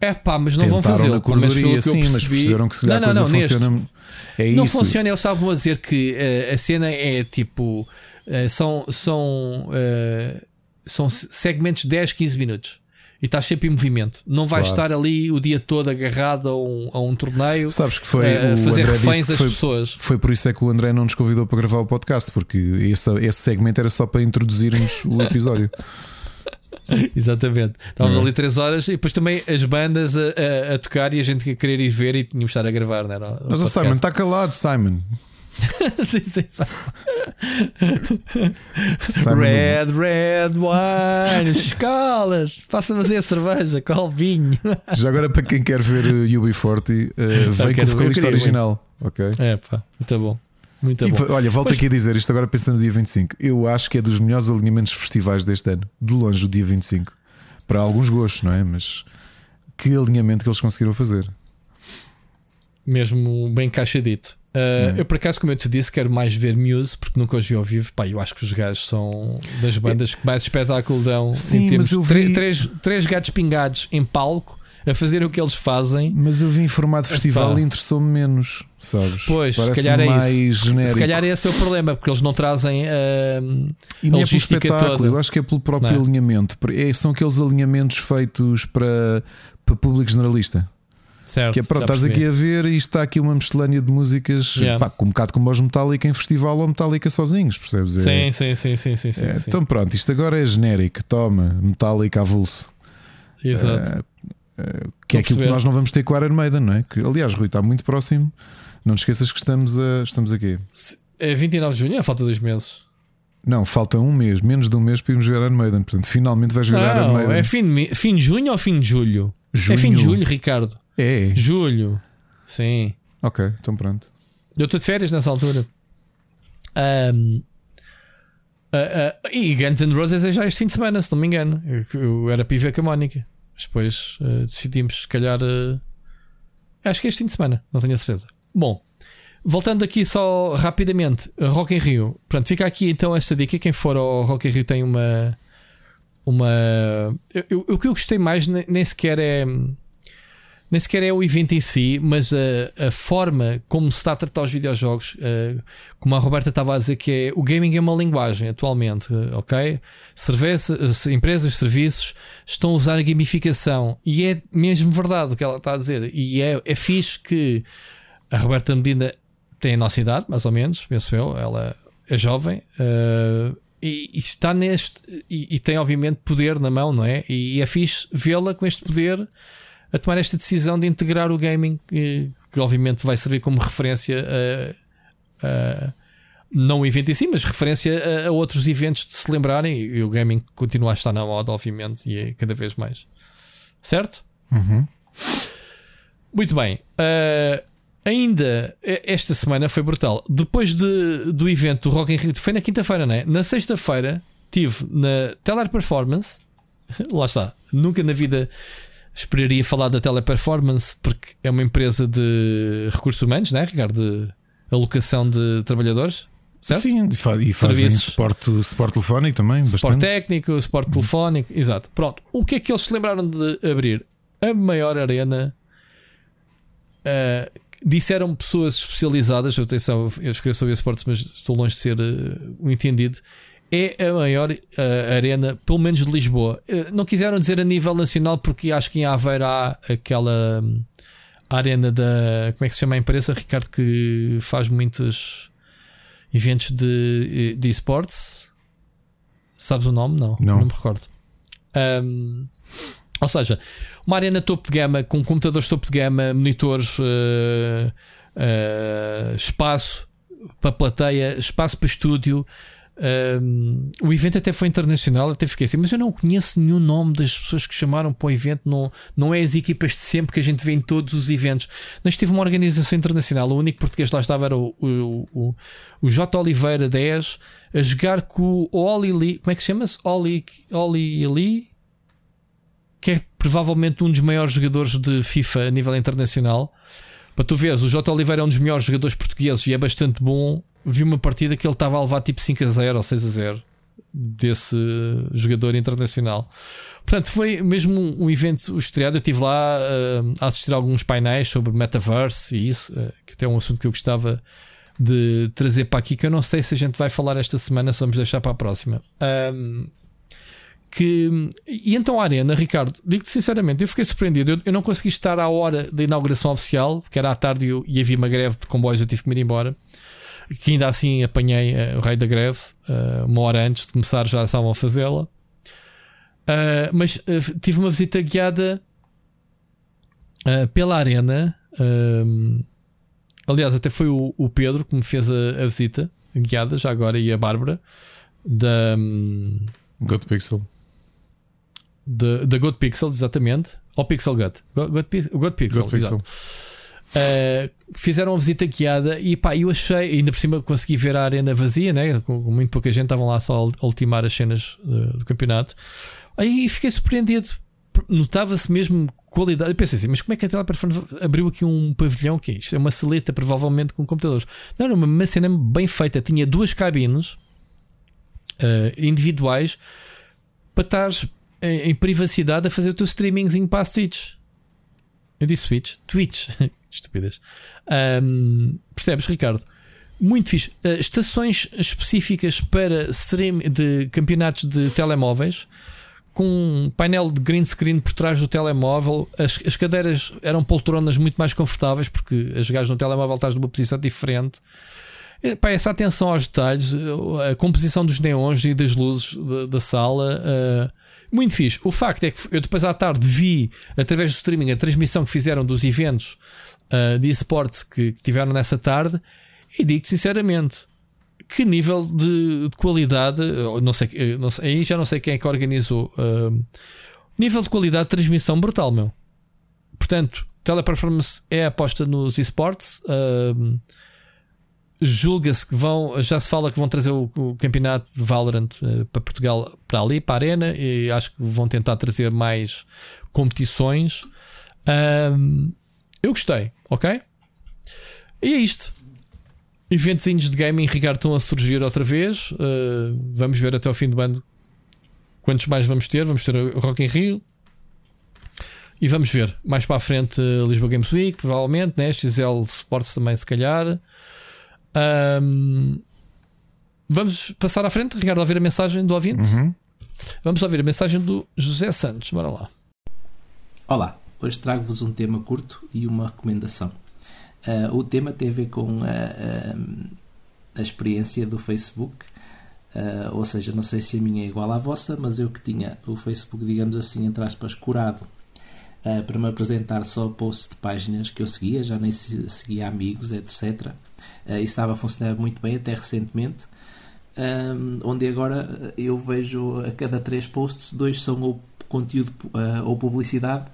É pá, mas não vão na corredoria, sim, mas perceberam que se calhar não, a não, coisa não, neste. funciona. É Não isso. funciona, eles estavam a dizer que eh, a cena é tipo. eh, são são, eh, são segmentos de 10, 15 minutos. E estás sempre em movimento. Não vais Claro. estar ali o dia todo agarrado a um, a um torneio Sabes que foi a o fazer André reféns das foi, pessoas. foi por isso é que o André não nos convidou para gravar o podcast, porque esse, esse segmento era só para introduzirmos o episódio. Exatamente. Estávamos Uhum. ali 3 horas e depois também as bandas a, a- a tocar e a gente a querer ir ver e tínhamos de estar a gravar, não era? O Mas o. Simon está calado, Simon. Sim, sim. Simon Red, red wine, escalas, passa-me a fazer a cerveja, qual vinho? Já agora, para quem quer ver uh, UB40, uh, vem com o vocalista original. Ok. É pá, muito bom. Muito E, bom. olha, volto Pois- aqui a dizer isto agora pensando no dia 25. Eu acho que é dos melhores alinhamentos festivais deste ano. De longe, o dia 25. Para alguns gostos, não é? Mas que alinhamento que eles conseguiram fazer. Mesmo bem encaixadito. Uh, É. Eu, por acaso, como eu te disse, quero mais ver Muse, porque nunca os vi ao vivo. Pá, eu acho que os gajos são das bandas que mais espetáculo dão. Sim, mas eu vi- três, três gatos pingados em palco a fazer o que eles fazem. Mas eu vi em formato festival Epá. e interessou-me menos, sabes? Pois, se calhar é mais isso. genérico. Se calhar esse é o problema, porque eles não trazem. uh, E a nem é pelo logística espetáculo, toda. eu acho que é pelo próprio Não é? alinhamento. É- são aqueles alinhamentos feitos para, para público generalista. certo, Que é pronto, estás aqui a ver e está aqui uma miscelânea de músicas, Yeah. pá, com um bocado como os Metallica em festival ou Metallica sozinhos, percebes? É- Sim, sim, sim, sim, sim, sim, é, sim. Então pronto, isto agora é genérico, toma, Metallica avulso. Exato. Eh, que é Estou a aquilo que nós não vamos ter com o Iron Maiden, não é? Que, aliás, Rui, está muito próximo. Não te esqueças que estamos, a, estamos aqui. É 29 de junho, é falta dois meses. Não, falta um mês, menos de um mês para irmos ver Iron Maiden. Portanto, finalmente vais ver Iron Maiden. é fim de, fim de junho ou fim de julho? É fim de julho, Ricardo. É, Julho. Sim. ok, então pronto. Eu estou de férias nessa altura. Ahm, ah, ah, e Guns N' Roses é já este fim de semana, se não me engano. Eu, eu era ver com a Mónica. Mas depois ah, decidimos, se calhar. ah, acho que é este fim de semana, não tenho a certeza. Bom, voltando aqui só rapidamente, Rock in Rio. Pronto, fica aqui então esta dica. Quem for ao Rock in Rio tem uma. Uma. eu- eu- o que eu gostei mais ne- nem sequer é nem sequer é o evento em si, mas a, a forma como se está a tratar os videojogos, eh, como a Roberta estava a dizer, que é o gaming é uma linguagem atualmente, eh, ok? Serviços, empresas, serviços estão a usar a gamificação e é mesmo verdade o que ela está a dizer. E é, é fixe que a Roberta Medina tem a nossa idade, mais ou menos, penso eu, ela é jovem. eh, e, e está neste e, e tem obviamente poder na mão, não é? E, é fixe vê-la com este poder a tomar esta decisão de integrar o gaming, que, que obviamente vai servir como referência a- a- Não o evento em si, mas referência a, a, outros eventos de se lembrarem. E o gaming continua a estar na moda, obviamente, e é cada vez mais. Certo? Uhum. Muito bem. Uh, ainda esta semana foi brutal. Depois de, do evento do Rock in Rio, foi na quinta-feira, não é? Na sexta-feira tive na Teleperformance. Lá está. Nunca na vida esperaria falar da Teleperformance porque é uma empresa de recursos humanos, né, Ricardo? De alocação de trabalhadores. Certo? Sim, e fazem Serviços. suporte, suporte telefónico também. Suporte técnico, suporte telefónico, exato. Pronto. O que é que eles se lembraram de abrir? A maior arena. Uh, disseram pessoas especializadas. Atenção, eu escrevo sobre esportes, mas estou longe de ser uh, um entendido é a maior uh, arena, pelo menos de Lisboa. Uh, não quiseram dizer a nível nacional, porque acho que em Aveiro há aquela um, arena da. Como é que se chama a empresa, Ricardo, que faz muitos eventos de, de esportes. Sabes o nome? Não, não, não me recordo. Um, ou seja, uma arena topo de gama com computadores topo de gama, monitores, uh, espaço para plateia, espaço para estúdio. Um, o evento até foi internacional, até fiquei assim, mas eu não conheço nenhum nome das pessoas que chamaram para o evento, não, não é as equipas de sempre que a gente vê em todos os eventos. Nós tive uma organização internacional, o único português lá estava era o, o, o, o J. Oliveira 10 a jogar com o Oli Lee, como é que se chama-se? Oli, Oli Lee, que é provavelmente um dos maiores jogadores de FIFA a nível internacional. Para tu veres, o J. Oliveira é um dos melhores jogadores portugueses e é bastante bom vi uma partida que ele estava a levar tipo 5 a 0 ou 6 a 0 desse jogador internacional. Portanto, foi mesmo um evento estreado. Eu estive lá uh, a assistir a alguns painéis sobre metaverse e isso, uh, que até é um assunto que eu gostava de trazer para aqui. Que eu não sei se a gente vai falar esta semana, se vamos deixar para a próxima. Um, que, e então a Arena, Ricardo, digo-te sinceramente, eu fiquei surpreendido. Eu, eu, não consegui estar à hora da inauguração oficial, que era à tarde e, e havia uma greve de comboios, eu tive que me ir embora que ainda assim apanhei uh, o rei da greve, uh, uma hora antes de começar já estavam a fazê-la. Uh, mas tive uma visita guiada pela Arena. aliás, até foi o, o, Pedro que me fez a, a, visita guiada, já agora, e a Bárbara da um, God Pixel. Da God Pixel, exatamente. Ou Pixel. God, God, God Pixel, Pixel. Uh, fizeram a visita guiada e pá, eu achei, ainda por cima consegui ver a arena vazia, né? com, com muito pouca gente, estavam lá só a ultimar as cenas do, do campeonato. Aí fiquei surpreendido, notava-se mesmo qualidade. Eu pensei assim, mas como é que a Teleperformance abriu aqui um pavilhão? Que é isto? É uma saleta, provavelmente com computadores. Não, era uma cena bem feita, tinha duas cabines uh, individuais para estar em, em, privacidade a fazer o teu streaming em para Eu disse Twitch, Twitch. Estupidez. Um, percebes, Ricardo? Muito fixe. Uh, estações específicas para stream de campeonatos de telemóveis com um painel de green screen por trás do telemóvel. As, as cadeiras eram poltronas muito mais confortáveis porque as gajas no telemóvel estás numa posição diferente. Pá, essa atenção aos detalhes, a composição dos neons e das luzes da, da sala. Muito fixe. O facto é que eu depois à tarde vi, através do streaming, a transmissão que fizeram dos eventos uh, de esportes que, que, tiveram nessa tarde e digo sinceramente que nível de, de qualidade, não sei, não sei, aí já não sei quem é que organizou, uh, nível de qualidade de transmissão brutal, meu. Portanto, teleperformance é aposta nos esportes. Uh, Julga-se que vão, já se fala que vão trazer o, o campeonato de Valorant uh, para Portugal, para ali, para a Arena, e acho que vão tentar trazer mais competições. eu gostei, ok? E é isto. Eventos de gaming, Ricardo, estão a surgir outra vez. Uh, vamos ver até ao fim do ano quantos mais vamos ter. Vamos ter o Rock in Rio. E vamos ver mais para a frente uh, Lisboa Games Week, provavelmente, né? XL Sports também, se calhar. Um, vamos passar à frente, Ricardo, a ouvir a mensagem do ouvinte. Uhum. Vamos ouvir a mensagem do José Santos. Bora lá. Olá, Hoje trago-vos um tema curto e uma recomendação. Uh, o tema tem a ver com a, a, a experiência do Facebook, uh, ou seja, não sei se a minha é igual à vossa, mas eu que tinha o Facebook, digamos assim, entre aspas, curado uh, para me apresentar só posts de páginas que eu seguia, já nem seguia amigos, etc. Uh, estava a funcionar muito bem até recentemente. Um, onde agora eu vejo a cada três posts, dois são ou conteúdo uh, ou publicidade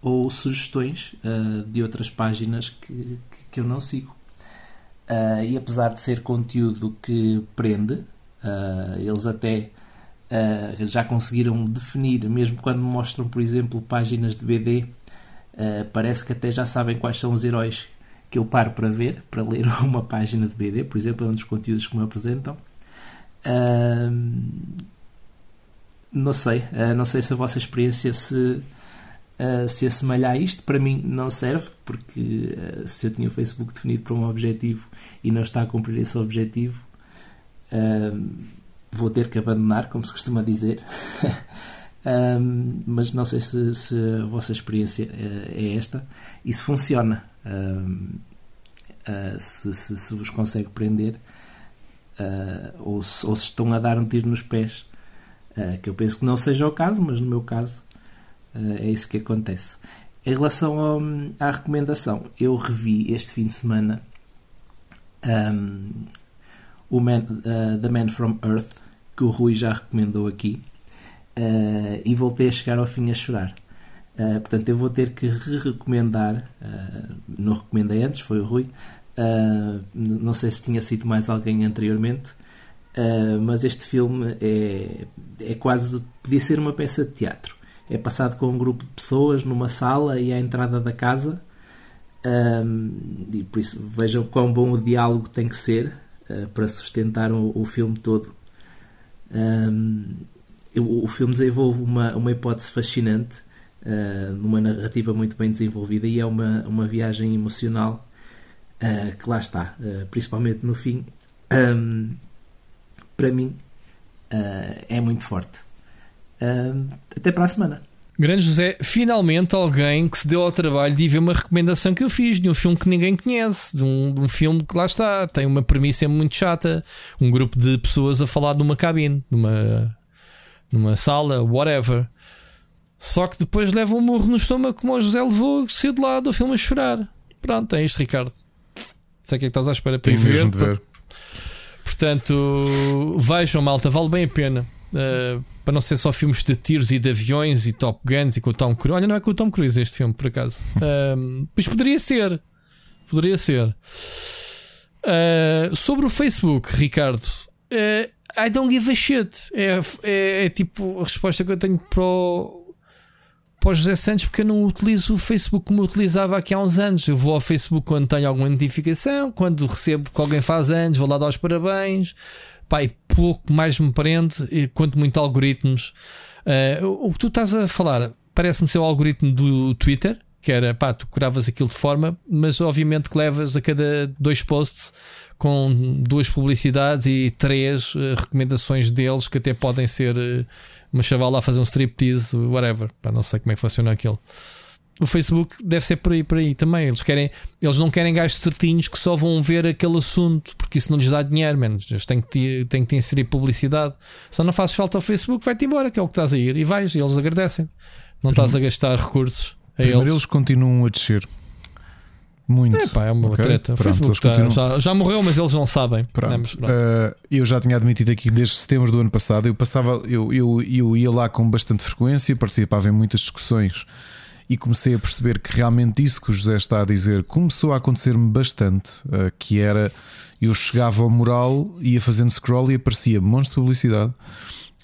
ou sugestões uh, de outras páginas que, que, eu não sigo. Uh, e apesar de ser conteúdo que prende, eles até já conseguiram definir, mesmo quando mostram, por exemplo, páginas de BD, parece que até já sabem quais são os heróis que eu paro para ver, para ler uma página de BD, por exemplo, é um dos conteúdos que me apresentam. não sei, não sei se a vossa experiência se uh, se assemelha a isto. Para mim não serve, porque uh, se eu tinha o Facebook definido para um objetivo e não está a cumprir esse objetivo, uh, vou ter que abandonar, como se costuma dizer. Um, mas não sei se, se, a vossa experiência é esta e se funciona, uh, se, se, se, vos consegue prender uh, ou, se, ou, se, estão a dar um tiro nos pés. Uh, que eu penso que não seja o caso, mas no meu caso é isso que acontece. Em relação ao, à recomendação, eu revi este fim de semana um, o Man, The Man from Earth, que o Rui já recomendou aqui, e voltei a chegar ao fim a chorar. Uh, portanto, eu vou ter que re-recomendar. Uh, não recomendei antes, foi o Rui. Uh, não sei se tinha sido mais alguém anteriormente, mas este filme é, é quase. podia ser uma peça de teatro é passado com um grupo de pessoas numa sala e à entrada da casa. E por isso vejam quão bom o diálogo tem que ser para sustentar o, o filme todo. O, o, filme desenvolve uma, uma hipótese fascinante, uh, numa narrativa muito bem desenvolvida, e é uma, uma viagem emocional uh, que lá está, principalmente no fim. Um, para mim, é muito forte. Uh, até para a semana. Grande José, finalmente alguém que se deu ao trabalho de ver uma recomendação que eu fiz de um filme que ninguém conhece, de um, de um, filme que lá está, tem uma premissa muito chata, um grupo de pessoas a falar numa cabine, numa, numa sala, whatever. Só que depois leva um murro no estômago como o José levou, saiu de lá do filme a chorar. Pronto, é isto, Ricardo. Sei o que é que estás à espera para ver. ver. Portanto, vejam, malta, vale bem a pena. Uh, para não ser só filmes de tiros e de aviões e Top Guns e com o Tom Cruise. Olha, não é com o Tom Cruise este filme, por acaso. um, pois poderia ser. Poderia ser. Uh, sobre o Facebook, Ricardo, uh, I don't give a shit. É, é, é, tipo a resposta que eu tenho para o, para o José Santos, porque eu não utilizo o Facebook como eu utilizava aqui há uns anos. Eu vou ao Facebook quando tenho alguma notificação, quando recebo que alguém faz anos, vou lá dar os parabéns pai, pouco mais me prende, quanto muito algoritmos. Uh, o que tu estás a falar parece-me ser o algoritmo do Twitter, que era pá, tu curavas aquilo de forma, mas obviamente que levas a cada dois posts com duas publicidades e três uh, recomendações deles que até podem ser uh, uma chavala a fazer um striptease, whatever. Pá, não sei como é que funciona aquilo o Facebook deve ser por aí, por aí também. Eles, querem, eles não querem gajos certinhos que só vão ver aquele assunto, porque isso não lhes dá dinheiro, menos. Eles têm que, te, têm que te inserir publicidade. Só não fazes falta ao Facebook, vai-te embora, que é o que estás a ir, e vais, e eles agradecem. Não estás a gastar recursos. A eles. eles continuam a descer. Muito. É, pá, é uma okay. treta. Pronto, Facebook tá, já, já, morreu, mas eles não sabem. Pronto. pronto. Uh, eu já tinha admitido aqui desde setembro do ano passado. Eu passava, eu, eu, eu ia lá com bastante frequência, participava em muitas discussões e comecei a perceber que realmente isso que o José está a dizer começou a acontecer-me bastante, uh, que era eu chegava ao mural, ia fazendo scroll e aparecia montes de publicidade,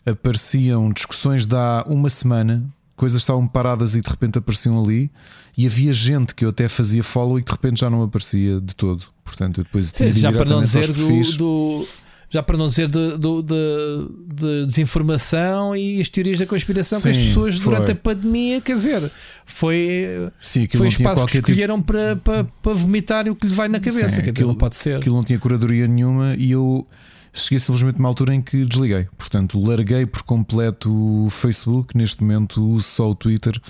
apareciam discussões de há uma semana, coisas estavam paradas e de repente apareciam ali, e havia gente que eu até fazia follow e que de repente já não aparecia de todo. Portanto, eu depois tinha Sim, já para não dizer do, do já para não dizer de, de, de, de, desinformação e as teorias da conspiração Sim, que as pessoas foi. durante a pandemia, quer dizer, foi, Sim, foi espaço que tipo escolheram tipo... para, para, para vomitar o que lhe vai na cabeça, Sim, que aquilo, não pode ser. Aquilo não tinha curadoria nenhuma e eu cheguei simplesmente uma altura em que desliguei. Portanto, larguei por completo o Facebook, neste momento uso só o Twitter.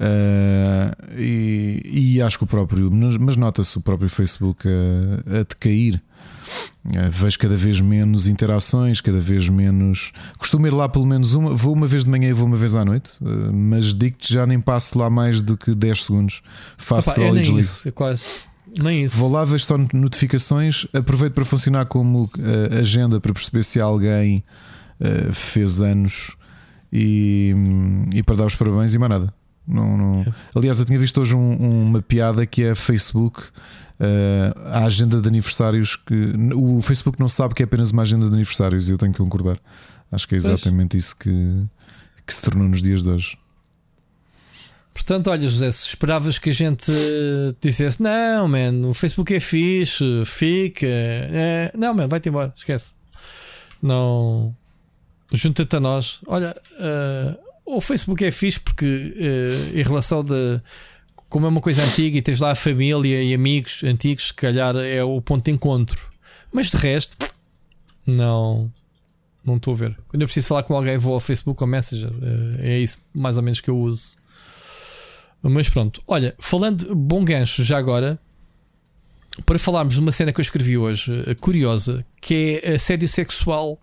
Uh, e, e, acho que o próprio, mas nota-se o próprio Facebook a, a decair. Uh, vejo cada vez menos interações, cada vez menos. Costumo ir lá pelo menos uma, vou uma vez de manhã e vou uma vez à noite, uh, mas digo-te já nem passo lá mais do que 10 segundos. Faço Opa, é nem isso, é quase. Nem isso. Vou lá, vejo só notificações, aproveito para funcionar como agenda para perceber se alguém fez anos e, e para dar os parabéns e mais nada. Não, não... É. Aliás, eu tinha visto hoje um, uma piada que é Facebook. Uh, a agenda de aniversários que o Facebook não sabe que é apenas uma agenda de aniversários e eu tenho que concordar. Acho que é exatamente pois. isso que, que se tornou nos dias de hoje. Portanto, olha, José, se esperavas que a gente dissesse não, man, o Facebook é fixe, fica, é... não, man, vai-te embora, esquece. Não junta-te a nós. Olha, uh, o Facebook é fixe porque, uh, em relação de. Como é uma coisa antiga e tens lá a família e amigos antigos, se calhar é o ponto de encontro. Mas de resto, não. Não estou a ver. Quando eu preciso falar com alguém, vou ao Facebook ou Messenger. Uh, é isso mais ou menos que eu uso. Mas pronto, olha, falando bom gancho já agora, para falarmos de uma cena que eu escrevi hoje, curiosa, que é assédio sexual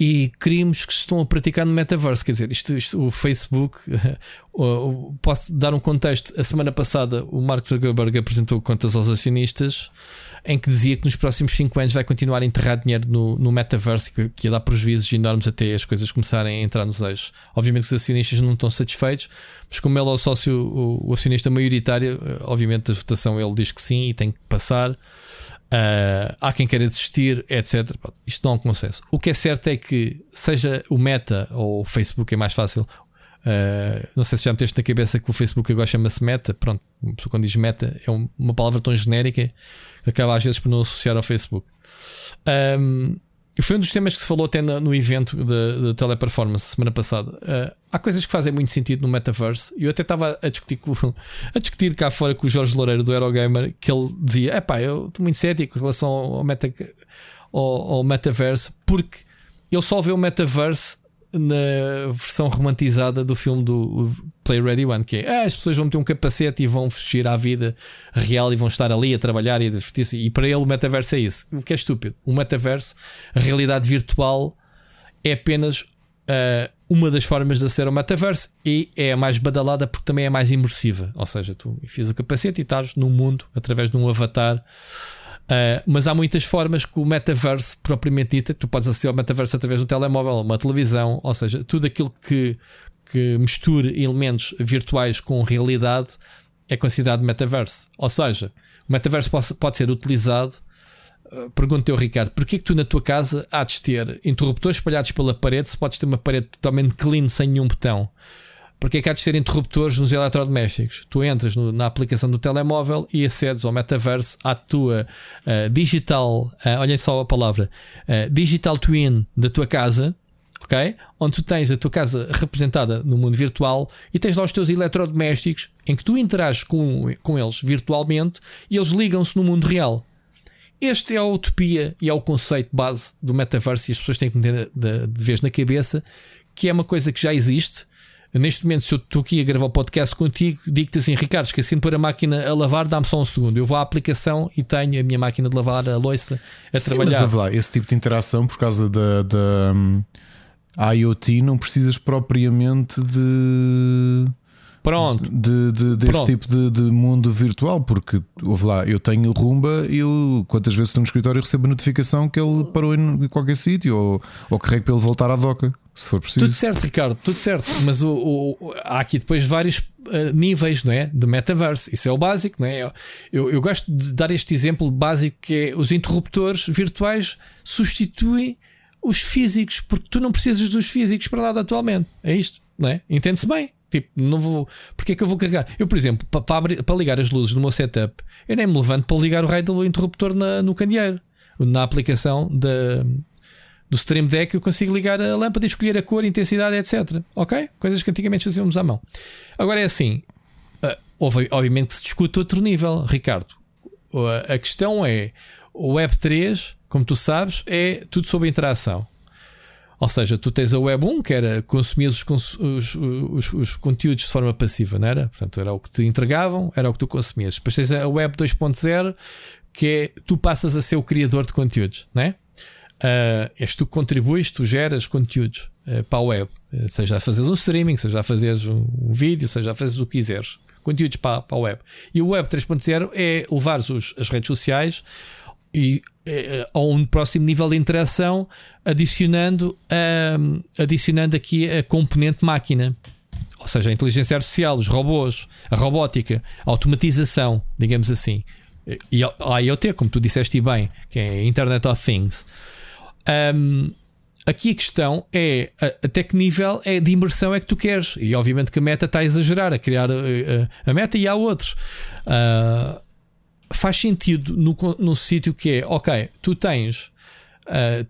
e crimes que se estão a praticar no metaverso. Quer dizer, isto, isto o Facebook, posso dar um contexto. A semana passada, o Mark Zuckerberg apresentou contas aos acionistas em que dizia que nos próximos 5 anos vai continuar a enterrar dinheiro no, no metaverso, que, que ia dar prejuízos enormes até as coisas começarem a entrar nos eixos. Obviamente que os acionistas não estão satisfeitos, mas como ele é o sócio, o, o acionista maioritário, eh, obviamente a votação ele diz que sim e tem que passar. Uh, há quem queira desistir, etc. Isto não é um consenso. O que é certo é que, seja o Meta ou o Facebook, é mais fácil. Uh, não sei se já meteste na cabeça que o Facebook agora chama-se Meta. Pronto, quando diz Meta é uma palavra tão genérica que acaba às vezes por não associar ao Facebook. Um, foi um dos temas que se falou até no, no evento da teleperformance semana passada. Uh, há coisas que fazem muito sentido no metaverse. E eu até estava a discutir, com, a discutir cá fora com o Jorge Loureiro do Eurogamer que ele dizia: é pá, eu estou muito cético em relação ao, meta, ao, ao metaverse, porque ele só vê o metaverse na versão romantizada do filme do Play Ready One, que é ah, as pessoas vão ter um capacete e vão fugir à vida real e vão estar ali a trabalhar e a divertir-se. E para ele o metaverso é isso. O que é estúpido. O metaverso, a realidade virtual, é apenas uh, uma das formas de ser o metaverso e é a mais badalada porque também é mais imersiva. Ou seja, tu enfias o capacete e estás no mundo através de um avatar Uh, mas há muitas formas que o metaverso, propriamente dita, tu podes aceder ao metaverso através do telemóvel, uma televisão, ou seja, tudo aquilo que, que misture elementos virtuais com realidade é considerado metaverso. Ou seja, o metaverso pode, ser utilizado. Uh, Pergunta-te, Ricardo, porquê que tu na tua casa há de ter interruptores espalhados pela parede se podes ter uma parede totalmente clean sem nenhum botão? Porque é que há de ser interruptores nos eletrodomésticos? Tu entras no, na aplicação do telemóvel e acedes ao metaverso à tua uh, digital, uh, olhem só a palavra, uh, digital twin da tua casa, ok? Onde tu tens a tua casa representada no mundo virtual e tens lá os teus eletrodomésticos em que tu interages com, com eles virtualmente e eles ligam-se no mundo real. Este é a utopia e é o conceito base do metaverso e as pessoas têm que meter de, de vez na cabeça que é uma coisa que já existe Neste momento, se eu estou aqui a gravar o podcast contigo, digo-te assim, Ricardo, esqueci de pôr a máquina a lavar, dá-me só um segundo. Eu vou à aplicação e tenho a minha máquina de lavar a louça a Sim, trabalhar. Mas lá, esse tipo de interação, por causa da, da um, IoT, não precisas propriamente de. Pronto. De, de, desse Pronto. tipo de, de, mundo virtual, porque houve lá, eu tenho rumba e eu, quantas vezes estou no escritório, recebo a notificação que ele parou em qualquer sítio ou, ou carrego para ele voltar à doca se for preciso. Tudo certo, Ricardo, tudo certo. Mas o, o há aqui depois vários uh, níveis não é? de metaverse. Isso é o básico, não é? Eu, eu gosto de dar este exemplo básico que é os interruptores virtuais substituem os físicos, porque tu não precisas dos físicos para nada atualmente. É isto, não é? Entende-se bem. Tipo, não vou. Porque é que eu vou carregar? Eu, por exemplo, para, para, para ligar as luzes no meu setup, eu nem me levanto para ligar o raio do interruptor na, no candeeiro, na aplicação da, do Stream Deck eu consigo ligar a lâmpada e escolher a cor, a intensidade, etc. Ok? Coisas que antigamente fazíamos à mão. Agora é assim, uh, obviamente que se discute outro nível, Ricardo. Uh, a questão é o Web3, como tu sabes, é tudo sobre interação. Ou seja, tu tens a Web 1, que era consumir os, os, os, os, conteúdos de forma passiva, não era? Portanto, era o que te entregavam, era o que tu consumias. Depois tens a Web 2.0, que é tu passas a ser o criador de conteúdos, não é? Uh, és tu que contribuis, tu geras conteúdos uh, para a web, uh, seja a fazeres um streaming, seja a fazeres um, um vídeo, seja a fazeres o que quiseres, conteúdos para, para a web. E o Web 3.0 é levar os, as redes sociais e a um próximo nível de interação, adicionando, adicionando aqui a componente máquina. Ou seja, a inteligência artificial, os robôs, a robótica, a automatização, digamos assim. E a IoT, como tu disseste bem, que é a Internet of Things. Um, aqui a questão é até que nível é de imersão é que tu queres. E obviamente que a meta está a exagerar, a criar a, eh, a, a meta e há outros. Uh, faz sentido no, no sítio que é, ok, tu tens. Uh,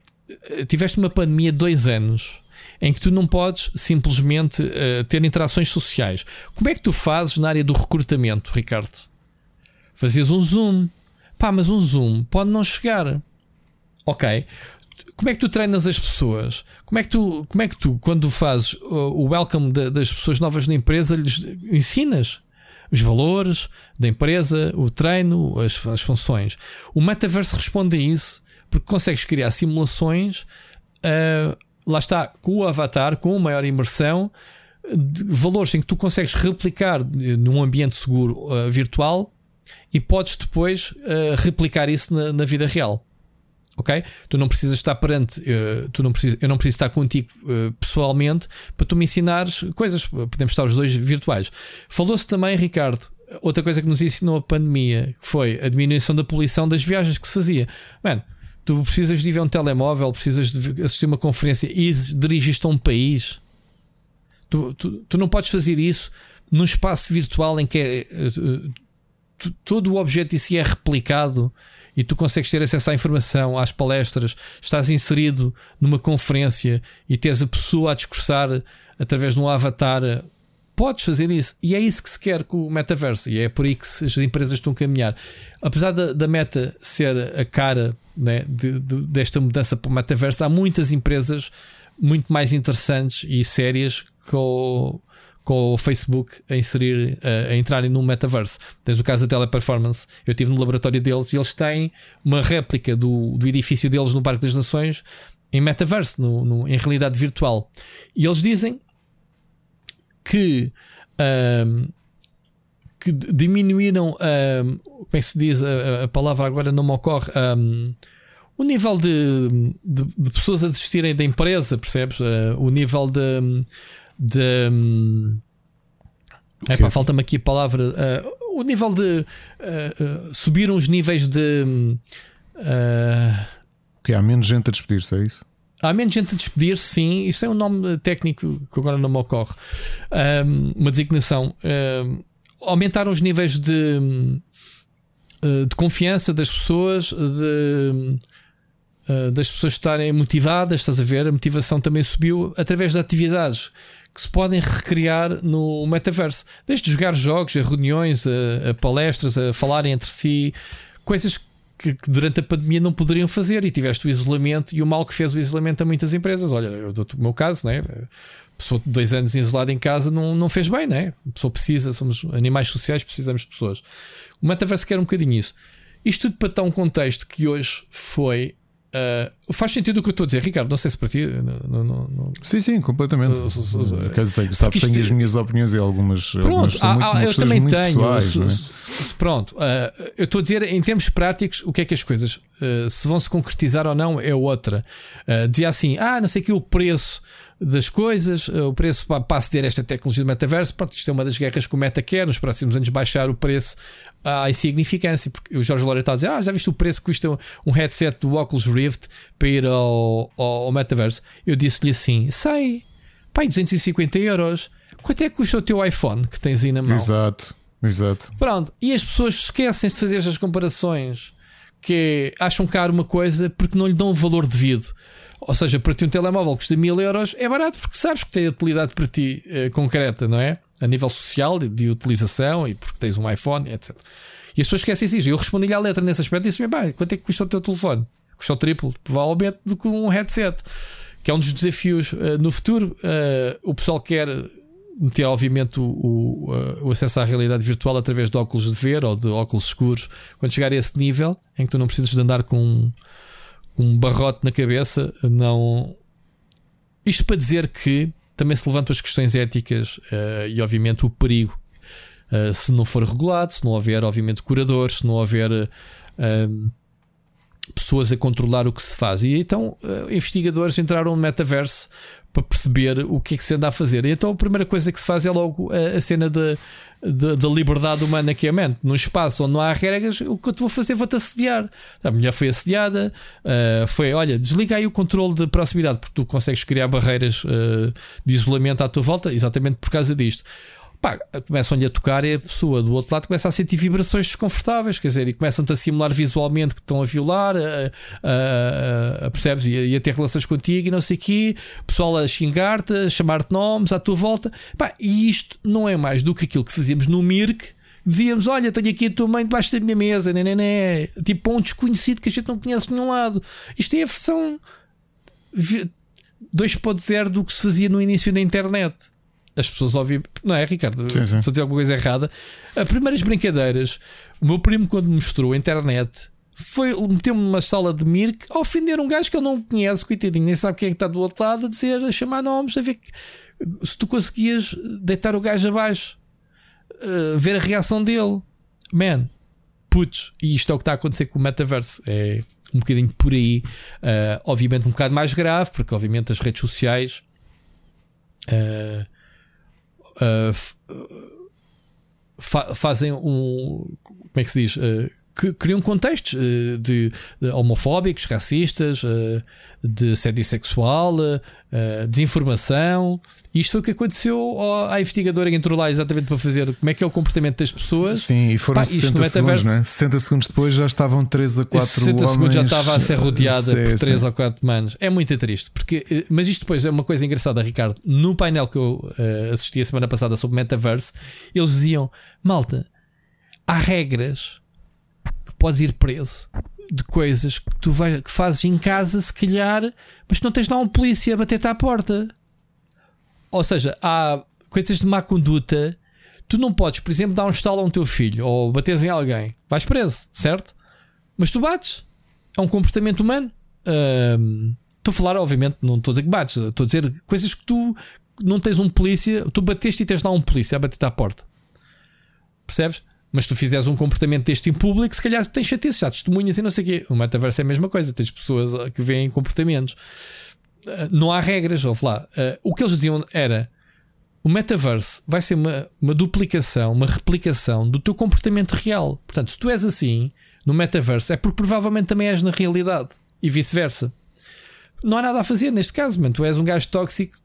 tiveste uma pandemia de dois anos em que tu não podes simplesmente uh, ter interações sociais. Como é que tu fazes na área do recrutamento, Ricardo? Fazias um Zoom. Pá, mas um Zoom pode não chegar. Ok. Como é que tu treinas as pessoas? Como é que tu, como é que tu quando fazes o welcome de, das pessoas novas na empresa, lhes ensinas os valores da empresa, o treino, as, as funções? O metaverso responde a isso porque consegues criar simulações. Uh, lá está, com o avatar, com maior imersão, de valores em que tu consegues replicar num ambiente seguro uh, virtual e podes depois uh, replicar isso na, na, vida real. Ok? Tu não precisas estar perante, uh, tu não precisas, eu não preciso estar contigo uh, pessoalmente para tu me ensinares coisas. Podemos estar os dois virtuais. Falou-se também, Ricardo, outra coisa que nos ensinou a pandemia, que foi a diminuição da poluição das viagens que se fazia. Mano, tu precisas de ver um telemóvel, precisas de assistir uma conferência e dirigiste a um país. Tu, tu, tu não podes fazer isso num espaço virtual em que é, todo o objeto em si é replicado e tu consegues ter acesso à informação, às palestras, estás inserido numa conferência e tens a pessoa a discursar através de um avatar. Podes fazer isso. E é isso que se quer com o metaverso. E é por aí que as empresas estão a caminhar. Apesar da, da meta ser a cara né, de, de, desta mudança para o metaverso, há muitas empresas muito mais interessantes e sérias com com o Facebook a inserir, a, a entrarem no metaverso. Tens o caso da Teleperformance. Eu estive no laboratório deles e eles têm uma réplica do, do edifício deles no Parque das Nações em metaverso, no, no, em realidade virtual. E eles dizem que, um, que diminuíram, um, como é que se diz? A, a, palavra agora não me ocorre. Um, o nível de, de, de, pessoas a desistirem da empresa, percebes? Uh, o nível de, de. Okay. Epá, falta-me aqui a palavra. Uh, o nível de. Uh, uh, subiram os níveis de. Uh, que há menos gente a despedir-se, é isso? Há menos gente a despedir-se, sim. Isso é um nome técnico que agora não me ocorre. Um, uma designação. Um, aumentaram os níveis de, de confiança das pessoas, de, das pessoas estarem motivadas, estás a ver? A motivação também subiu através de atividades que se podem recriar no metaverso. Desde jogar jogos, a reuniões, a, a palestras, a falarem entre si, coisas que, que, durante a pandemia não poderiam fazer e tiveste o isolamento e o mal que fez o isolamento a muitas empresas. Olha, eu dou-te o meu caso, né? pessoa de dois anos isolada em casa não, não fez bem, né? A pessoa precisa, somos animais sociais, precisamos de pessoas. O metaverso quer um bocadinho isso. Isto tudo para dar um contexto que hoje foi Uh, faz sentido o que eu estou a dizer, Ricardo. Não sei se para ti. Não, não, não... Sim, sim, completamente. Uh, uh, sabes, tenho as minhas opiniões e algumas. Pronto, algumas há, muito, eu também tenho. Pessoais, se, é? se, pronto, eu estou a dizer em termos práticos o que é que as coisas se vão se concretizar ou não é outra. dizia assim: ah, não sei que o preço das coisas, eh, o preço aceder a esta tecnologia do metaverso. Pronto, isto é uma das guerras que o Meta quer nos próximos anos baixar o preço à insignificância. Porque o Jorge Loura está a dizer: Ah, já viste o preço que custa um headset do Oculus Rift para ir ao, ao, ao metaverso? Eu disse-lhe assim: Sei, pai, 250 euros. Quanto é que custa o teu iPhone que tens aí na mão? Exato, exato. Pronto, e as pessoas esquecem-se de fazer estas comparações que acham caro uma coisa porque não lhe dão o valor devido. Ou seja, para ti um telemóvel custa mil euros é barato porque sabes que tem utilidade para ti eh, concreta, não é? A nível social, de, de, utilização e porque tens um iPhone, etc. E as pessoas esquecem isso. Eu respondi-lhe à letra nesse aspecto e disse: Bem, quanto é que custa o teu telefone? Custa o triplo, provavelmente, do que um headset. que é um dos desafios uh, no futuro. Uh, o pessoal quer meter, obviamente, o, o, o, acesso à realidade virtual através de óculos de ver ou de óculos escuros. Quando chegar a esse nível em que tu não precisas de andar com um, barrote na cabeça, não. Isto para dizer que também se levantam as questões éticas uh, e, obviamente, o perigo. Uh, se não for regulado, se não houver, obviamente, curadores, se não houver uh, pessoas a controlar o que se faz. E então, investigadores entraram no metaverso para perceber o que é que se anda a fazer. E então a primeira coisa que se faz é logo a, a cena da liberdade humana que é a mente. Num espaço onde não há regras, o que eu te vou fazer, vou-te assediar. A mulher foi assediada, uh, foi, olha, desliga aí o controle de proximidade, porque tu consegues criar barreiras uh, de isolamento à tua volta, exatamente por causa disto pá, começam-lhe a tocar e a pessoa do outro lado começa a sentir vibrações desconfortáveis, quer dizer, e começam-te a simular visualmente que estão a violar, a, a, a, percebes? E a, e a, ter relações contigo e não sei o quê, pessoal a xingar-te, a chamar-te nomes à tua volta, pá, e isto não é mais do que aquilo que fazíamos no Mirk. Dizíamos, olha, tenho aqui a tua mãe debaixo da minha mesa, né, né, né. tipo um desconhecido que a gente não conhece de nenhum lado. Isto é a versão 2.0 do que se fazia no início da internet as pessoas ouvem. Não é, Ricardo? Sim, sim. Fazer alguma coisa errada. As primeiras brincadeiras, o meu primo, quando mostrou a internet, foi meter-me numa sala de Mirk a ofender um gajo que eu não conheço, coitadinho, nem sabe quem é que está do outro lado, a dizer, a chamar nomes, a ver se tu conseguias deitar o gajo abaixo, uh, ver a reação dele. Man, putz, e isto é o que está a acontecer com o metaverso. É um bocadinho por aí, uh, obviamente um bocado mais grave, porque obviamente as redes sociais. Uh, uh, fa fazem um. Como é que se diz? Uh, criam contextos uh, de, de, homofóbicos, racistas, de assédio sexual, desinformação. Isto foi o que aconteceu à investigadora que entrou lá exatamente para fazer como é que é o comportamento das pessoas. Sim, e foram Pá, 60 segundos, né? 60 segundos depois já estavam 3 a 4 60 homens. segundos já estava a ser rodeada sim, por 3 sim. ou 4 manos. É muito triste. Porque, eh, mas isto depois é uma coisa engraçada, Ricardo. No painel que eu uh, assisti a semana passada sobre Metaverse, eles diziam: Malta, há regras que podes ir preso de coisas que tu vai, que fazes em casa, se calhar, mas não tens lá um polícia a bater-te à porta. Ou seja, há coisas de má conduta. Tu não podes, por exemplo, dar um estalo a um teu filho ou bateres em alguém. Vais preso, certo? Mas tu bates. É um comportamento humano. estou a falar, obviamente, não estou a dizer que bates. Estou a dizer coisas que tu não tens um polícia. Tu bateste e tens lá um polícia a bater-te à porta. Percebes? Mas tu fizeres um comportamento deste em público, se calhar tens chateaço, já testemunhas e não sei o quê. O metaverso é a mesma coisa. Tens pessoas que veem comportamentos. Eh, não há regras, ouve lá. Uh, o que eles diziam era: o metaverse vai ser uma, uma duplicação, uma replicação do teu comportamento real. Portanto, se tu és assim no metaverse, é porque provavelmente também és na realidade e vice-versa. Não há nada a fazer neste caso, mano. Tu és um gajo tóxico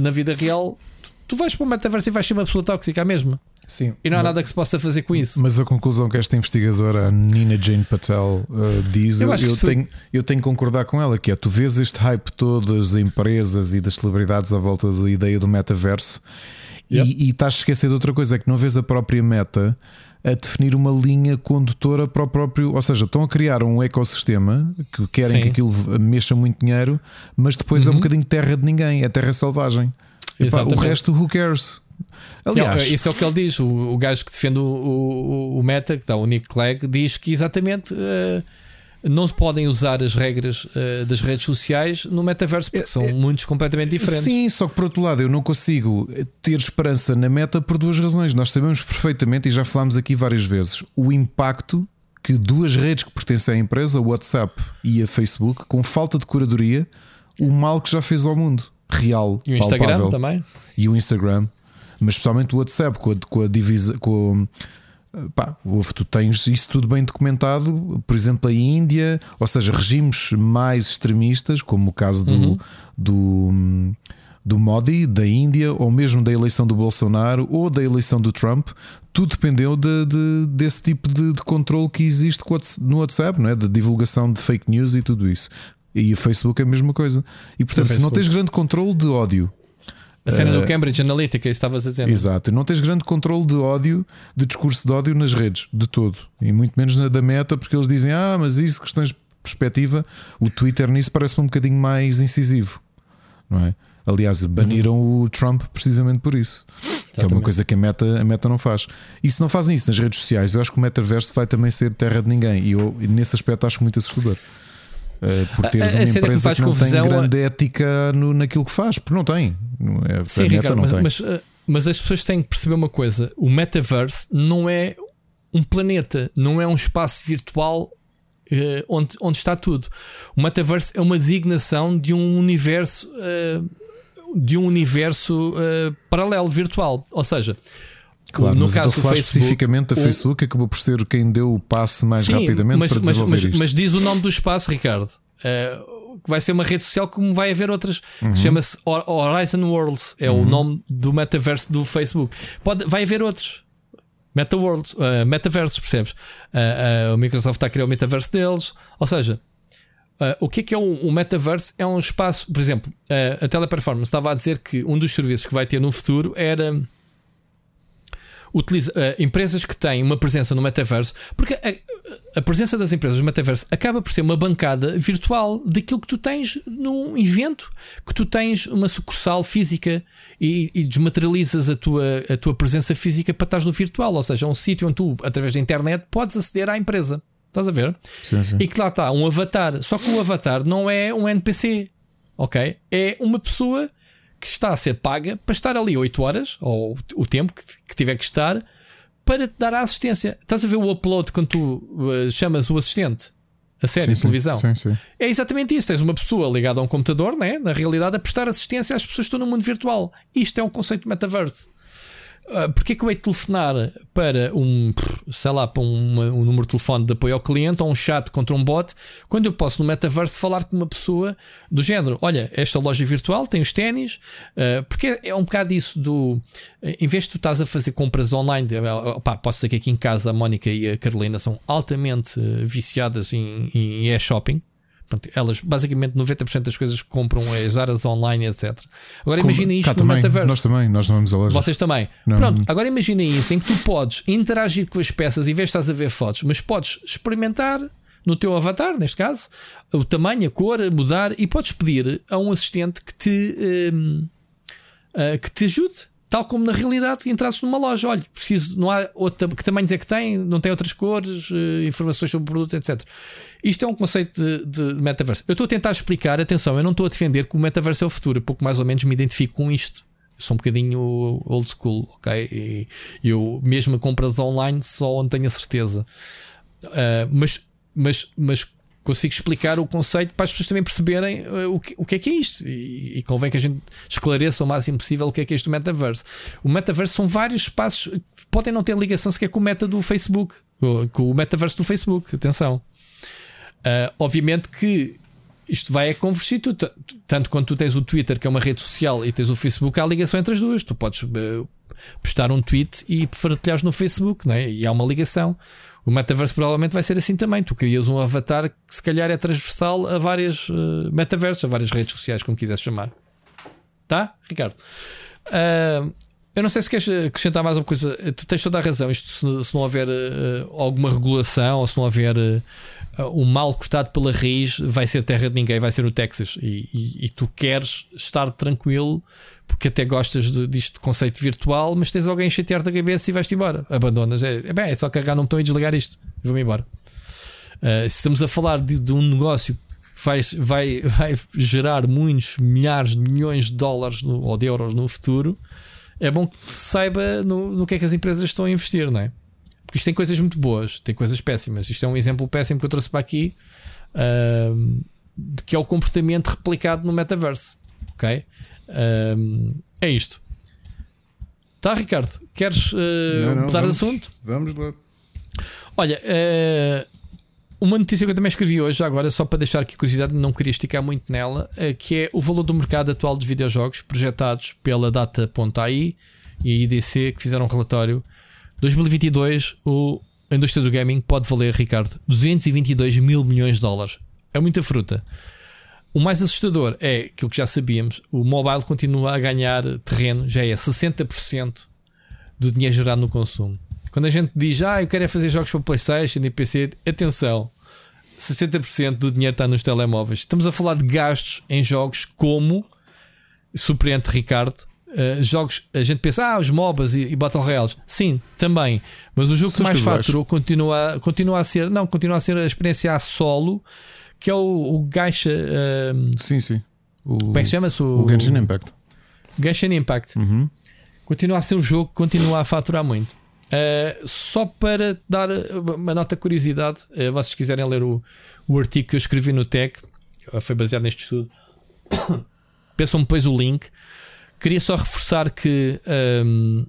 na vida real, tu, tu vais para o metaverse e vais ser uma pessoa tóxica, a mesma. Sim, e não há nada que se possa fazer com isso. Mas a conclusão que esta investigadora, a Nina Jane Patel, uh, diz, eu, eu, tenho, eu tenho que concordar com ela, que é tu vês este hype todo das empresas e das celebridades à volta da ideia do metaverso e, e estás a esquecer de outra coisa, é que não vês a própria meta a definir uma linha condutora para o próprio. Ou seja, estão a criar um ecossistema que querem Sim. que aquilo mexa muito dinheiro, mas depois uhum. é um uhum. bocadinho terra de ninguém, é terra selvagem. Epá, o resto, who cares? Aliás, não, isso é o que ele diz. O, o gajo que defende o, o, o Meta, que está o Nick Clegg, diz que exatamente uh, não se podem usar as regras uh, das redes sociais no metaverso, porque é, são é, mundos completamente diferentes. Sim, só que por outro lado, eu não consigo ter esperança na meta por duas razões. Nós sabemos perfeitamente, e já falámos aqui várias vezes, o impacto que duas redes que pertencem à empresa, o WhatsApp e a Facebook, com falta de curadoria, o mal que já fez ao mundo real. E o Instagram palpável. também. E o Instagram mas especialmente o WhatsApp com a, com a divisa. Com Pá, tu tens isso tudo bem documentado, por exemplo, a Índia, ou seja, regimes mais extremistas, como o caso do, uhum. do, do Modi, da Índia, ou mesmo da eleição do Bolsonaro, ou da eleição do Trump, tudo dependeu de, de desse tipo de, de controle que existe no WhatsApp, não é? de divulgação de fake news e tudo isso. E o Facebook é a mesma coisa. E portanto, se não tens grande controle de ódio a cena do eh, Cambridge Analytica, estavas a dizer. Não? Exato. Não tens grande controle de ódio, de discurso de ódio nas redes, de todo. E muito menos na da meta, porque eles dizem, ah, mas isso, questões perspectiva, o Twitter nisso parece-me um bocadinho mais incisivo, não é? Aliás, baniram uhum. o Trump precisamente por isso. Que é uma coisa que a meta, a meta não faz. E se não fazem isso nas redes sociais, eu acho que o metaverso vai também ser terra de ninguém. E eu, nesse aspecto, acho muito assustador. Uh, por teres a, a uma empresa que, que não tem grande ética no, naquilo que faz, porque não tem. É, Sim, Ricardo, mas, mas, uh, mas, as pessoas têm que perceber uma coisa: o metaverse não é um planeta, não é um espaço virtual uh, onde, onde está tudo. O metaverse é uma designação de um universo de um universo uh, paralelo virtual. Ou seja, Claro, no caso do Facebook, especificamente a Facebook acabou por ser quem deu o passo mais sim, rapidamente mas, para desenvolver mas, isto. Mas diz o nome do espaço, Ricardo. Uh, vai ser uma rede social como vai haver outras. Uhum. Chama-se Horizon World. É uhum. o nome do metaverso do Facebook. Pode, vai haver outros. Meta World, uh, metaversos, percebes? Uh, uh, o Microsoft está a criar o metaverso deles. Ou seja, o que é que é um, um, metaverse? É um espaço, por exemplo, a teleperformance estava a dizer que um dos serviços que vai ter no futuro era utiliza, uh, empresas que têm uma presença no metaverso, porque a, a, presença das empresas no metaverso acaba por ser uma bancada virtual daquilo que tu tens num evento, que tu tens uma sucursal física e, e desmaterializas a tua, a tua presença física para estar no virtual, ou seja, um sítio onde tu, através da internet, podes aceder à empresa. Estás a ver? Sim, sim. E que lá está, um avatar. Só que o avatar não é um NPC. Ok? É uma pessoa que está a ser paga para estar ali 8 horas, ou o tempo que, que tiver que estar, para te dar a assistência. Estás a ver o upload quando tu uh, chamas o assistente? A série, sim, televisão. Sim, sim. É exatamente isso. Tens uma pessoa ligada a um computador, né? na realidade, a prestar assistência às pessoas que estão no mundo virtual. Isto é um conceito de metaverse. Uh, porque é que eu hei telefonar para um, sei lá, para um, número de telefone de apoio ao cliente ou um chat contra um bot, quando eu posso no metaverso falar com uma pessoa do género: olha, esta loja virtual tem os ténis, uh, porque é um bocado isso do. Em vez de tu estás a fazer compras online, opa, posso dizer que aqui em casa a Mónica e a Carolina são altamente viciadas em, em e-shopping. Elas, basicamente, 90% das coisas que compram é as áreas online, etc. Agora imagina isto no também, metaverso. Nós também, nós não vamos a loja. Vocês também. Não, Pronto, agora imagina isso em que tu podes interagir com as peças em vez de estás a ver fotos, mas podes experimentar no teu avatar, neste caso, o tamanho, a cor, mudar e podes pedir a um assistente que te, um, uh, eh, que te ajude Tal como na realidade entrasses numa loja, olha, preciso, não há outra, que tamanhos é que tem, não tem outras cores, uh, informações sobre o produto, etc. Isto é um conceito de, de metaverso. Eu estou a tentar explicar, atenção, eu não estou a defender que o metaverso é o futuro, pouco mais ou menos me identifico com isto. Eu sou um bocadinho old school, ok? E eu, mesmo compras online, só onde tenho a certeza. Uh, mas, mas, mas consigo explicar o conceito para as pessoas também perceberem uh, o, que, o que é que é isto. E, e, convém que a gente esclareça o máximo possível o que é que é isto do metaverso. O metaverso são vários espaços que podem não ter ligação sequer com o meta do Facebook, com o metaverso do Facebook. Atenção. Uh, obviamente que isto vai a convergir, tu, tanto quando tu tens o Twitter, que é uma rede social, e tens o Facebook, há ligação entre as duas. Tu podes uh, postar um tweet e partilhares no Facebook, não é? e há uma ligação. O metaverso provavelmente vai ser assim também. Tu crias um avatar que se calhar é transversal a várias uh, metaversos, a várias redes sociais, como quiseres chamar. Tá, Ricardo? Uh, eu não sei se queres acrescentar mais uma coisa. Tu tens toda a razão. Isto, se, se não houver uh, alguma regulação ou se não houver o mal cortado pela raiz, vai ser terra de ninguém, vai ser o Texas. E, e, e tu queres estar tranquilo porque até gostas de, disto conceito virtual, mas tens alguém a chatear da cabeça e vais-te embora. Abandonas. É, é, bem, é só carregar num botão e desligar isto. Vou-me embora. Uh, estamos a falar de, de um negócio que vai, vai, vai gerar muitos milhares de milhões de dólares no, ou de euros no futuro, é bom que se saiba no, no que é que as empresas estão a investir, não é? Porque isto tem coisas muito boas, tem coisas péssimas. Isto é um exemplo péssimo que eu trouxe para aqui, uh, que é o comportamento replicado no metaverso. Ok? Um, é isto. Tá, Ricardo? Queres uh, não, não, mudar vamos, de assunto? Vamos lá. Olha, uh, uma notícia que eu também escrevi hoje, agora só para deixar aqui curiosidade, não queria esticar muito nela, uh, que é o valor do mercado atual dos videojogos projetados pela Data.ai e a IDC, que fizeram um relatório. 2022, o, a indústria do gaming pode valer, Ricardo, 222 mil milhões de dólares. É muita fruta. O mais assustador é aquilo que já sabíamos: o mobile continua a ganhar terreno, já é 60% do dinheiro gerado no consumo. Quando a gente diz, ah, eu quero é fazer jogos para PlayStation e PC, atenção, 60% do dinheiro está nos telemóveis. Estamos a falar de gastos em jogos como surpreende Ricardo. Uh, jogos, a gente pensa, ah, os MOBAs e, e Battle Royales. Sim, também. Mas o jogo que mais faturou continua, continua a ser, não, continua a ser a experiência a solo, que é o, o Gacha. Uh, sim, sim. O, como é que se chama-se? O, o Genshin Impact. Genshin Impact. Uhum. Continua a ser um jogo que continua a faturar muito. Uh, só para dar uma nota de curiosidade, uh, vocês quiserem ler o, o artigo que eu escrevi no Tech, foi baseado neste estudo. Peçam-me depois o link. Queria só reforçar que um,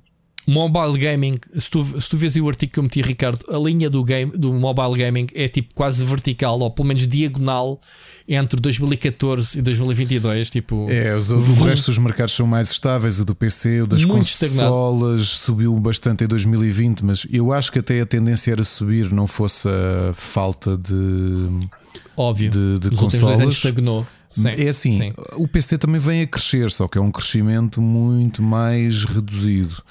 mobile gaming, se tu, se tu vês o artigo que eu meti, Ricardo, a linha do, game, do mobile gaming é tipo quase vertical, ou pelo menos diagonal, entre 2014 e 2022. Tipo, é, os, do resto dos mercados são mais estáveis. O do PC, o das consolas estagnado. subiu bastante em 2020, mas eu acho que até a tendência era subir, não fosse a falta de. Óbvio, de, de consolas. anos estagnou. Sim, é assim, sim. o PC também vem a crescer, só que é um crescimento muito mais reduzido.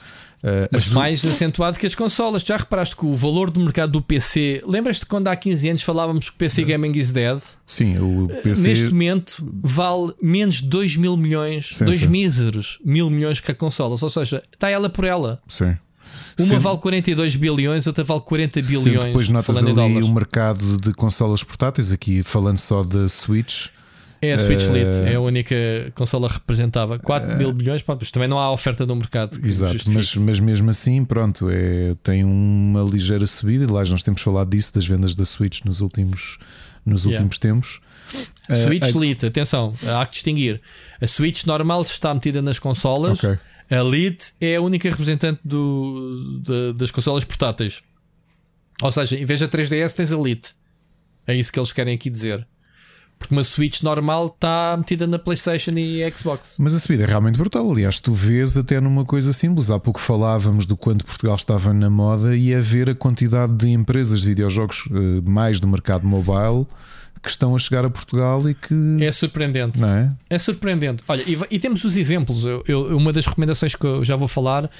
Uh, Mas mais acentuado que as consolas. Já reparaste que o valor do mercado do PC. Lembras-te quando há 15 anos falávamos que o PC Gaming is dead? Sim, o PC. Neste momento vale menos de 2 mil milhões, 2 míseros mil milhões que a consolas. Ou seja, está ela por ela. Sim. Uma Sendo, vale 42 bilhões, outra vale 40 bilhões. Depois notas ali o mercado de consolas portáteis, aqui falando só da Switch. É a Switch uh, Lite, é a única consola que representava 4 uh, mil bilhões, pá, mas também não há oferta no mercado. Exato, mas, mas mesmo assim, pronto, é, tem uma ligeira subida. E lá nós temos falado disso, das vendas da Switch nos últimos, nos yeah. últimos tempos. A Switch uh, Lite, atenção, há que distinguir. A Switch normal está metida nas consolas, okay. a Lite é a única representante do, de, das consolas portáteis. Ou seja, em vez da 3DS, tens a Lite. É isso que eles querem aqui dizer. Porque uma Switch normal está metida na PlayStation e Xbox. Mas a subida é realmente brutal. Aliás, tu vês até numa coisa simples. Há pouco falávamos do quanto Portugal estava na moda e a ver a quantidade de empresas de videojogos eh, mais do mercado mobile que estão a chegar a Portugal e que. É surpreendente. Não é? é surpreendente. Olha, e, e temos os exemplos. Eu, eu, uma das recomendações que eu já vou falar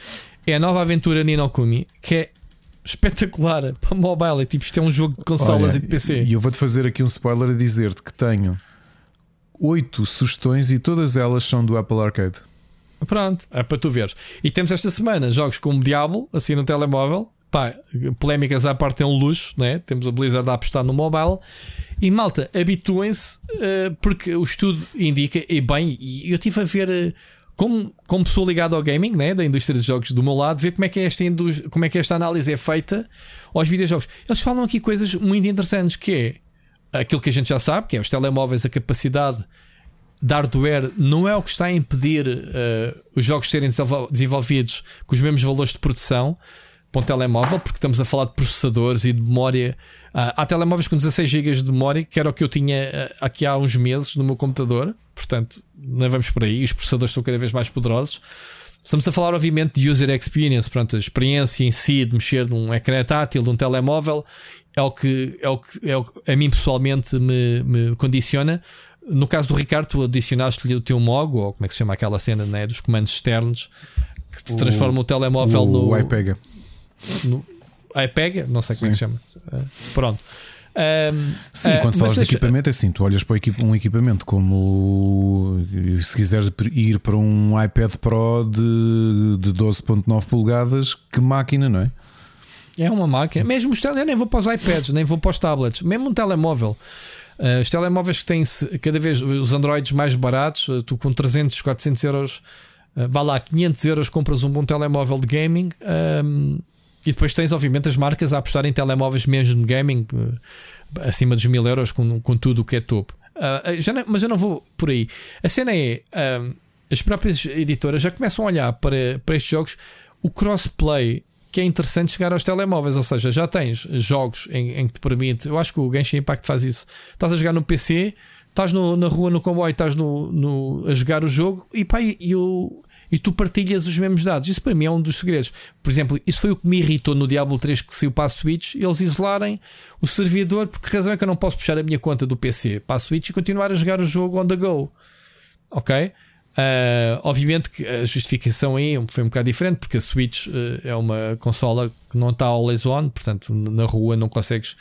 é a nova aventura Ninokumi, que é espetacular para mobile. É tipo, isto é um jogo de consolas Olha, e de PC. E eu vou-te fazer aqui um spoiler a dizer-te que tenho oito sugestões e todas elas são do Apple Arcade. Pronto, é para tu veres. E temos esta semana jogos como Diablo, assim no telemóvel. Pá, polémicas à parte é um luxo, né? Temos a Blizzard a apostar no mobile. E malta, habituem-se, uh, porque o estudo indica, e bem, e eu estive a ver. Como, como pessoa ligada ao gaming, né, da indústria dos jogos do meu lado, ver como é, que esta como é que esta análise é feita aos videojogos. Eles falam aqui coisas muito interessantes, que é aquilo que a gente já sabe, que é os telemóveis, a capacidade de hardware não é o que está a impedir uh, os jogos serem desenvolvidos com os mesmos valores de produção para um telemóvel, porque estamos a falar de processadores e de memória. Uh, há telemóveis com 16 GB de memória, que era o que eu tinha uh, aqui há uns meses no meu computador. Portanto, não vamos por aí. Os processadores estão cada vez mais poderosos. Estamos a falar, obviamente, de user experience, portanto, a experiência em si de mexer num ecrã tátil, de um telemóvel, é o que, é o que, é o que a mim pessoalmente me, me condiciona. No caso do Ricardo, tu adicionaste-lhe o teu MOG, ou como é que se chama aquela cena né, dos comandos externos, que te transforma o telemóvel o no. O iPega. No, iPega? Não sei como Sim. é que se chama. Pronto. Um, Sim, quando uh, falas de equipamento, é assim: tu olhas para um equipamento como se quiseres ir para um iPad Pro de, de 12,9 polegadas, que máquina, não é? É uma máquina. Mesmo os eu nem vou para os iPads, nem vou para os tablets, mesmo um telemóvel. Uh, os telemóveis que têm cada vez os Androids mais baratos, uh, tu com 300, 400 euros, uh, vá lá, 500 euros compras um bom telemóvel de gaming. Um, e depois tens, obviamente, as marcas a apostar em telemóveis mesmo de gaming eh, acima dos mil euros com, com tudo o que é topo. Uh, já não, mas eu não vou por aí. A cena é uh, as próprias editoras já começam a olhar para, para estes jogos o crossplay que é interessante chegar aos telemóveis, ou seja, já tens jogos em, em que te permite. Eu acho que o Genshin Impact faz isso. Estás a jogar no PC, estás no, na rua no comboio, estás no, no, a jogar o jogo e pá, e, e o e tu partilhas os mesmos dados. Isso para mim é um dos segredos. Por exemplo, isso foi o que me irritou no Diablo 3 que saiu para a Switch, eles isolarem o servidor, porque razão é que eu não posso puxar a minha conta do PC para a Switch e continuar a jogar o jogo on the go. Ok? Uh, obviamente que a justificação aí foi um bocado diferente, porque a Switch uh, é uma consola que não está always on, portanto, na rua não consegues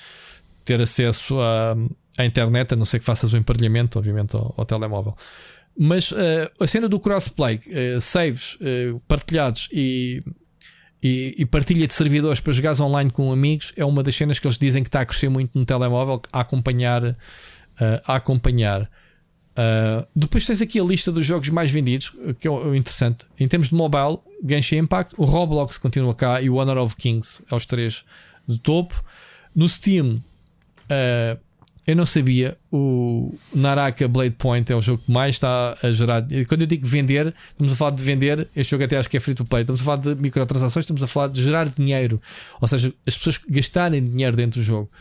ter acesso à, à internet, a não ser que faças o um emparelhamento, obviamente, ao, ao telemóvel. Mas uh, a cena do crossplay, uh, saves uh, partilhados e, e, e, partilha de servidores para jogares online com amigos é uma das cenas que eles dizem que está a crescer muito no telemóvel, a acompanhar. a acompanhar. depois tens aqui a lista dos jogos mais vendidos, que é interessante. Em termos de mobile, Genshin Impact, o Roblox continua cá e o Honor of Kings, aos três do topo. No Steam, uh, eu não sabia. O Naraka Blade Point é o jogo que mais está a gerar. Quando eu digo vender, estamos a falar de vender. Este jogo até acho que é free to play. Estamos a falar de microtransações, estamos a falar de gerar dinheiro. Ou seja, as pessoas gastarem dinheiro dentro do jogo.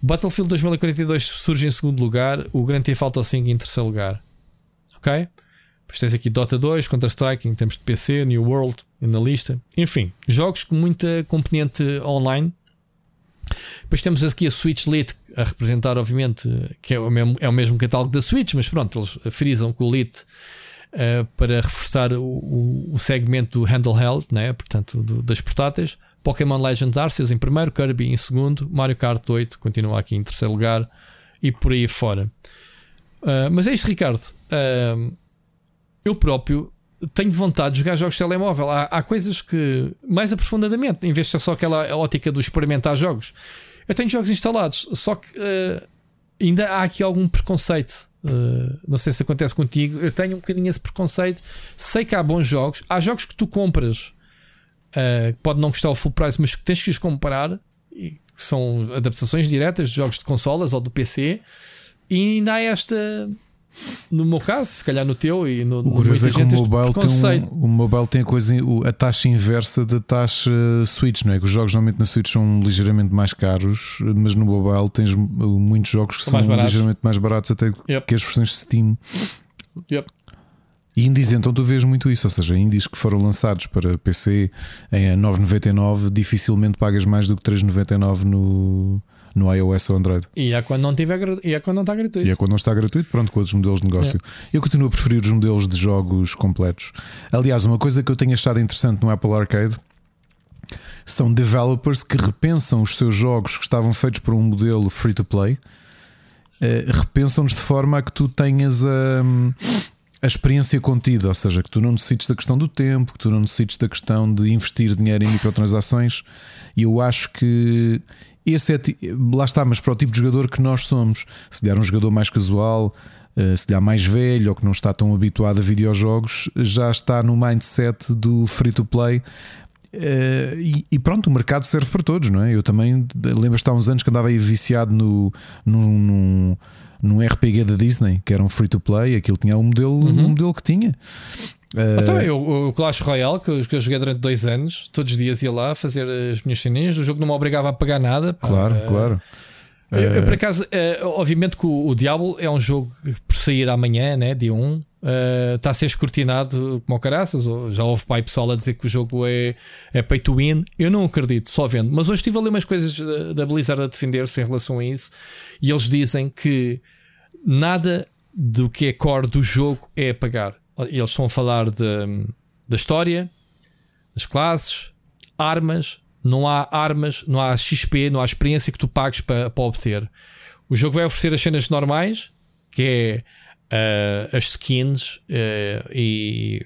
Battlefield 2042 surge em segundo lugar. O Grand Theft Auto 5 em terceiro lugar. Ok? Depois tens aqui Dota 2, Counter-Strike em termos de PC, New World na lista. Enfim, jogos com muita componente online depois temos aqui a Switch Lite a representar, obviamente, que é o mesmo, é o mesmo catálogo da Switch, mas pronto, eles frisam com o Lite uh, para reforçar o, o, segmento do handheld, né? portanto, do, das portáteis. Pokémon Legends Arceus em primeiro, Kirby em segundo, Mario Kart 8 continua aqui em terceiro lugar e por aí fora. Uh, mas é isto, Ricardo. Uh, eu próprio tenho vontade de jogar jogos de telemóvel. Há, há coisas que, mais aprofundadamente, em vez de ser só aquela ótica do experimentar jogos, eu tenho jogos instalados, só que uh, ainda há aqui algum preconceito. Uh, não sei se acontece contigo. Eu tenho um bocadinho esse preconceito. Sei que há bons jogos. Há jogos que tu compras uh, pode não custar o full price, mas que tens que os comprar. E que são adaptações diretas de jogos de consolas ou do PC. E ainda há esta no meu caso, se calhar no teu e no, o curioso é que o mobile, tem um, o mobile tem a, coisa, a taxa inversa da taxa Switch, não é? Que os jogos normalmente na Switch são ligeiramente mais caros, mas no mobile tens muitos jogos que são, são ligeiramente mais baratos até yep. que as versões de Steam. Yep. E indies, então tu vês muito isso, ou seja, indies que foram lançados para PC em 9,99 dificilmente pagas mais do que 3,99 no, no iOS ou Android. E é quando não, tiver, e é quando não está gratuito. E é quando não está gratuito, pronto, com outros modelos de negócio. É. Eu continuo a preferir os modelos de jogos completos. Aliás, uma coisa que eu tenho achado interessante no Apple Arcade são developers que repensam os seus jogos que estavam feitos por um modelo free to play, eh, repensam-nos de forma a que tu tenhas a. a experiência contida, ou seja, que tu não necessites da questão do tempo, que tu não necessites da questão de investir dinheiro em microtransações, e eu acho que esse é, lá está, mas para o tipo de jogador que nós somos. Se der um jogador mais casual, eh, se der mais velho ou que não está tão habituado a videojogos, já está no mindset do free to play. Eh, e, pronto, o mercado serve para todos, não é? Eu também lembro-te há uns anos que andava aí viciado no, num, num, num RPG da Disney, que era um free to play, aquilo tinha o modelo, uhum. modelo que tinha. Uh... Então, eu, o Clash Royale, que eu, que eu, joguei durante dois anos, todos os dias ia lá fazer as minhas ceninhas. O jogo não me obrigava a pagar nada. Claro, uh, claro. Eu, eu, por acaso, uh, obviamente que o, o Diablo é um jogo que, por sair amanhã, né, dia 1, está a ser escrutinado como caraças. Já houve pai pessoal a dizer que o jogo é, é pay to win. Eu não acredito, só vendo. Mas hoje estive a ler umas coisas da, da Blizzard a defender-se em relação a isso. E eles dizem que nada do que é core do jogo é pagar eles estão a falar de, da história, das classes, armas. Não há armas, não há XP, não há experiência que tu pagues para, para obter. O jogo vai oferecer as cenas normais, que é uh, as skins uh, e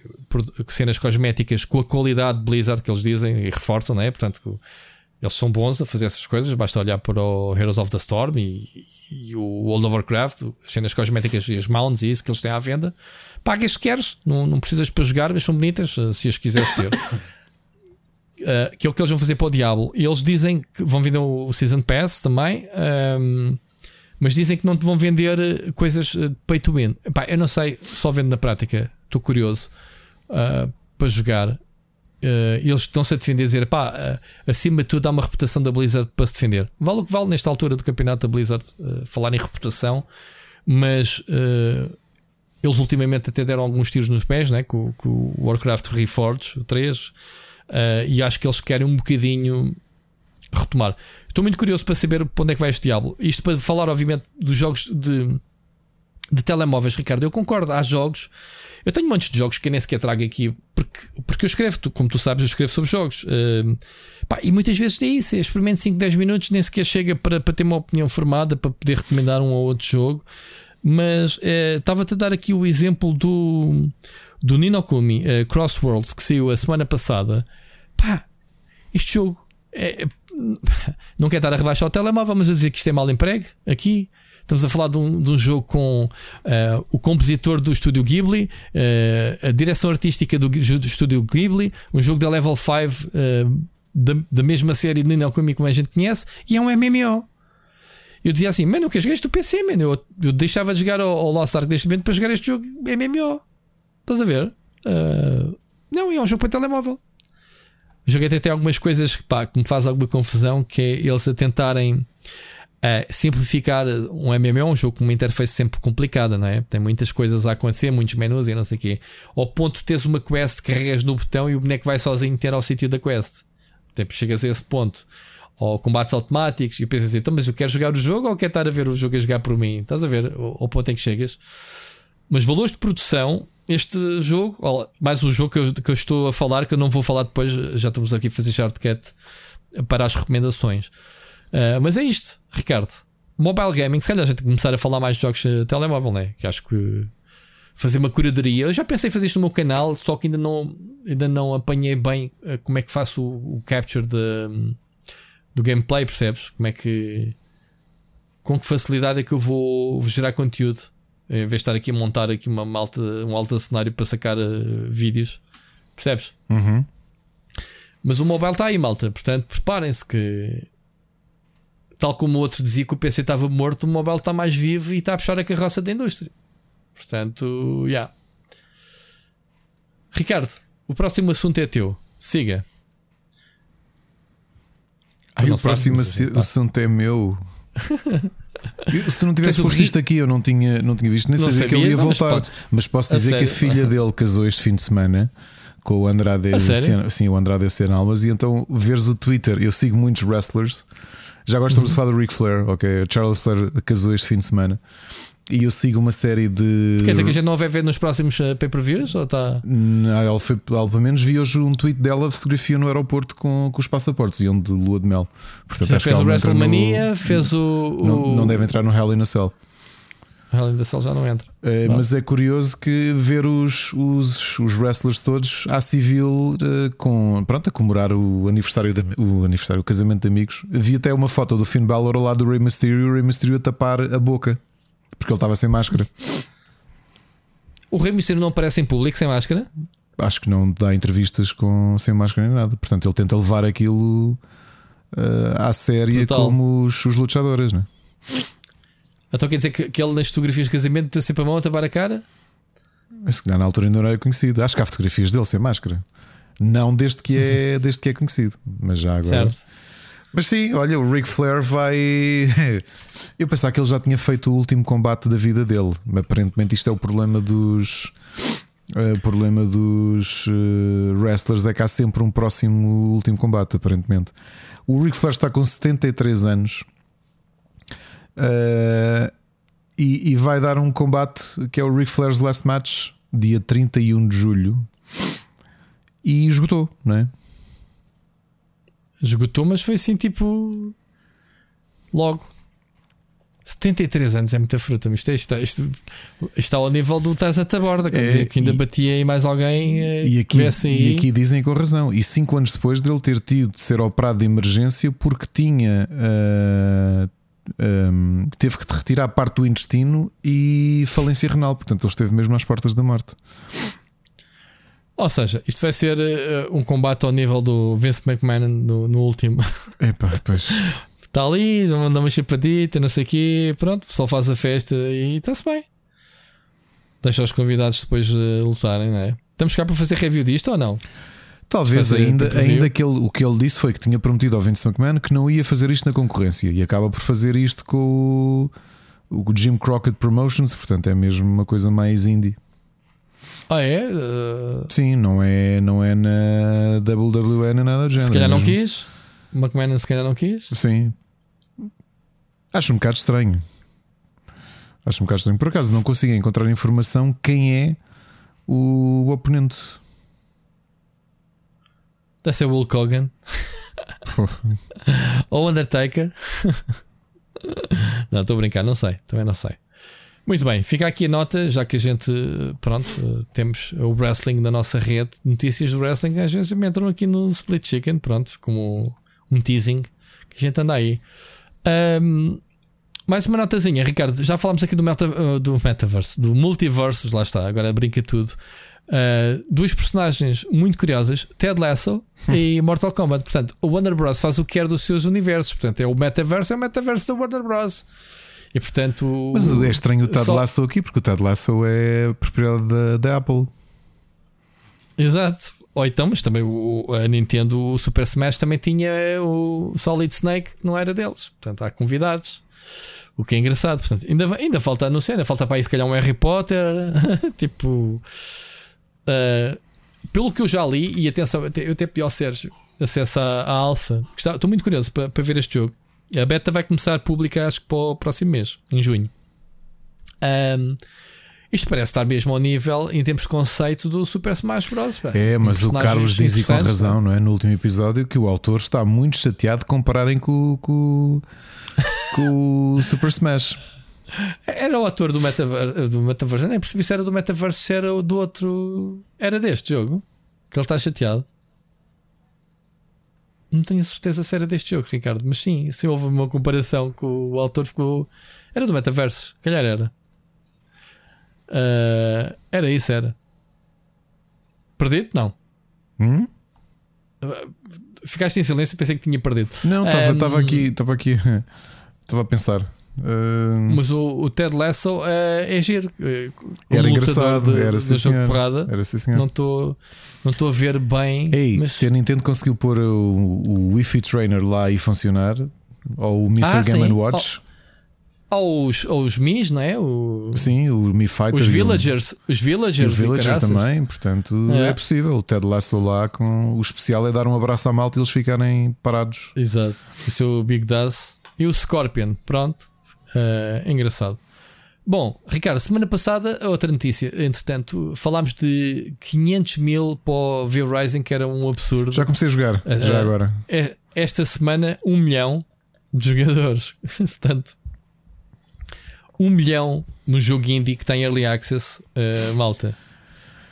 cenas cosméticas com a qualidade de Blizzard que eles dizem e reforçam, não é? Portanto, eles são bons a fazer essas coisas. Basta olhar para o Heroes of the Storm e, e o World of Warcraft, as cenas cosméticas e as mounts e isso que eles têm à venda pagas se queres, não, não precisas para jogar, mas são bonitas eh, se as quiseres ter. Uh, que é o que eles vão fazer para o Diablo. E eles dizem que vão vender o Season Pass também, um, ehm, mas dizem que não te vão vender eh, coisas de pay to win. Epá, eu não sei, só vendo na prática, estou curioso uh, para jogar. Uh, eles estão-se a defender, dizer pá, acima de tudo há uma reputação da Blizzard para se defender. Vale o que vale nesta altura do campeonato da Blizzard falar em reputação, mas eles ultimamente até deram alguns tiros nos pés né, com, com o Warcraft Reforged 3 uh, eh, e acho que eles querem um bocadinho retomar. Estou muito curioso para saber para onde é que vai este diabo. Isto para falar, obviamente, dos jogos de de telemóveis, Ricardo, eu concordo. Há jogos. Eu tenho montes de jogos que nem sequer trago aqui, porque, porque eu escrevo, como tu sabes, eu escrevo sobre jogos. Uh, pá, e muitas vezes é isso. Experimento 5, 10 minutos, nem sequer chega para, para ter uma opinião formada, para poder recomendar um ou outro jogo. Mas uh, estava-te a dar aqui o exemplo do, do Ninokumi uh, Crossworlds, que saiu a semana passada. Pá, este jogo é, é não quer estar a rebaixar o telemóvel, mas a dizer que isto é mal emprego aqui. Estamos a falar de um, de um jogo com uh, o compositor do estúdio Ghibli, uh, a direção artística do, do estúdio Ghibli, um jogo da Level 5 uh, eh, da, da mesma série de Ninel Kami como a gente conhece, e é um MMO. Eu dizia assim, mano, eu quero jogar isto do PC, mano. Eu, eu deixava de jogar ao, ao Lost Ark neste momento para jogar este jogo MMO. Estás a ver? não, é um jogo para telemóvel. Joguei até algumas coisas pá, que me faz alguma confusão, que é eles a tentarem é, simplificar um MMO um jogo com uma interface sempre complicada, não é? Tem muitas coisas a acontecer, muitos menus e não sei o quê. Ao ponto de teres uma quest, carregas no botão e o boneco vai sozinho ter ao sítio da quest. Tipo, chegas a esse ponto. Ou combates automáticos e pensas assim, então, mas eu quero jogar o jogo ou quero estar a ver o jogo a jogar por mim? Estás a ver ao ponto em que chegas? Mas valores de produção, este jogo, mais um jogo que eu, que eu estou a falar, que eu não vou falar depois, já estamos aqui a fazer shortcut para as recomendações. Uh, mas é isto, Ricardo. Mobile gaming, se calhar a gente começar a falar mais de jogos de telemóvel, né? Que acho que fazer uma curadoria. Eu já pensei em fazer isto no meu canal, só que ainda não, ainda não apanhei bem uh, como é que faço o, o capture de, do gameplay, percebes? Como é que. Com que facilidade é que eu vou, vou gerar conteúdo em vez de estar aqui a montar aqui uma malta, um alto cenário para sacar uh, vídeos, percebes? Uhum. Mas o mobile está aí, malta. Portanto, preparem-se que tal como o outro dizia que o PC estava morto, o mobile está mais vivo e está a puxar a carroça da indústria. Portanto, já. Yeah. Ricardo, o próximo assunto é teu. Siga. Ai, o próximo assunto é meu. Se tu não tivesse posto isto aqui, eu não tinha, não tinha visto, nem sabia, sabia, que ele ia voltar. Mas, mas posso dizer a que sério? a filha dele casou este fim de semana com o Andrade, sim, o Andrade Almas, e então veres o Twitter. Eu sigo muitos wrestlers já agora estamos uhum. a falar do Ric Flair, ok? Charles Flair casou este fim de semana. E eu sigo uma série de. Quer dizer que a gente não vai ver nos próximos uh, pay-per-views? Ou tá... Não, ela, foi, ela pelo menos vi hoje um tweet dela, fotografia no aeroporto com, com os passaportes e onde de lua de mel. Portanto, Já fez o WrestleMania, no... fez o. Não, não deve entrar no Hell in a Cell. Hell in a Cell já não entra. É, mas é curioso que ver os, os, os wrestlers todos à civil uh, com, pronto, a comemorar o aniversário, de, o aniversário, o casamento de amigos. Vi até uma foto do Finn Balor ao lado do Rey Mysterio e o Rey Mysterio a tapar a boca porque ele estava sem máscara. O Rey Mysterio não aparece em público sem máscara? Acho que não dá entrevistas com, sem máscara nem nada. Portanto, ele tenta levar aquilo uh, à séria Brutal. como os, os lutadores, não é? Então quer dizer que, que ele nas fotografias de casamento tem sempre a mão a tapar a cara? Se calhar na altura ainda não era conhecido. Acho que há fotografias dele sem máscara. Não desde que é, desde que é conhecido, mas já agora. Certo. Mas sim, olha, o Ric Flair vai. Eu pensava que ele já tinha feito o último combate da vida dele. Aparentemente, isto é o problema dos. Eh, o problema dos uh, wrestlers é que há sempre um próximo último combate, aparentemente. O Ric Flair está com 73 anos Uh, e, e, vai dar um combate que é o Ric Flair's Last Match, dia 31 de julho. E esgotou, não é? Esgotou, mas foi assim tipo. Logo. 73 anos é muita fruta, mas isto, é, isto, é, isto, isto está ao nível do Taz a borda, quer é, dizer que ainda e, batia aí mais alguém eh, e aqui, aí. e aqui dizem com razão. E 5 anos depois dele ter tido de ser operado de emergência porque tinha uh, um, teve que retirar parte do intestino e falência renal. Portanto, ele esteve mesmo às portas da morte. Ou seja, isto vai ser uh, um combate ao nível do Vince McMahon no, no último. Epá, pois. Está ali, manda uma chapadita, não sei o quê. Pronto, o pessoal faz a festa e está-se bem. Deixa os convidados depois uh, lutarem, não é? Estamos cá para fazer review disto ou não? Talvez ainda, ainda que ele, o que ele disse foi que tinha prometido ao Vince McMahon que não ia fazer isto na concorrência e acaba por fazer isto com o, o Jim Crockett Promotions, portanto é mesmo uma coisa mais indie. Ah, é? Uh... Sim, não é, não é na WWE nem nada do género. Se calhar não quis. McMahon se calhar não quis. Sim. Acho um bocado estranho. Acho um bocado estranho. Por acaso não consigo encontrar informação quem é o oponente. Deve ser o Hulk Hogan. Ou Undertaker. não, estou a brincar, não sei. Também não sei. Muito bem, fica aqui a nota, já que a gente, pronto, temos o wrestling na nossa rede, notícias do wrestling, às vezes me entram aqui no Split Chicken, pronto, como um teasing que a gente anda aí. Um, mais uma notazinha, Ricardo. Já falámos aqui do, meta, uh, do metaverse, do multiverse, lá está, agora brinca tudo. Uh, duas personagens muito curiosas, Ted Lasso e Mortal Kombat. Portanto, o Warner Bros. faz o que quer dos seus universos. Portanto, é o metaverso, é o metaverso da Warner Bros. E portanto. Mas é estranho o Ted só... Lasso aqui, porque o Ted Lasso é propriedade da, da Apple. Exato. Ou então, mas também o, a Nintendo, o Super Smash também tinha o Solid Snake, que não era deles. Portanto, há convidados. O que é engraçado. Portanto, ainda, ainda falta, não sei, ainda falta para aí se calhar um Harry Potter. tipo. Uh, pelo que eu já li, e atenção, eu até pedi ao Sérgio acesso à, à Alpha. Estou muito curioso para, para ver este jogo. A beta vai começar pública, acho que para o próximo mês, em junho. Um, isto parece estar mesmo ao nível, em termos de conceito, do Super Smash Bros. É, mas o Carlos diz e com razão, não é? No último episódio, que o autor está muito chateado de compararem com, com, com o Super Smash. Era o ator do Metaverse, do Metaverse. Nem percebi se era do Metaverse, se era do outro. Era deste jogo que ele está chateado. Não tenho certeza se era deste jogo, Ricardo, mas sim, se houve uma comparação com o autor, ficou. Era do Metaverse, calhar era. Uh, era isso, era. Perdido? Não. Hum? Uh, ficaste em silêncio, pensei que tinha perdido. Não, estava um, aqui, estava aqui, estava a pensar. Uh... Mas o, o, Ted Lasso uh, é giro. Era engraçado, de, era, sim, jogo de porrada. era sim, senhor. Não estou não a ver bem. Ei, mas... se a Nintendo conseguiu pôr o, o Wi-Fi Trainer lá e funcionar, ou o Mr. Ah, Game Watch. Oh aos, aos Mis, não é? O, Sim, o Mi Fighter. Os Villagers. Os Villagers, os Villagers também, portanto é. é. possível. O Ted Lasso lá com o especial é dar um abraço à malta e eles ficarem parados. Exato. Esse é o Big Daz. E o Scorpion, pronto. Uh, engraçado. Bom, Ricardo, semana passada, outra notícia, entretanto, falámos de 500 mil para o V-Rising, que era um absurdo. Já comecei a jogar, uh, já agora. É, esta semana, um milhão de jogadores. Portanto, um milhão no jogo indie que tem early access, uh, malta.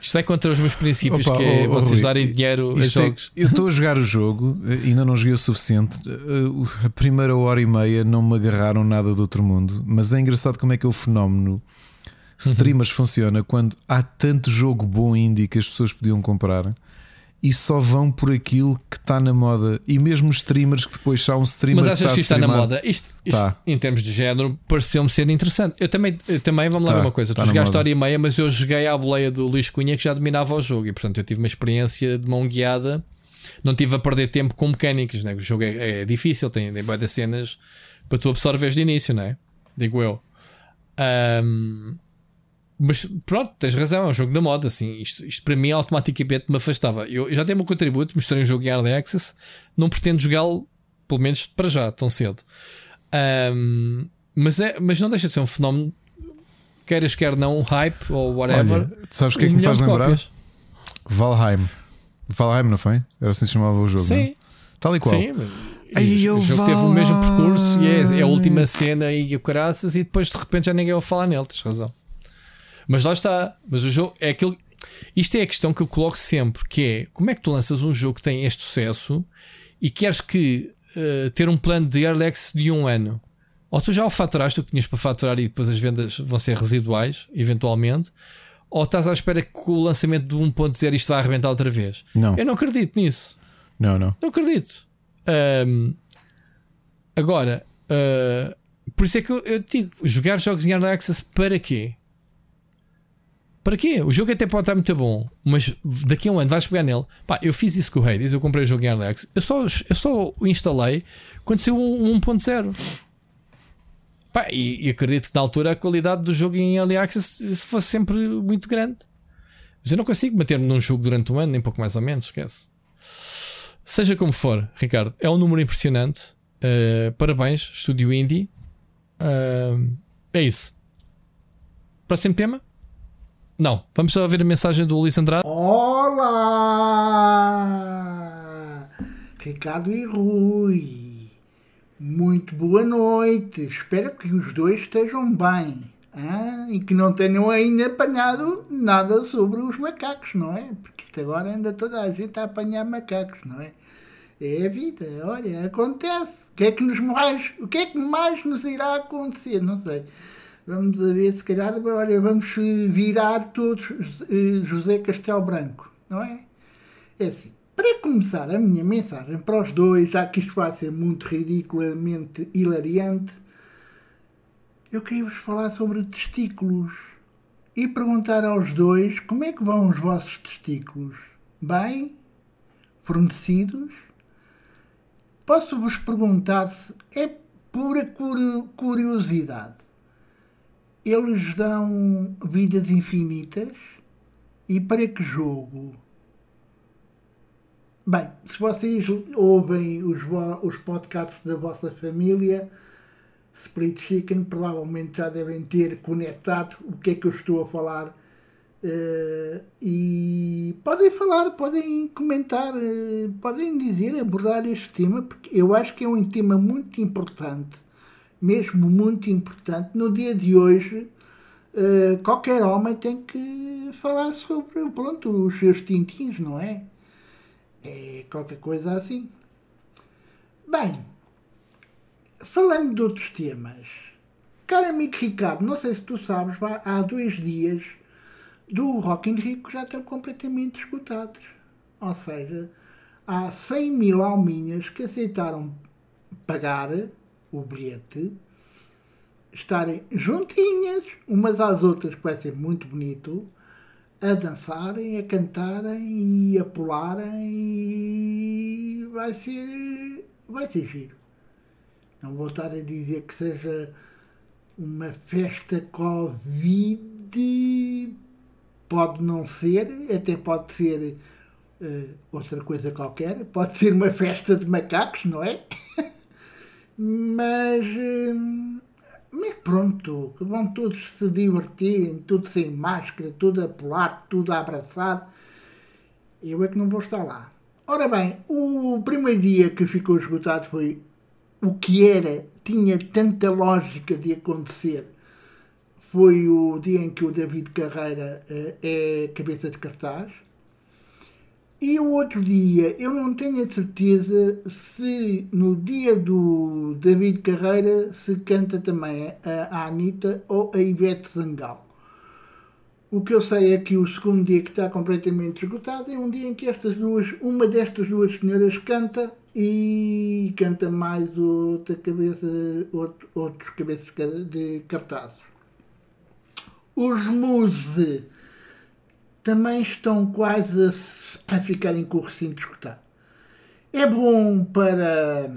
Isto é contra os meus princípios, Opa, que é oh, oh, vocês darem dinheiro a é- jogos. É, eu estou a jogar o jogo, eh, ainda não joguei o suficiente. Eh, a primeira hora e meia não me agarraram nada do outro mundo. Mas é engraçado como é que é o fenómeno. Streamers uhum. funciona quando há tanto jogo bom indie que as pessoas podiam comprar e só vão por aquilo que está na moda. E mesmo os streamers que depois são um streamer Mas achas que está, que está na moda? Isto, isto tá. em termos de género, pareceu-me ser interessante. Eu também, eu também vamos lá tá, ver uma coisa. Tá tu jogaste hora e meia, mas eu joguei à boleia do Luís Cunha que já dominava o jogo. E portanto eu tive uma experiência de mão guiada. Não tive a perder tempo com mecânicas. Né? O jogo é, é difícil, tem, tem boas cenas para tu absorveres de início, não é? Digo eu. Um, mas pronto, tens razão, é um jogo da moda. Assim, isto, isto para mim automaticamente me afastava. Eu, eu já tenho o meu contributo, mostrei um jogo em Early Access, não pretendo jogá-lo, pelo menos para já, tão cedo. Um, mas, é, mas não deixa de ser um fenómeno, queiras quer não, hype ou whatever. Olha, sabes o que é que me faz lembrar? Cópias. Valheim. Valheim, não foi? Era assim que se chamava o jogo. Sim. Não? Tal e qual. Sim, Aí o jogo teve o mesmo percurso e é, é a última cena e o caraças, e depois de repente já ninguém vai falar nele, tens razão. Mas lá está. Mas o jogo é aquilo. Isto é a questão que eu coloco sempre: que é como é que tu lanças um jogo que tem este sucesso e queres que uh, ter um plano de early access de um ano? Ou tu já o faturaste o que tinhas para faturar e depois as vendas vão ser residuais, eventualmente, ou estás à espera que com o lançamento do 1.0 isto vai arrebentar outra vez? Não. Eu não acredito nisso. Não, não. Não acredito. Um, agora, uh, por isso é que eu, eu digo: jogar jogos em early access para quê? Para quê? O jogo até pode estar muito bom, mas daqui a um ano vais pegar nele. Pá, eu fiz isso com o Hades, eu comprei o jogo em Alex. Eu só, eu só o instalei quando saiu um 1.0. Pá, e, e, acredito que na altura a qualidade do jogo em Early Access fosse sempre muito grande. Mas eu não consigo manter-me num jogo durante um ano, nem pouco mais ou menos, esquece. Seja como for, Ricardo, é um número impressionante. Uh, parabéns, Estúdio Indie. Uh, é isso. Próximo tema? Não. Vamos só ver a mensagem do Luís Andrade. Olá! Ricardo e Rui. Muito boa noite. Espero que os dois estejam bem. Ah, e que não tenham ainda apanhado nada sobre os macacos, não é? Porque isto agora anda toda a gente a apanhar macacos, não é? É a vida, olha, acontece. O que é que nos mais, o que é que mais nos irá acontecer? Não sei. Vamos a ver, se calhar, olha, vamos virar todos eh, José Castelo Branco, não é? É assim. Para começar a minha mensagem para os dois, já que isto vai ser muito ridiculamente hilariante, eu queria vos falar sobre testículos e perguntar aos dois como é que vão os vossos testículos. Bem? Fornecidos? Posso-vos perguntar se é pura curiosidade. Eles dão vidas infinitas? E para que jogo? Bem, se vocês ouvem os, os podcasts da vossa família, Split Chicken, provavelmente já devem ter conectado o que é que eu estou a falar. Uh, e podem falar, podem comentar, uh, podem dizer, abordar este tema, porque eu acho que é um tema muito importante, mesmo muito importante. No dia de hoje, uh, qualquer homem tem que falar sobre pronto, os seus tintins, não é? É qualquer coisa assim. Bem, falando de outros temas, caro amigo Ricardo, não sei se tu sabes, há dois dias do Rock in Rio já estão completamente esgotados. Ou seja, há 100 mil alminhas que aceitaram pagar o bilhete, estarem juntinhas umas às outras, vai ser muito bonito, a dançarem, a cantarem e a pularem e vai ser, vai ser giro. Não vou estar a dizer que seja uma festa Covid, pode não ser, até pode ser uh, outra coisa qualquer, pode ser uma festa de macacos, não é? mas, mas pronto, vão todos se divertirem, tudo sem máscara, tudo a pular, tudo a abraçar. Eu é que não vou estar lá. Ora bem, o primeiro dia que ficou esgotado foi o que era, tinha tanta lógica de acontecer, foi o dia em que o David Carreira uh, é cabeça de cartaz. E o outro dia, eu não tenho a certeza se no dia do David Carreira se canta também a, Anitta ou a Ivete Zangal. O que eu sei é que o segundo dia que está completamente esgotado é um dia em que estas duas, uma destas duas senhoras canta e canta mais outra cabeça, outro, outros cabeças de cartazes. Os Muse também estão quase a, a ficarem com o recinto escutado. É bom para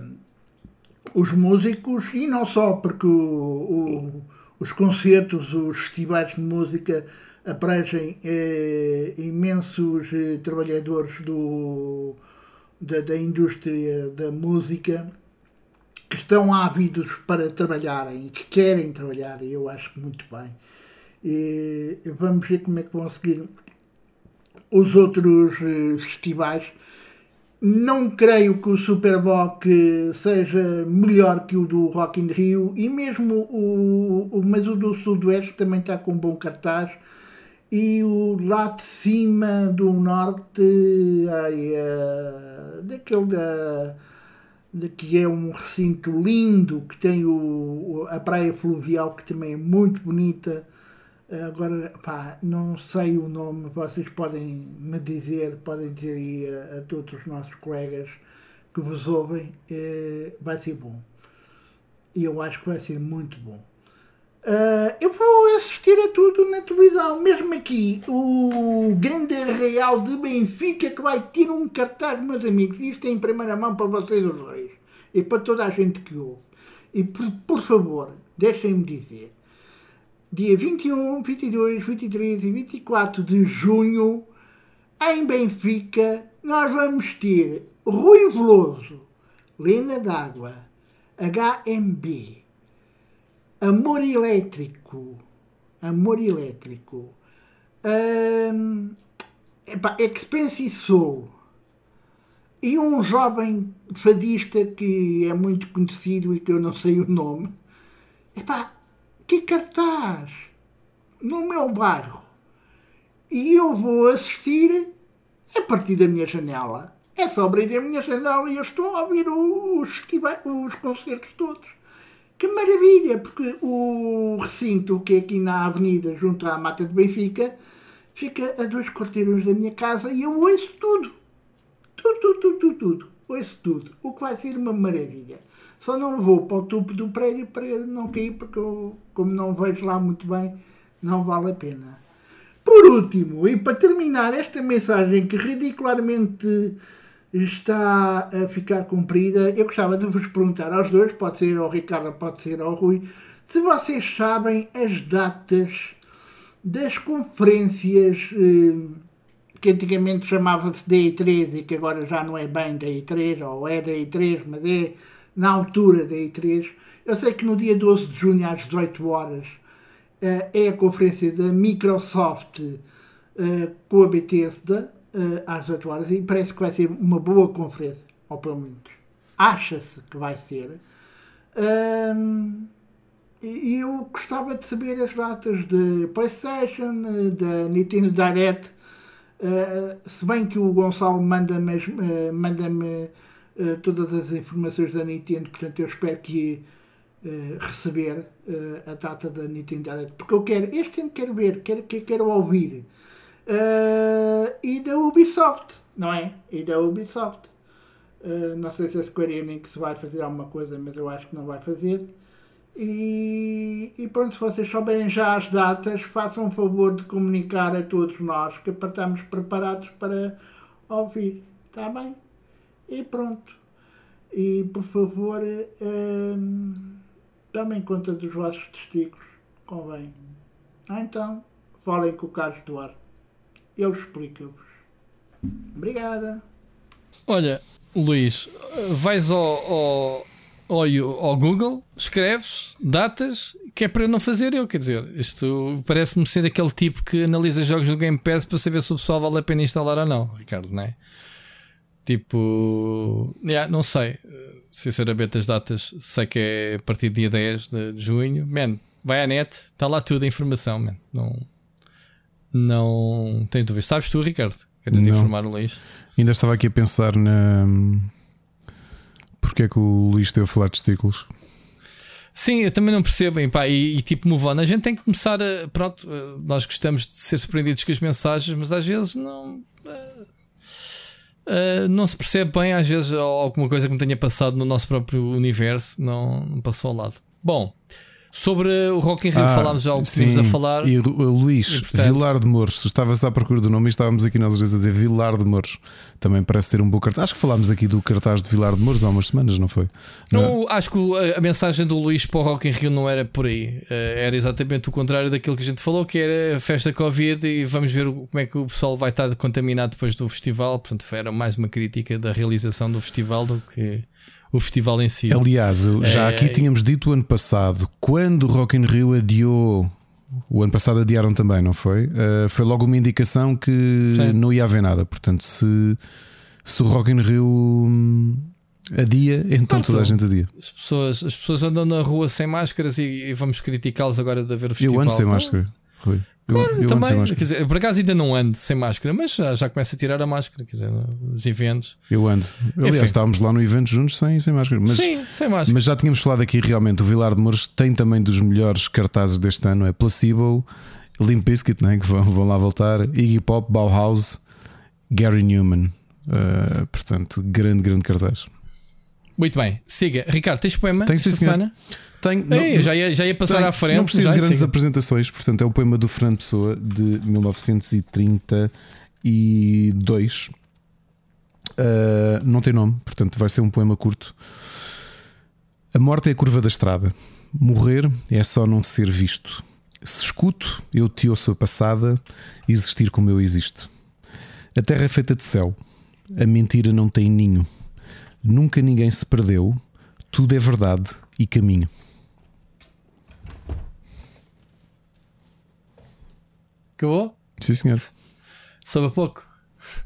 os músicos e não só porque o, o, os concertos, os festivais de música abrangem eh, imensos eh, trabalhadores do, da, da indústria da música que estão ávidos para trabalharem que querem trabalhar, e eu acho que muito bem. E vamos ver como é que vão seguir os outros eh, festivais. Não creio que o Superboc seja melhor que o do Rock in Rio e mesmo o, o mas o do Sudoeste também está com um bom cartaz e o lá de cima do norte, ai, uh, daquele da, de que é um recinto lindo, que tem o, a praia fluvial, que também é muito bonita. Agora, pá, não sei o nome, vocês podem me dizer, podem dizer aí a, a todos os nossos colegas que vos ouvem, eh, vai ser bom. E eu acho que vai ser muito bom. Uh, eu vou assistir a tudo na televisão, mesmo aqui. O Grande Real de Benfica que vai ter um cartaz, meus amigos. Isto é em primeira mão para vocês os dois e para toda a gente que ouve. E por, por favor, deixem-me dizer: dia 21, 22, 23 e 24 de junho, em Benfica, nós vamos ter Rui Veloso, Lena D'Água, HMB. Amor Elétrico, Amor Elétrico, um, epá, Expensive Soul e um jovem fadista que é muito conhecido e que eu não sei o nome. Epá, que cartaz no meu bairro. E eu vou assistir a partir da minha janela. É só abrir a minha janela e eu estou a ouvir os, os concertos todos. Que maravilha, porque o recinto que é aqui na avenida, junto à Mata de Benfica, fica a dois quarteirões da minha casa e eu ouço tudo. Tudo, tudo, tudo, tudo. Ouço tudo. O que vai ser uma maravilha. Só não vou para o topo do prédio para não cair, porque eu, como não vejo lá muito bem, não vale a pena. Por último, e para terminar esta mensagem que ridicularmente está a ficar cumprida, eu gostava de vos perguntar aos dois, pode ser ao Ricardo, pode ser ao Rui, se vocês sabem as datas das conferências eh, que antigamente chamava-se DI3 e que agora já não é bem DI3, ou é DI3, mas é na altura DI3. Eu sei que no dia 12 de junho às 18 horas eh, é a conferência da Microsoft eh, com a Bethesda, uh, às 8 horas e parece que vai ser uma boa conferência, ou pelo menos acha-se que vai ser. e eu gostava de saber as datas de PlayStation, da Nintendo Direct, uh, se bem que o Gonçalo manda-me manda uh, todas as informações da Nintendo, portanto eu espero que receber a data da Nintendo Direct, porque eu quero, este ano quero ver, quero, quero ouvir Uh, e da Ubisoft, não é? E da Ubisoft. Uh, não sei se a Square Enix vai fazer alguma coisa, mas eu acho que não vai fazer. E, e pronto, se vocês souberem já as datas, façam o favor de comunicar a todos nós que estamos preparados para ouvir. Está bem? E pronto. E por favor, um, eh, tomem conta dos vossos testículos, convém. Ah, então, falem com o Carlos Duarte ele explica-vos. Obrigada. Olha, Luís, vais ao, ao, ao, ao, Google, escreves datas, que é para eu não fazer eu. Quer dizer, isto parece-me ser aquele tipo que analisa jogos do Game Pass para saber se o pessoal vale a pena instalar ou não, Ricardo, não é? Tipo, yeah, não sei. Sinceramente, as datas sei que é a partir do dia 10 de junho. Man, vai à net, está lá tudo a informação, man. Não não tens dúvidas. Sabes tu, Ricardo? Queres não. informar o Luís? Ainda estava aqui a pensar na. Porque é que o Luís teve a falar de testículos? Sim, eu também não percebo. E, pá, e, e, tipo, move on. A gente tem que começar a. Pronto, nós gostamos de ser surpreendidos com as mensagens, mas às vezes não. Uh, não se percebe bem, às vezes, alguma coisa que me tenha passado no nosso próprio universo não, não passou ao lado. Bom, Sobre o Rock in Rio ah, falámos já o que tínhamos a falar. E o Luís, portanto... Vilar de Mouros, estavas à procura do nome e estávamos aqui nós vezes a dizer Vilar de Mouros. Também parece ter um bom cartaz. Acho que falámos aqui do cartaz de Vilar de Mouros há umas semanas, não foi? Não, é? Acho que a mensagem do Luís para o Rock in Rio não era por aí. Eh, era exatamente o contrário daquilo que a gente falou, que era festa Covid e vamos ver como é que o pessoal vai estar contaminado depois do festival. Portanto, era mais uma crítica da realização do festival do que o festival em si. Aliás, já é, aqui é, tínhamos dito o ano passado, quando o Rock in Rio adiou. O ano passado adiaram também, não foi? Uh, foi logo uma indicação que Sim. não ia haver nada. Portanto, se, se o Rock in Rio hum, adia, então toda a gente adia. As pessoas, as pessoas andam na rua sem máscaras e, e vamos criticá-los agora de haver o festival. Eu ando sem máscara, Rui. Claro, eu, eu também. Quer dizer, por acaso ainda não ando sem máscara, mas já, já começa a tirar a máscara, quer dizer, nos eventos. Eu ando. Aliás, Enfim. estávamos lá no evento juntos sem, sem máscara. Mas, Sim, sem máscara. Mas já tínhamos falado aqui realmente. O Vilar de Mouros tem também dos melhores cartazes deste ano: é Placebo, Limp Bizkit, né, que vão, vão lá voltar, Iggy Pop, Bauhaus, Gary Newman. Uh, portanto, grande, grande cartaz. Muito bem, siga. Ricardo, tens poema Tem esta semana? Tenho, não, Ei, já, ia, já ia passar tenho, à frente. Não preciso já, de grandes siga. apresentações, portanto, é o poema do Fernando Pessoa de 1932. Uh, não tem nome, portanto, vai ser um poema curto. A morte é a curva da estrada. Morrer é só não ser visto. Se escuto, eu te ouço a passada, existir como eu existo. A terra é feita de céu, a mentira não tem ninho. Nunca ninguém se perdeu, tudo é verdade e caminho. Acabou? Sim, senhor. Soube a pouco.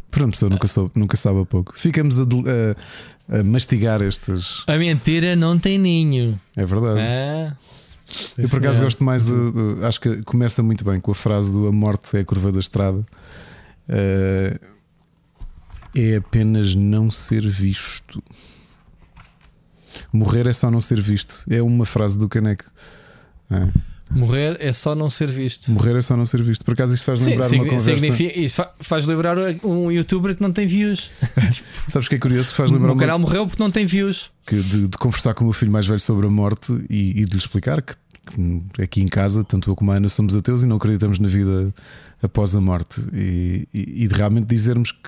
Pronto, pessoa nunca, soube, nunca sabe a pouco. Ficamos a, a, a mastigar estas. A mentira não tem ninho. É verdade. Ah, Eu por acaso gosto mais, acho que começa muito bem com a frase do A morte é a curva da estrada. Uh, é apenas não ser visto. Morrer é só não ser visto. É uma frase do Caneco. É. Morrer é só não ser visto. Morrer é só não ser visto. Por acaso isto faz lembrar uma conversa. Isso fa- faz lembrar um youtuber que não tem views. Sabes que é curioso que faz O lembrar uma, canal morreu porque não tem views. que de, de conversar com o meu filho mais velho sobre a morte e, e de lhe explicar que, que aqui em casa, tanto eu como a Ana, somos ateus e não acreditamos na vida após a morte. E, e- e de realmente dizermos que,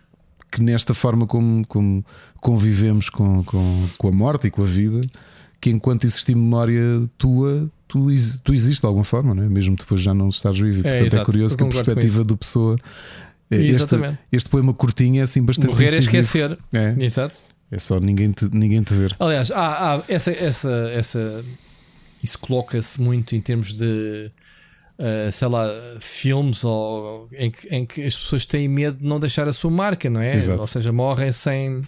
que nesta forma como, como convivemos com, com, com a morte e com a vida, que enquanto existir memória tua, tu, tu existes de alguma forma, não é? mesmo depois já não estás vivo. E, É, Portanto, é exato. curioso que a perspectiva do pessoa. é, Este, este poema curtinho é assim bastante Morrer é incisivo. esquecer. É, Exato. é só ninguém te, ninguém te ver. Aliás, há, há essa, essa, essa, isso coloca-se muito em termos de, eh, sei lá, filmes ou, em, que, em que as pessoas têm medo de não deixar a sua marca, não é? Exato. Ou seja, morrem sem.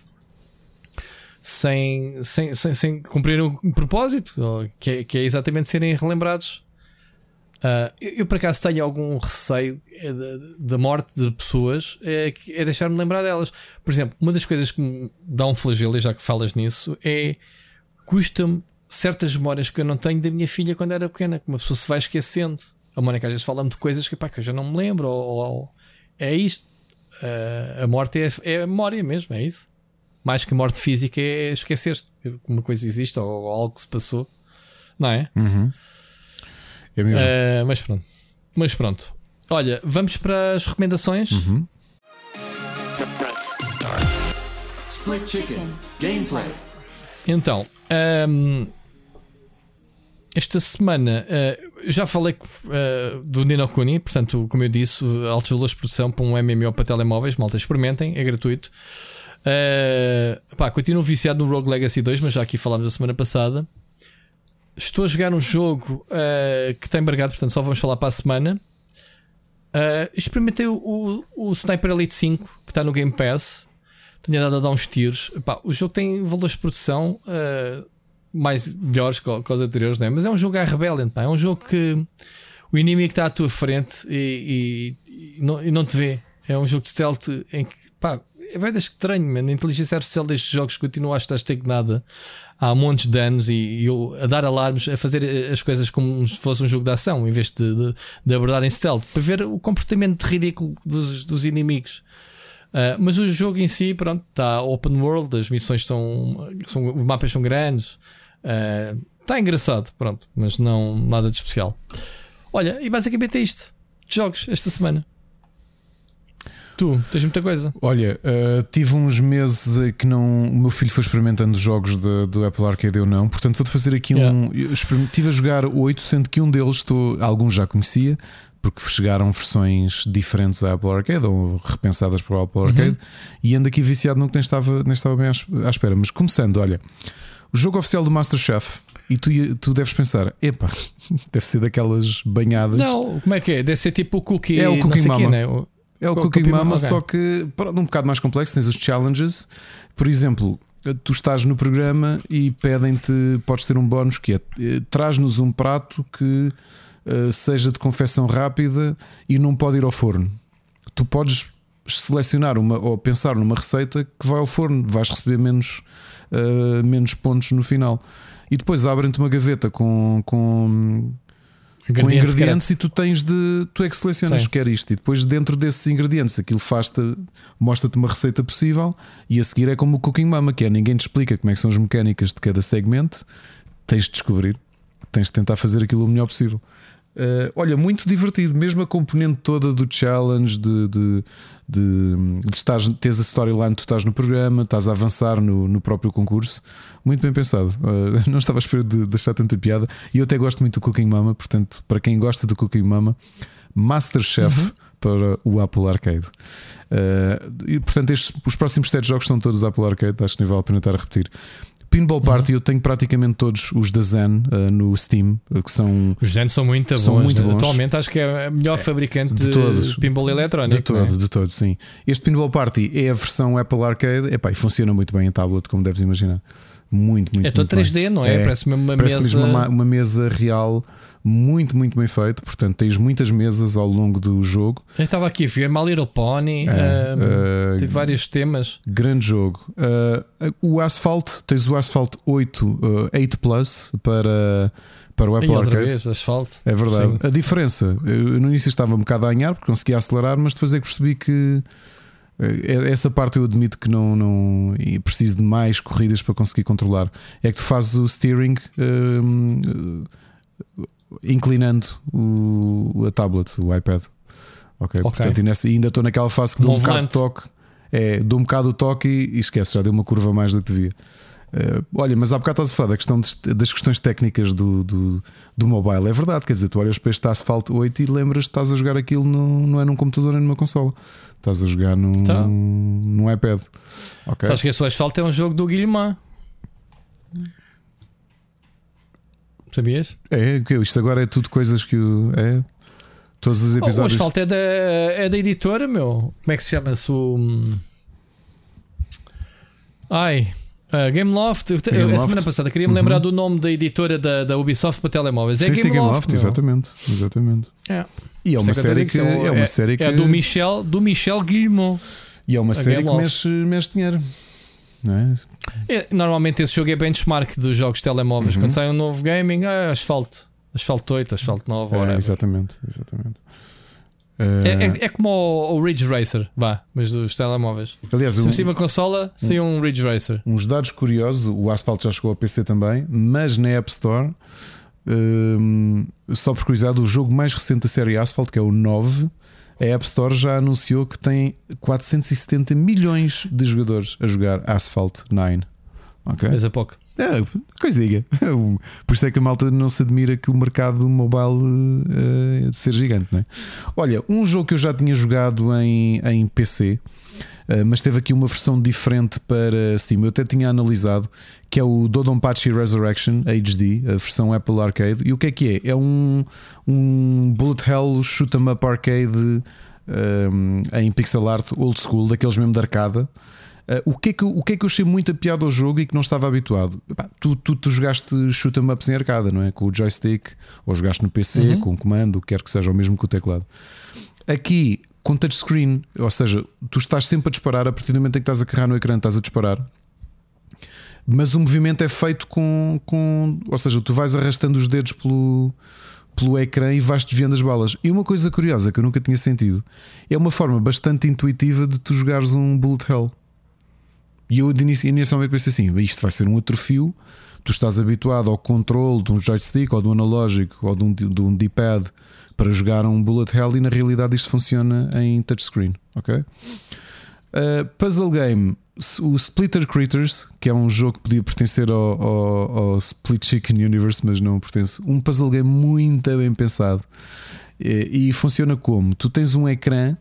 Sem, sem, sem, sem cumprir um propósito, que é, que é exatamente serem relembrados. Ah, eu, eu, por acaso tenho algum receio eh, da- morte de pessoas, é, é deixar-me lembrar delas. Por exemplo, uma das coisas que me dá um flagelo, já que falas nisso, é custa-me certas memórias que eu não tenho da minha filha quando era pequena, que uma pessoa se vai esquecendo. A Mónica às vezes fala-me de coisas que, pá, que eu já não me lembro, ou, ou- é isto. Ah, a morte é, é a memória mesmo, é isso. Mais que a morte física é esquecer-se que uma coisa existe ou, ou algo que se passou, não é? É mesmo. Ah, mas pronto. Mas pronto. Olha, vamos para as recomendações. Split Chicken. Gameplay. Então, ahm, esta semana ah, já falei ah, do Nino Kuni, portanto, como eu disse, altos valores de produção para um MMO para telemóveis. Malta, experimentem, é gratuito. Ah, pá, continuo viciado no Rogue Legacy 2, mas já aqui falámos a semana passada. Estou a jogar um jogo ah, que está embargado, portanto, só vamos falar para a semana. Ah, experimentei o, o, o Sniper Elite 5 que está no Game Pass. Tinha dado a dar uns tiros. Epá, o jogo tem valores de produção ah, mais melhores que, que os anteriores, não é? mas é um jogo à rebelde. É um jogo que o inimigo está à tua frente e, e- e não, e não te vê. É um jogo de stealth em que pá, é bem estranho, mano. A inteligência artificial destes jogos continua a estar estagnada há montes de anos e, e eu a dar alarmes, a fazer as coisas como se fosse um jogo de ação, em vez de, de, de abordar em stealth, para ver o comportamento ridículo dos, dos inimigos. Uh, mas o jogo em si, pronto, está open world, as missões estão. São, os mapas são grandes. Uh, Está engraçado, pronto, mas não nada de especial. Olha, e basicamente é isto. Jogos esta semana. Tu, tens muita coisa. Olha, uh, tive uns meses em que não. O meu filho foi experimentando jogos de- do Apple Arcade, eu não. Portanto, vou-te fazer aqui um. eu experim- Estive a jogar oito, sendo que um deles estou, alguns já conhecia, porque chegaram versões diferentes à Apple Arcade ou repensadas para o Apple Arcade, e ando aqui viciado no que nem estava, nem estava bem à espera. Mas começando, olha, o jogo oficial do Masterchef, e tu, tu deves pensar, epá, deve ser daquelas banhadas. Não, como é que é? Deve ser tipo o cookie. É o Cookie sei quê, Mama. né? O- É o Co- Cookie Cookie Mama, Mama, ok. só que pronto, um bocado mais complexo. Tens os challenges, por exemplo, tu estás no programa e pedem-te, podes ter um bónus que é eh, traz-nos um prato que eh, seja de confecção rápida e não pode ir ao forno. Tu podes selecionar uma ou pensar numa receita que vai ao forno, vais receber menos, eh, menos pontos no final. E depois abrem-te uma gaveta com, com, com Ingredientes ingredientes e tu tens de. Tu é que selecionas Sim. quer isto. E depois, dentro desses ingredientes, aquilo faz-te, mostra-te uma receita possível. E a seguir é como o Cooking Mama, que é ninguém te explica como é que são as mecânicas de cada segmento. Tens de descobrir, tens de tentar fazer aquilo o melhor possível. Uh, olha, muito divertido, mesmo a componente toda do challenge, de, de, de, de estás, teres a storyline, tu estás no programa, estás a avançar no, no próprio concurso. Muito bem pensado. Uh, não estava a esperar de deixar tanta piada. E eu até gosto muito do Cooking Mama, portanto, para quem gosta do Cooking Mama, Masterchef para o Apple Arcade. Uh, e portanto, estes, os próximos 7 jogos são todos Apple Arcade, acho que nem vale a pena estar a repetir. Pinball Party eu tenho praticamente todos os da Zen uh, no Steam, uh, que são Os Zen são muito São bons. muito bons. Atualmente acho que é a melhor fabricante de de, todos. pinball eletrónico. de todo, não é? de todo, sim. Este Pinball Party é a versão Apple Arcade epá, e funciona muito bem em tablet, como deves imaginar. Muito, muito É todo muito bem. 3D, não é? Parece mesmo uma Parece mesa. mesmo uma, uma mesa real, muito, muito bem feito. Portanto, tens muitas mesas ao longo do jogo. Eu estava aqui a ver My Little Pony. É, um, uh, tem vários temas. Grande jogo. Uh, o Asphalt, tens o Asphalt 8, uh, 8 Plus para, para o E Apple outra Arcade. vez, asfalto. É verdade. Sim. A diferença, eu no início estava um bocado a ganhar porque conseguia acelerar, mas depois é que percebi que eh, essa parte eu admito que não, não e preciso de mais corridas para conseguir controlar. É que tu fazes o steering hum, eh, inclinando o, a tablet, o iPad. Ok, portanto, e nessa, ainda estou naquela fase que dou um bocado de toque, é, dou um bocado o toque e, e esquece, já deu uma curva mais do que devia. Eh, olha, mas há bocado estás a falar da questão des- das questões técnicas do, do, do mobile. É verdade, quer dizer, tu olhas para este Asphalt 8 e lembras que estás a jogar aquilo no, não é num computador nem numa consola. Estás a jogar num, Tá. num iPad. Ok. Sabes que esse asfalto é um jogo do Guilherme. Sabias? É, isto agora é tudo coisas que o- é. Todos os Oh, o episódios. asfalto é da, é da editora, meu. Como é que se chama-se o. Ai. a Game Loft, eu, te- eu- a Gameloft. semana passada queria me Uhum. lembrar do nome da editora da, da Ubisoft para telemóveis. É sim, Game, sim, Game Loft, Loft, meu. exatamente. exatamente. É. E é uma a série que, são- é uma série que é do Michel, do Michel Guillemot. e é uma a série Game que mexe, mexe dinheiro. Não é? É, normalmente esse jogo é benchmark dos jogos telemóveis. Uhum. Quando sai um novo gaming, ah, asfalto. Asfalto 8, asfalto 9, É, exatamente, exatamente. É, Eh, é- é como o, o Ridge Racer, vá, mas dos telemóveis. aliás, Se um- cima consola, saiu um Ridge Racer. uns dados curiosos: o Asphalt já chegou ao PC também, mas na App Store, hum, só por curiosidade, o jogo mais recente da série Asphalt, que é o 9, a App Store já anunciou que tem 470 milhões de jogadores a jogar Asphalt 9. Ok? Mas a pouco. É, coisinha. Por isso é que a malta não se admira que o mercado mobile de ser gigante, não é? Olha, um jogo que eu já tinha jogado em, em PC, mas teve aqui uma versão diferente para Steam. Eu até tinha analisado que é o Dodonpachi Resurrection HD, a versão Apple Arcade. E o que é que é? É um, um bullet hell shoot 'em up arcade eh, em pixel art old school, daqueles mesmo de arcada. Uh, o, que é que, eu- o que é que eu achei muito a piada ao jogo e que não estava habituado? Epá, tu, tu, tu jogaste shoot 'em ups em arcada, não é? Com o joystick, ou jogaste no PC, com o comando, o que quer que seja, ou mesmo com o teclado. Aqui, com touchscreen, ou seja, tu estás sempre a disparar a partir do momento em que estás a carregar no ecrã, estás a disparar. Mas o movimento é feito com, com. Ou seja, tu vais arrastando os dedos pelo, pelo ecrã e vais desviando as balas. E uma coisa curiosa que eu nunca tinha sentido é uma forma bastante intuitiva de tu jogares um bullet hell. E eu inicialmente pensei assim: isto vai ser um atrofio. Tu estás habituado ao controle de um joystick ou de um analógico ou de um, de um D-pad para jogar um bullet hell e na realidade isto funciona em touchscreen. Ok? Uh, puzzle game, o Splitter Critters, que é um jogo que podia pertencer ao, ao- ao Split Chicken Universe, mas não pertence. Um puzzle game muito bem pensado e, e funciona como? Tu tens um ecrã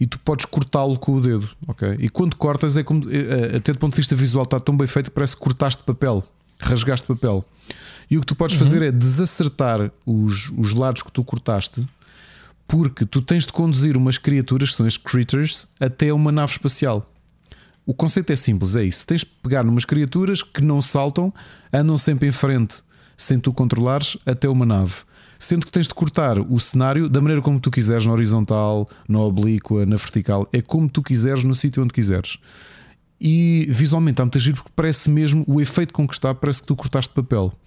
e tu podes cortá-lo com o dedo, ok? E quando cortas, é como eh, até do ponto de vista visual, está tão bem feito que parece que cortaste papel, rasgaste papel. E o que tu podes fazer é desacertar os, os lados que tu cortaste porque tu tens de conduzir umas criaturas, que são as critters, até uma nave espacial. O conceito é simples, é isso. Tens de pegar numas criaturas que não saltam, andam sempre em frente, sem tu controlares, até uma nave. Sendo que tens de cortar o cenário da maneira como tu quiseres, na horizontal, na oblíqua, na vertical. É como tu quiseres, no sítio onde quiseres. E visualmente está muito giro porque parece mesmo o efeito com que está, parece que tu cortaste papel.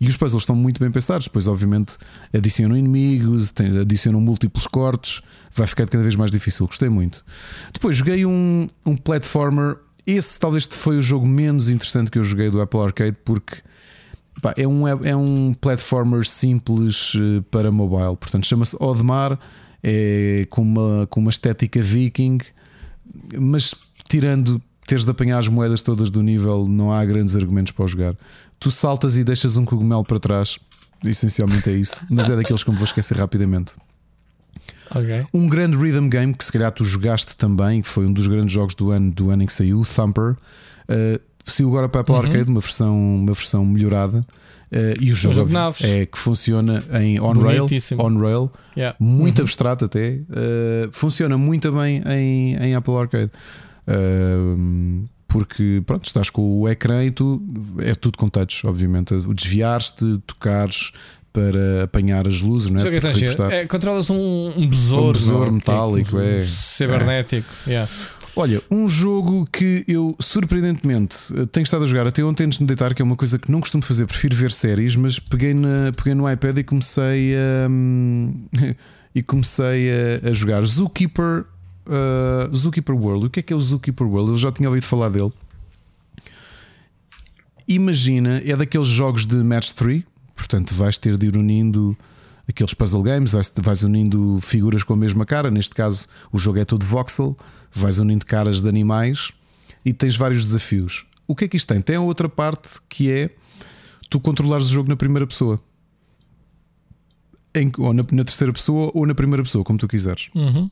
E os puzzles estão muito bem pensados. Depois, obviamente, adicionam inimigos, adicionam múltiplos cortes, vai ficar cada vez mais difícil. Gostei muito. Depois, joguei um, um platformer. Esse talvez foi o jogo menos interessante que eu joguei do Apple Arcade, porque pá, é, um, é um platformer simples eh, para mobile. Portanto, chama-se Odmar, é com uma, com uma estética viking, mas tirando teres de apanhar as moedas todas do nível, não há grandes argumentos para jogar. Tu saltas e deixas um cogumelo para trás, essencialmente é isso, mas é daqueles que me vou esquecer rapidamente. Ok. Um grande rhythm game que se calhar tu jogaste também, que foi um dos grandes jogos do ano, do ano em que saiu, Thumper. Uh, Saiu agora para a Apple Arcade uma versão, uma versão melhorada. eh, e o jogo, jogo de naves. é que funciona em on-rail, on-rail Yeah. muito abstrato até. eh, funciona muito bem em, em Apple Arcade. Eh, porque pronto, estás com o ecrã e tu é tudo com touch, obviamente. O desviar-te, tocares para apanhar as luzes, não é? É. É, controlas um, um besouro, Um besouro não? metálico, Um é. Cibernético. Yeah. Olha, um jogo que eu surpreendentemente eh, tenho estado a jogar até ontem antes de me deitar, que é uma coisa que não costumo fazer, prefiro ver séries, mas peguei, na, peguei no iPad e comecei a, hum, e comecei a, a jogar Zookeeper, uh, Zookeeper World. O que é que é o Zookeeper World? Eu já tinha ouvido falar dele. Imagina, é daqueles jogos de Match 3, portanto vais ter de ir unindo aqueles puzzle games, vais, vais unindo figuras com a mesma cara. Neste caso, o jogo é todo voxel, vais unindo caras de animais e tens vários desafios. O que é que isto tem? Tem a outra parte que é tu controlares o jogo na primeira pessoa. Em, ou na, na terceira pessoa ou na primeira pessoa, como tu quiseres Uhum.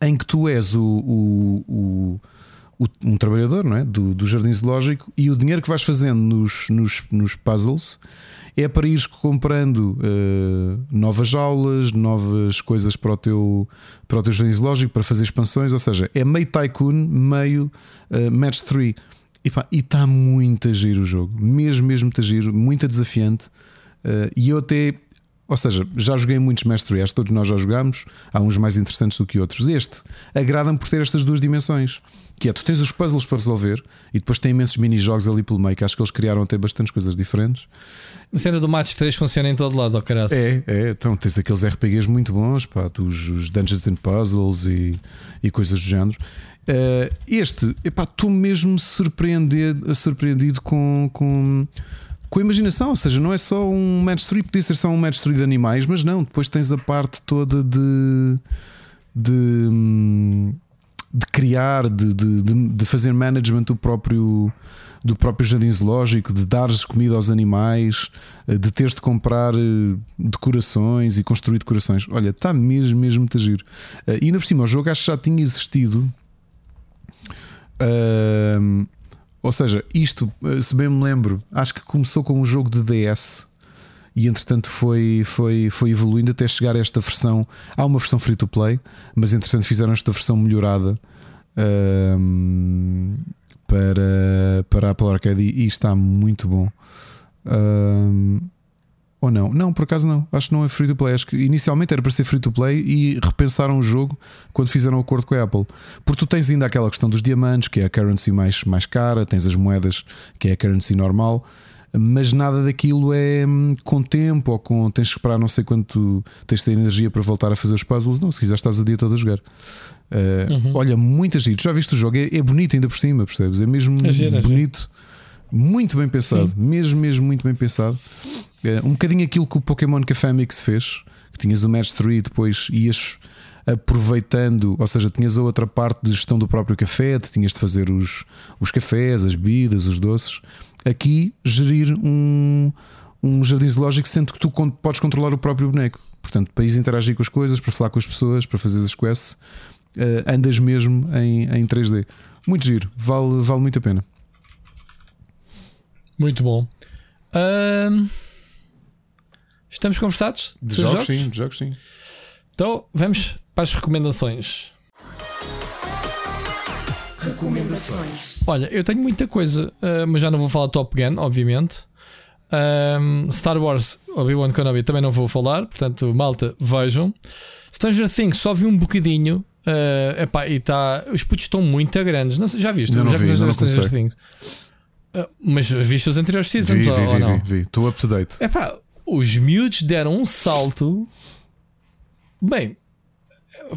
Em que tu és o, o- o- um trabalhador não é? do, do jardim zoológico e o dinheiro que vais fazendo nos, nos, nos puzzles é para ires comprando eh, novas jaulas, novas coisas para o, teu, para o teu jardim zoológico, para fazer expansões, ou seja, é meio tycoon, meio eh, match 3. E está muito a giro o jogo, mesmo, mesmo a giro, muito desafiante. Eh, e eu até ou seja, já joguei muitos Mestre 3, todos nós já jogámos, há uns mais interessantes do que outros. Este agrada-me por ter estas duas dimensões. Que é, tu tens os puzzles para resolver e depois tem imensos mini-jogos ali pelo meio, que acho que eles criaram até bastantes coisas diferentes. A cena do Match 3 funciona em todo lado, ó caralho. É, é, então tens aqueles RPGs muito bons, pá, os, os Dungeons and Puzzles e, e coisas do género. Eh, este, epá, estou mesmo surpreendido, surpreendido com, com, com a imaginação, ou seja, não é só um match 3, podia ser só um match 3 de animais, mas não, depois tens a parte toda de. de de criar, de, de, de- fazer management do próprio, do próprio jardim zoológico, de dares comida aos animais, de teres de comprar eh, decorações e construir decorações. Olha, está mesmo, mesmo muito giro. Eh, E ainda por cima, o jogo acho que já tinha existido. Ahm, ou seja, isto, eh, se bem me lembro, acho que começou com um jogo de DS e entretanto foi, foi, foi evoluindo até chegar a esta versão. Há uma versão free to play, mas entretanto fizeram esta versão melhorada ahm, para, para a Apple Arcade e, e está muito bom. Ahm, ou não? Não, por acaso não. Acho que não é free to play. Acho que inicialmente era para ser free to play e repensaram o jogo quando fizeram o acordo com a Apple. Porque tu tens ainda aquela questão dos diamantes, que é a currency mais, mais cara, tens as moedas, que é a currency normal, mas nada daquilo é hum, com tempo ou com tens que esperar não sei quanto tens de ter energia para voltar a fazer os puzzles. Não, se quiser estás o dia todo a jogar. Uh, Olha, muita gente. Já viste o jogo? É, é bonito ainda por cima, percebes? É mesmo É giro, é giro. Muito bem pensado, mesmo, mesmo muito bem pensado. É, um bocadinho aquilo que o Pokémon Café Mix fez, que tinhas o 3 e depois ias aproveitando, ou seja, tinhas a outra parte de gestão do próprio café, tinhas de fazer os, os cafés, as bebidas, os doces. Aqui, gerir um, um jardim zoológico, sendo que tu podes controlar o próprio boneco. Portanto, para interagir com as coisas, para falar com as pessoas, para fazer as quests, eh, andas mesmo em, em 3D. Muito giro, vale, vale muito a pena. Muito bom. Estamos conversados? De Sobre jogos, sim, de jogos, sim. Então vamos para as recomendações. Recomendações. Olha, eu tenho muita coisa, ah, mas já não vou falar Top Gun, obviamente. Ahm, Star Wars, Obi-Wan Kenobi também não vou falar, portanto, malta, vejam. Stranger Things, só vi um bocadinho. ah, epá, e tá, os putos estão muito grandes. Não já viste? Não já vi, não Stranger. Things? Ah, mas viste os anteriores seasons Vi, ou, vi, vi, não? vi, vi. Estou up to date. É pá, os miúdos deram um salto. Bem,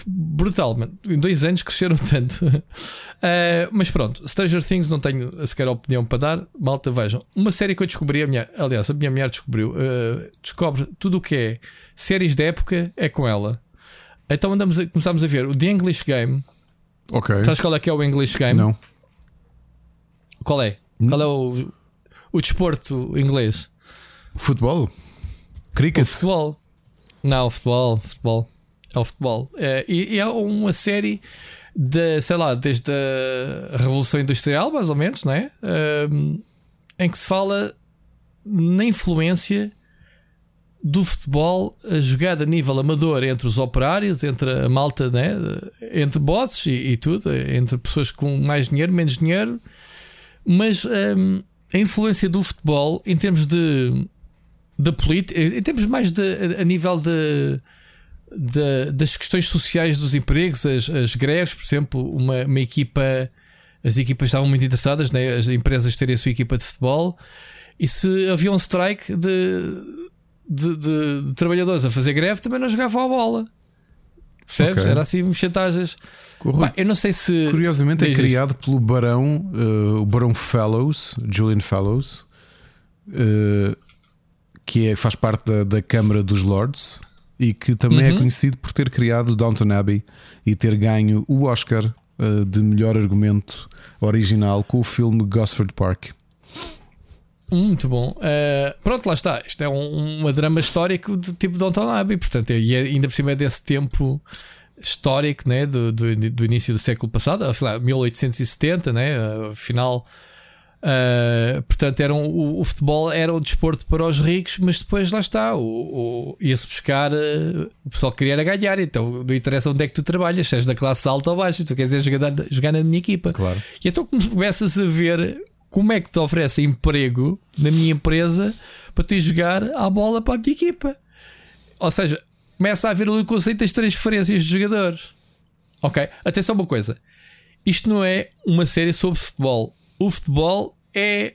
brutal, mano. Em dois anos cresceram tanto. Eh, mas pronto, Stranger Things não tenho sequer opinião para dar. Malta, vejam. Uma série que eu descobri, a minha, aliás, a minha mulher descobriu. eh, descobre tudo o que é séries da época é com ela. Então andamos a, começámos a ver o The English Game. Ok. Sabes qual é que é o English Game? Não. Qual é? Qual é o, o desporto inglês? Futebol? O Cricket? futebol. Não, o futebol, futebol. É o futebol. É, e, é uma série da, sei lá, desde a Revolução Industrial, mais ou menos, não é? Um, em que se fala na influência do futebol jogado a nível amador entre os operários, entre a malta, né? entre bosses e, e tudo, entre pessoas com mais dinheiro, menos dinheiro, mas um, a influência do futebol em termos de, de política, em termos mais de, a, a nível de, de, das questões sociais dos empregos, as, as greves, por exemplo, uma, uma equipa, as equipas estavam muito interessadas, né? as empresas terem a sua equipa de futebol, e se havia um strike de de, de, de, trabalhadores a fazer greve também não jogavam a bola. Percebes? Okay. Era assim chantagens. Bah, eu não sei se. Curiosamente é criado pelo Barão, uh, o Barão Fellows, Julian Fellows, uh, que é, faz parte da, da Câmara dos Lords e que também é uhum. é conhecido por ter criado Downton Abbey e ter ganho o Oscar uh, de melhor argumento original com o filme Gosford Park. Muito bom. Uh, pronto, lá está. Isto é um, uma drama histórico do tipo Downton Abbey, portanto, e é, ainda por cima é desse tempo histórico né, do, do, do início do século passado, afinal, 1870, né, final. Uh, portanto, era um, o, o, futebol era um desporto para os ricos, mas depois lá está, o, o ia-se buscar, uh, o pessoal queria era ganhar, então não interessa onde é que tu trabalhas, se és da classe alta ou baixa, tu queres jogar, jogar na minha equipa. Claro. E então começas a ver como é que te oferece emprego na minha empresa para tu ir jogar a bola para a minha equipa? Ou seja, começa a haver o conceito das transferências de jogadores. Ok? Atenção uma coisa. Isto não é uma série sobre futebol. O futebol é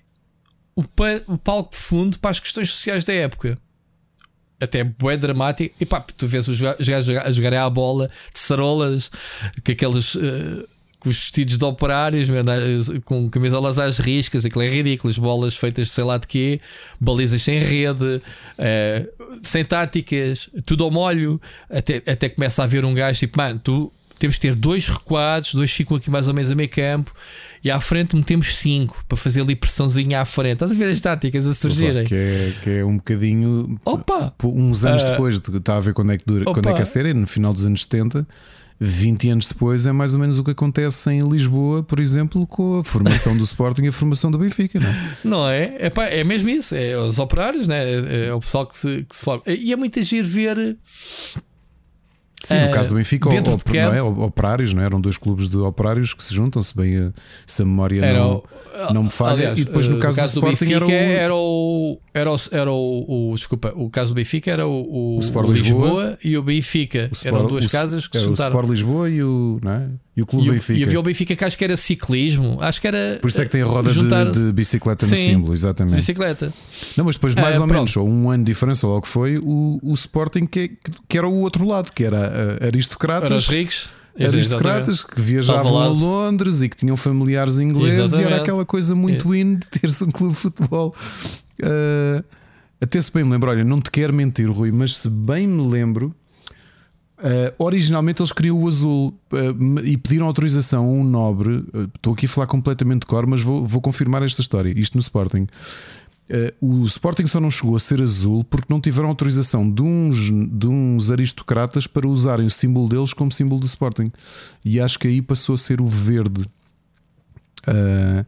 o, o palco de fundo para as questões sociais da época. Até é dramático. E pá, tu vês os gajos a jogarem à bola de sarolas, com aqueles. Uh, com os vestidos de operários, com camisolas às riscas, aquilo é ridículo, as bolas feitas de sei lá de quê, balizas sem rede, uh, sem táticas, tudo ao molho, até, até começa a haver um gajo tipo, mano, tu temos que ter dois recuados, dois ficam aqui mais ou menos a meio campo, e à frente metemos cinco para fazer ali pressãozinha à frente. Estás a ver as táticas a surgirem? Que é, que é um bocadinho. Opa! Uns anos uh, depois, está a ver quando é que dura, quando é que a série, no final dos anos 70 20 anos depois é mais ou menos o que acontece em Lisboa, por exemplo, com a formação do Sporting e a formação do Benfica, não é? Não é? É, pá, é mesmo isso, é os operários, né? é, é o pessoal que se, que se forma. E é muito agir ver Sim, no caso do Benfica, dentro o, de não é? operários, não é? eram dois clubes de operários que se juntam, se bem a, se a memória era não, o, não me falha. Aliás, e depois no caso, caso do, do Benfica era o, era o, era o, o, desculpa, o caso do Benfica era o, o, Sport Lisboa, Lisboa, e o Benfica. O Sport, eram duas casas que se juntaram. O Sport Lisboa e o, não é? E o Clube e Benfica. E havia o Benfica que acho que era ciclismo. Acho que era. Por isso é que tem a roda juntar... de, de, bicicleta no Sim, símbolo, exatamente. Bicicleta. Não, mas depois, mais ah, ou pronto. menos, ou um ano de diferença, logo foi o, o Sporting que, que era o outro lado, que era aristocratas. Era os ricos. Aristocratas que viajavam a Londres e que tinham familiares ingleses exatamente. e era aquela coisa muito é. in de ter-se um clube de futebol. Uh, até se bem me lembro, olha, não te quero mentir, Rui, mas se bem me lembro, Uh, originalmente eles queriam o azul uh, e pediram autorização a um nobre. Uh, estou aqui a falar completamente de cor, mas vou, vou confirmar esta história. Isto no Sporting. o Sporting só não chegou a ser azul porque não tiveram autorização de uns, de uns aristocratas para usarem o símbolo deles como símbolo do Sporting. E acho que aí passou a ser o verde. Uh,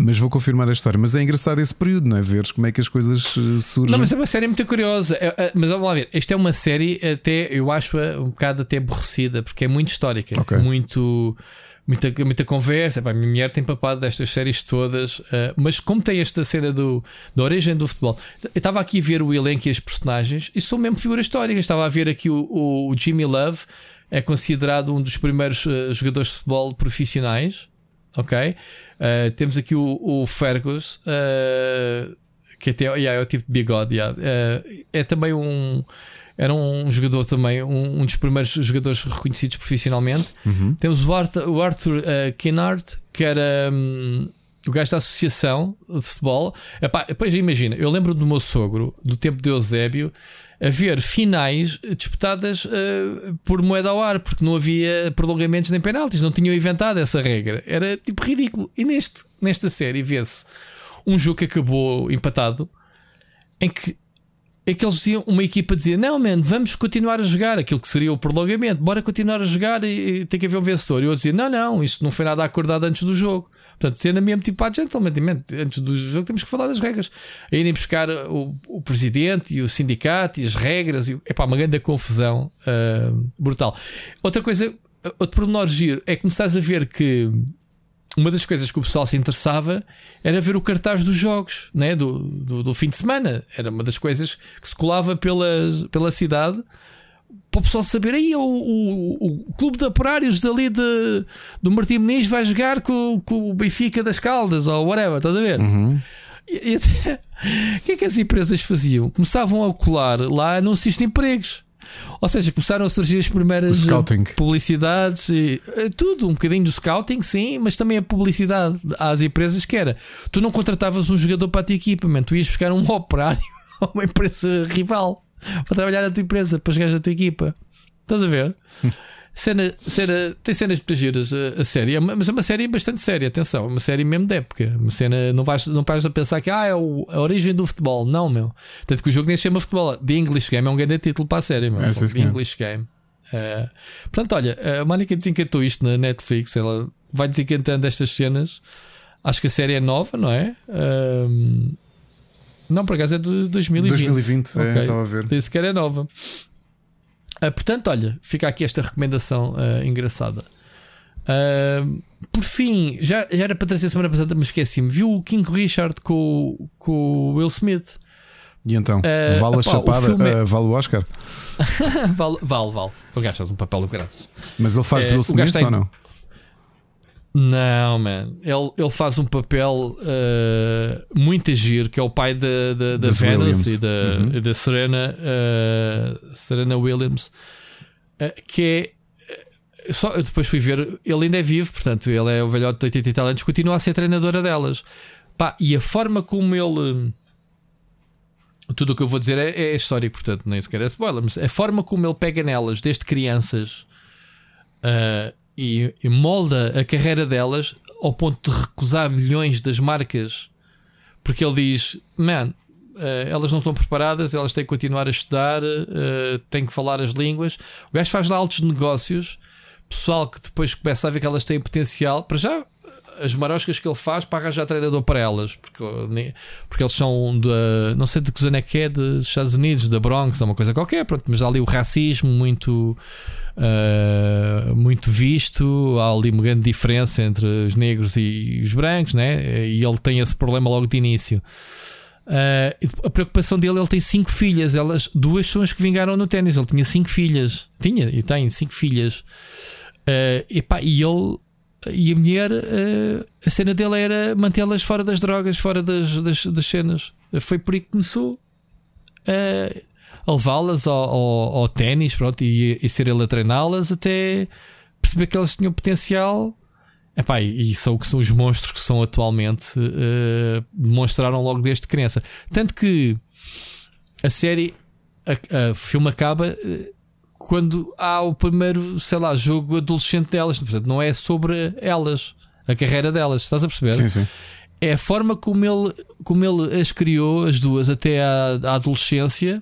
mas vou confirmar a história. Mas é engraçado esse período, não é? Veres como é que as coisas eh, surgem. Não, mas é uma série muito curiosa. É, é, mas vamos lá ver. Esta é uma série até, eu acho um bocado até aborrecida, porque é muito histórica. Okay. Muito. Muita, muita conversa, a minha mulher tem papado destas séries todas, uh, mas como tem esta cena do, da origem do futebol, eu estava aqui a ver o elenco e as personagens e são mesmo figuras históricas. Estava a ver aqui o, o, o Jimmy Love, é considerado um dos primeiros uh, jogadores de futebol profissionais, ok? Uh, temos aqui o, o Fergus, uh, que até yeah, é o tipo de bigode. Yeah. Uh, é também um. Era um jogador também, um, um dos primeiros jogadores reconhecidos profissionalmente. Uhum. Temos o Arthur, o Arthur Kinnard, que era um, o gajo da associação de futebol. Epá, depois imagina, eu lembro do meu sogro, do tempo de Eusébio, haver finais disputadas uh, por moeda ao ar, porque não havia prolongamentos nem penaltis, não tinham inventado essa regra. Era tipo ridículo. E neste, nesta série vê-se um jogo que acabou empatado em que é que eles diziam, uma equipa dizia: Não, man, vamos continuar a jogar aquilo que seria o prolongamento, bora continuar a jogar e, e tem que haver um vencedor. E eu dizia: Não, não, isto não foi nada acordado antes do jogo. Portanto, sendo mesmo tipo, ah, gentleman, antes do jogo temos que falar das regras. A irem buscar o, o presidente e o sindicato e as regras. E, epá, uma grande confusão uh, brutal. Outra coisa, outro pormenor giro é começares a ver que uma das coisas que o pessoal se interessava era ver o cartaz dos jogos né? do, do, do fim de semana. Era uma das coisas que se colava pela, pela cidade para o pessoal saber aí o, o, o clube de operários dali de, do Martim Muniz vai jogar com, com o Benfica das Caldas ou whatever, estás a ver? Uhum. E, e, o que é que as empresas faziam? Começavam a colar lá anúncios de empregos. Ou seja, começaram a surgir as primeiras publicidades e eh, tudo, um bocadinho do scouting, sim, mas também a publicidade às empresas que era. Tu não contratavas um jogador para a tua equipa, man, tu ias buscar um operário a uma empresa rival para trabalhar na tua empresa, para jogar na tua equipa. Estás a ver? Cena, cena, tem cenas muito giras a, a série, é mas é uma série bastante séria. Atenção, é uma série mesmo de época. Uma cena, não vais, não a pensar que ah, é o, a origem do futebol. Não, meu. Tanto que o jogo nem se chama futebol. The English Game é um grande título para a série, meu. É, The English Game. Uh, portanto, olha, a Mónica desencantou isto na Netflix. Ela vai desencantando estas cenas. Acho que a série é nova, não é? Uh, não, por acaso é de 2020. 2020, okay. é, estava a ver. Disse que era nova. Uh, portanto, olha, fica aqui esta recomendação uh, engraçada. Uh, por fim, já, já era para trazer semana passada, mas esqueci-me. Viu o King Richard com, com o Will Smith? E então? vale a chapada? O é... vale o Oscar? vale, vale, vale. O gajo faz um papel do graças. Mas ele faz de Will Smith ou não? Não, man. Ele, ele faz um papel uh, muito agir, que é o pai da, da, da Venus Williams. e da, uhum. da Serena, uh, Serena Williams, uh, que é. Só, eu depois fui ver, ele ainda é vivo, portanto, ele é o velhote de 80 e tal anos, continua a ser treinadora delas. Pá, e a forma como ele. Tudo o que eu vou dizer é, é histórico, portanto, nem sequer é spoiler, mas a forma como ele pega nelas desde crianças. Uh, e, e molda a carreira delas ao ponto de recusar milhões das marcas porque ele diz: Man, uh, elas não estão preparadas, elas têm que continuar a estudar, uh, têm que falar as línguas. O gajo faz lá altos negócios, pessoal que depois começa a ver que elas têm potencial. Para já, as maroscas que ele faz para arranjar treinador para elas, porque, porque eles são de não sei de que zona é que é, dos Estados Unidos, da Bronx, ou uma coisa qualquer, pronto, mas há ali o racismo muito, uh, muito visto, há ali uma grande diferença entre os negros e os brancos, né? e ele tem esse problema logo de início. Uh, a preocupação dele, ele tem cinco filhas, elas duas são as que vingaram no ténis. Ele tinha cinco filhas, tinha e tem cinco filhas. Uh, epá, e ele e a mulher, uh, a cena dele era mantê-las fora das drogas, fora das, das, das cenas. Foi por aí que começou a levá-las ao, ao, ao ténis pronto, e, e ser ele a treiná-las até perceber que elas tinham potencial. Epá, e são o que são os monstros que são atualmente. Uh, demonstraram logo desde criança. Tanto que a série, o filme acaba quando há o primeiro, sei lá, jogo adolescente delas. Portanto, não é sobre elas, a carreira delas, estás a perceber? Sim, sim. É a forma como ele, como ele as criou, as duas, até à, à adolescência,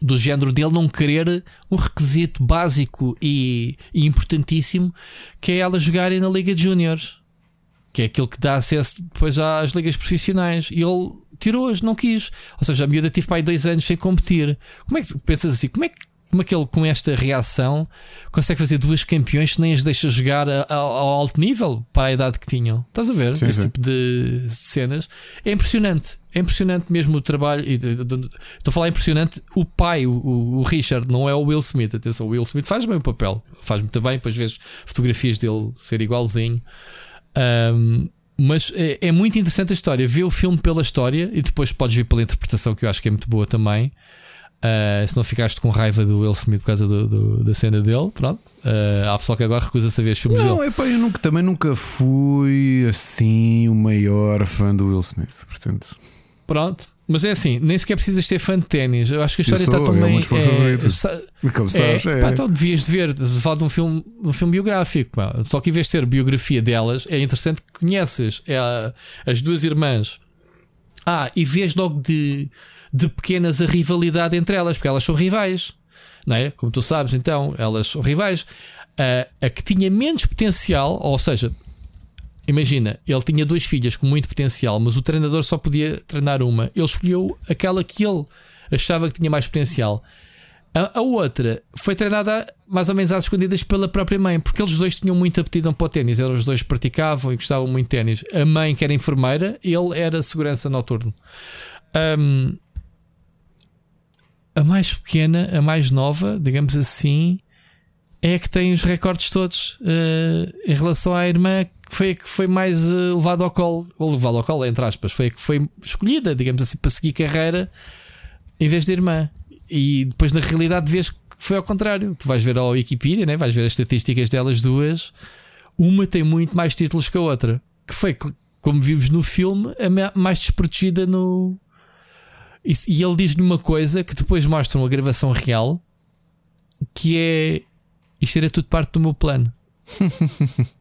do género dele não querer um requisito básico e, e importantíssimo que é elas jogarem na Liga de Júniores, que é aquilo que dá acesso depois às ligas profissionais. E ele tirou-as, não quis. Ou seja, a miúda tive para aí dois anos sem competir. Como é que pensas assim? Como é que como aquele com esta reação consegue fazer duas campeões que nem as deixa jogar ao, alto nível para a idade que tinham. Estás a ver? Sim, Esse sim. tipo de cenas é impressionante. É impressionante mesmo o trabalho. Estou a falar impressionante. O pai, o, o, Richard, não é o Will Smith. Atenção, o Will Smith faz bem o papel, faz muito bem. Depois vezes fotografias dele ser igualzinho. Um, mas é, é, muito interessante a história. Vê o filme pela história e depois podes ver pela interpretação, que eu acho que é muito boa também. Uh, se não ficaste com raiva do Will Smith por causa do, do, da cena dele, pronto. Uh, há pessoal que agora recusa saber os filmes não, dele. Epá, eu nunca, também nunca fui assim o maior fã do Will Smith, portanto. Pronto. Mas é assim, nem sequer precisas ser fã de ténis. Eu acho que a história está tão é bem. É, Como sabes, é, é. Pá, então devias de ver, de falar de um filme, um filme biográfico. Pá. Só que em vez de ter biografia delas, é interessante que conheces é as duas irmãs. Ah, e vês logo de de pequenas a rivalidade entre elas, porque elas são rivais, não é? Como tu sabes, então, elas são rivais. A, a que tinha menos potencial, ou seja, imagina, ele tinha duas filhas com muito potencial, mas o treinador só podia treinar uma. Ele escolheu aquela que ele achava que tinha mais potencial. A, a, outra foi treinada mais ou menos às escondidas pela própria mãe, porque eles dois tinham muita aptidão para o ténis. Eles dois praticavam e gostavam muito de ténis. A mãe, que era enfermeira, ele era segurança noturno. Um, a mais pequena, a mais nova, digamos assim, é que tem os recordes todos uh, em relação à irmã, foi a que foi mais uh, levada ao colo, ou levada ao colo, entre aspas, foi a que foi escolhida, digamos assim, para seguir carreira em vez da irmã. E depois na realidade vês que foi ao contrário. Tu vais ver a Wikipedia, né? vais ver as estatísticas delas duas. Uma tem muito mais títulos que a outra. Que foi, como vimos no filme, a mais desprotegida no. E ele diz-lhe uma coisa que depois mostra uma gravação real que é isto era tudo parte do meu plano.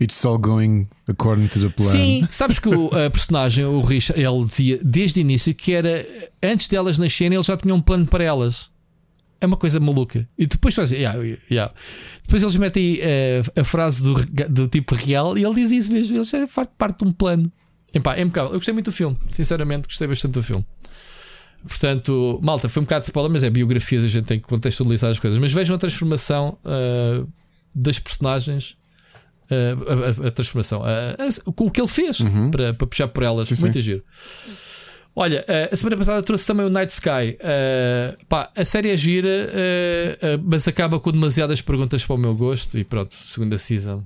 It's all going according to the plan. Sim, sabes que o, a personagem, o Richard, ele dizia desde o início que era antes delas nascerem, ele já tinha um plano para elas. É uma coisa maluca. E depois fazem, yeah, yeah. depois eles metem uh, a frase do, do tipo real e ele diz isso mesmo. Ele já faz parte de um plano. Epá, é impecável. Eu gostei muito do filme, sinceramente, gostei bastante do filme. Portanto, malta, foi um bocado de spoiler, mas é biografias, a gente tem que contextualizar as coisas. Mas vejam a transformação uh, das personagens a, a, a transformação, com o que ele fez uhum. para, para puxar por elas. Sim, Muito sim. giro. Olha, a semana passada trouxe também o Night Sky. Uh, pá, a série é gira, uh, uh, mas acaba com demasiadas perguntas para o meu gosto. E pronto, segunda season.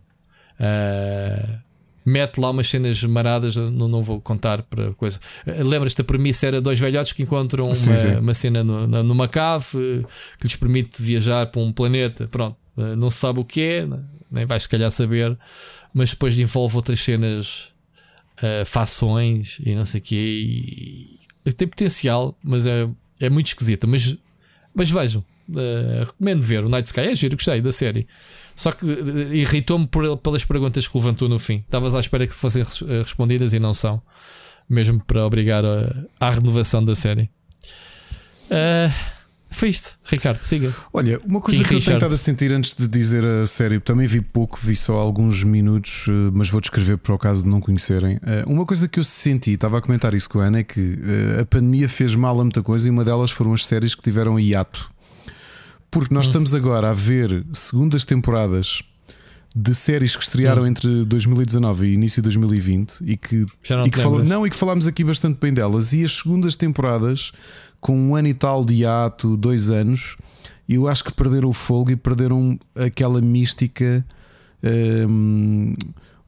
mete lá umas cenas maradas, não, não vou contar para coisa. Lembras-te da premissa? Era dois velhotes que encontram uma, sim, uma cena no, numa cave que lhes permite viajar para um planeta. Pronto, não se sabe o que é, nem vais se calhar saber, mas depois envolve outras cenas, uh, fações e não sei o quê. E, tem potencial, mas é, é muito esquisita. Mas, mas vejam, uh, recomendo ver. O Night Sky é giro, gostei da série. Só que uh, irritou-me pelas perguntas que levantou no fim. Estavas à espera que fossem respondidas e não são, mesmo para obrigar a, à renovação da série. Uh, foi isto, Ricardo, siga. Olha, uma coisa King que Richard. eu tenho estado a sentir antes de dizer a série, também vi pouco, vi só alguns minutos, eh, mas vou descrever por acaso de não conhecerem. Eh, uma coisa que eu senti, estava a comentar isso com a Ana, é que eh, a pandemia fez mal a muita coisa e uma delas foram as séries que tiveram hiato. Porque nós hum. estamos agora a ver segundas temporadas de séries que estrearam hum. entre 2019 e início de 2020 e que, não, e que fal... não, e que falámos aqui bastante bem delas. E as segundas temporadas com um ano e tal de ato, dois anos, eu acho que perderam o fogo e perderam aquela mística. Hum,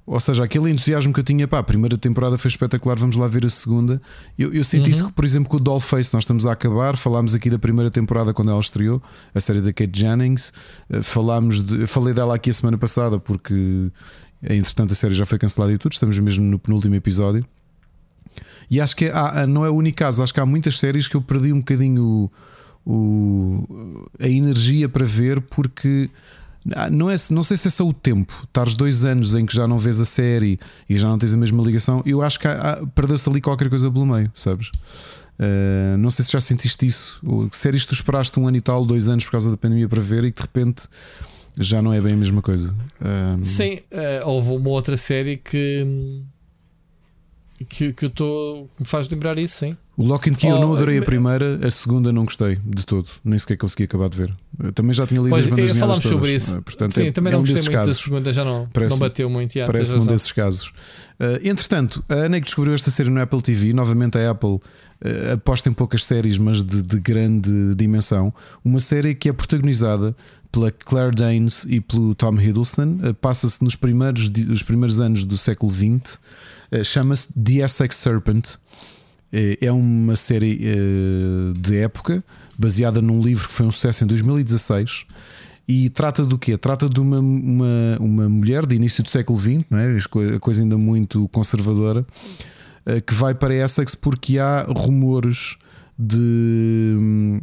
ou seja, aquele entusiasmo que eu tinha, pá, a primeira temporada foi espetacular, vamos lá ver a segunda. Eu, eu senti uhum. isso, por exemplo, com o Dollface. Nós estamos a acabar, falámos aqui da primeira temporada quando ela estreou, a série da Kate Jennings. Eh, falámos de, falei dela aqui a semana passada porque, entretanto, a série já foi cancelada e tudo. Estamos mesmo no penúltimo episódio. E acho que há, não é o único caso, acho que há muitas séries que eu perdi um bocadinho o, o, a energia para ver porque. Não, é, não sei se é só o tempo, estares dois anos em que já não vês a série e já não tens a mesma ligação. Eu acho que perdeu-se ali qualquer coisa pelo meio, sabes? Uh, não sei se já sentiste isso. Séries que tu esperaste um ano e tal, dois anos por causa da pandemia para ver e que de repente já não é bem a mesma coisa. Uh, Sim, uh, houve uma outra série que que, que eu estou. me faz lembrar isso, sim. O Lock and Key oh, eu não adorei a primeira, a segunda não gostei de todo, nem sequer consegui acabar de ver. Eu também já tinha lido pois, as bandas Falámos sobre isso. Portanto, sim, é, também é não um gostei muito casos. da segunda, já não, parece, não bateu muito. Já, parece um desses casos. Uh, entretanto, a Ana que descobriu esta série no Apple TV, novamente a Apple uh, aposta em poucas séries, mas de, de grande dimensão. Uma série que é protagonizada pela Claire Danes e pelo Tom Hiddleston, uh, passa-se nos primeiros, os primeiros anos do século XX. Eh, chama-se The Essex Serpent. Eh, é uma série eh, de época baseada num livro que foi um sucesso em 2016 e trata do quê? Trata de uma, uma, uma mulher de início do século XX, não é? a coisa ainda muito conservadora, que vai para Essex porque há rumores de,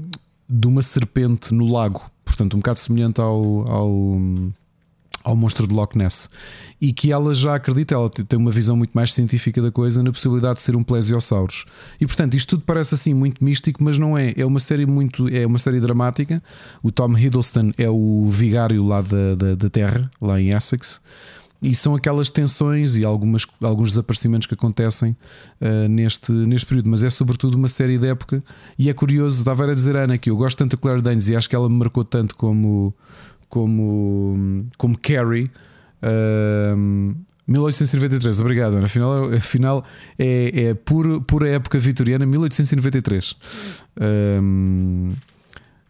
de uma serpente no lago, portanto, um bocado semelhante ao, ao ao monstro de Loch Ness e que ela já acredita, ela tem uma visão muito mais científica da coisa na possibilidade de ser um plesiosaurus. E portanto, isto tudo parece assim muito místico, mas não é. É uma série muito, é uma série dramática. O Tom Hiddleston é o vigário lá da, da, da Terra, lá em Essex. E são aquelas tensões e algumas, alguns desaparecimentos que acontecem uh, neste, neste período, mas é sobretudo uma série de época. E é curioso, estava a dizer Ana que eu gosto tanto da Claire Danes e acho que ela me marcou tanto como, como, como Carrie. Uh, 1893, obrigado. Afinal, afinal é, é pura, pura época vitoriana, 1893. Um,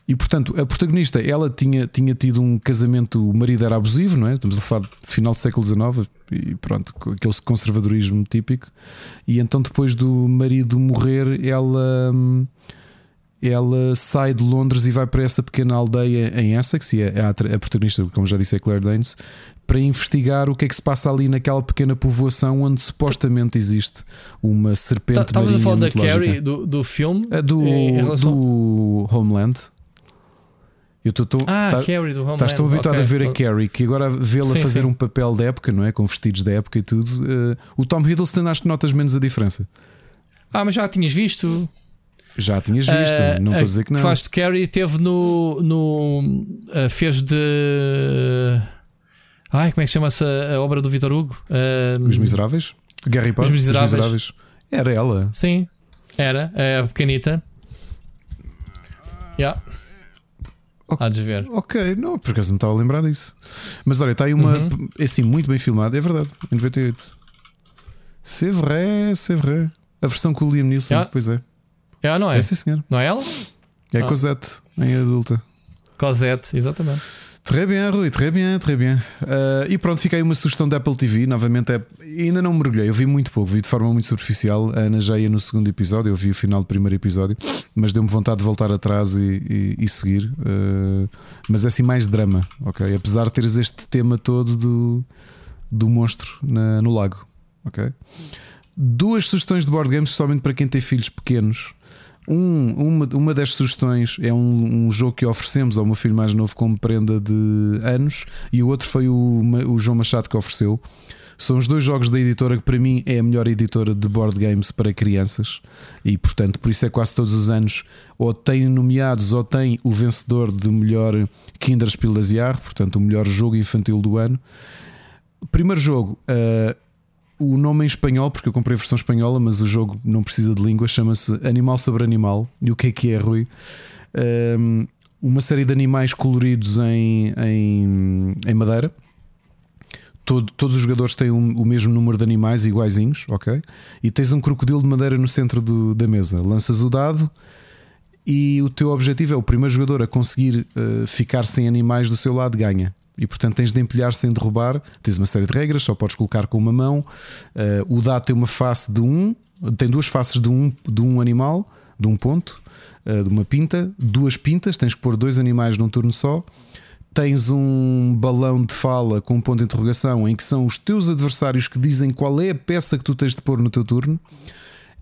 e portanto, a protagonista, ela tinha, tinha tido um casamento, o marido era abusivo, não é? Estamos a falar de final do século XIX e pronto, aquele conservadorismo típico. E então, depois do marido morrer, ela, ela sai de Londres e vai para essa pequena aldeia em Essex. E a, a, a protagonista, como já disse, é Claire Danes, para investigar o que é que se passa ali naquela pequena povoação onde supostamente existe uma serpente Estavas a falar da Carrie do, do filme? É do, relação... do Homeland. Eu tô, tô, ah, tá, Carrie do Homeland. Estás tão habituado okay. a ver a Carrie que agora vê-la fazer sim. um papel da época, não é? Com vestidos da época e tudo. Uh, o Tom Hiddleston acho que notas menos a diferença. Ah, mas já tinhas visto? Já tinhas visto, uh, não estou a dizer que não. Faz de Carrie teve no. no uh, fez de. Ai, como é que chama-se a, a, obra do Vitor Hugo? Os Miseráveis? Gary Potter? Os Miseráveis. Os Miseráveis. Era ela. Sim, era. A pequenita. Yeah. Há de ver. Ok, não, por acaso me estava a lembrar disso. Mas olha, está aí uma. Uhum. É assim, muito bem filmada, é verdade. Em 98. C'est vrai, c'est vrai. A versão com o Liam Neeson, yeah. pois é. É, não é? É sim, senhor. Não é ela? É ah. Cosette, em adulta. Cosette, exatamente. Très bien, Rui, très bien, très bien. Uh, e pronto, fica aí uma sugestão da Apple TV. Novamente, é, ainda não mergulhei, eu vi muito pouco, vi de forma muito superficial. A Ana já ia no segundo episódio, eu vi o final do primeiro episódio, mas deu-me vontade de voltar atrás e, e, e seguir. Uh, mas é assim mais drama, ok? Apesar de teres este tema todo do, do monstro na, no lago, ok? Duas sugestões de board games, somente para quem tem filhos pequenos. Um, uma, uma das sugestões é um, um, jogo que oferecemos ao meu filho mais novo como prenda de anos, e o outro foi o, o João Machado que ofereceu. São os dois jogos da editora que para mim é a melhor editora de board games para crianças e portanto por isso é quase todos os anos ou tem nomeados ou tem o vencedor de melhor Kinderspiel das portanto o melhor jogo infantil do ano. Primeiro jogo, uh, o nome em espanhol, porque eu comprei a versão espanhola, mas o jogo não precisa de língua, chama-se Animal sobre Animal. E o que é que é, Rui? Um, uma série de animais coloridos em, em, em madeira. Todo, todos os jogadores têm um, o mesmo número de animais iguaizinhos, ok? E tens um crocodilo de madeira no centro do, da mesa. Lanças o dado e o teu objetivo é o primeiro jogador a conseguir uh, ficar sem animais do seu lado ganha e portanto tens de empilhar sem derrubar. Tens uma série de regras, só podes colocar com uma mão. Uh, o dado tem uma face de um, tem duas faces de um, de um animal, de um ponto, uh, de uma pinta, duas pintas, tens que pôr dois animais num turno só. Tens um balão de fala com um ponto de interrogação em que são os teus adversários que dizem qual é a peça que tu tens de pôr no teu turno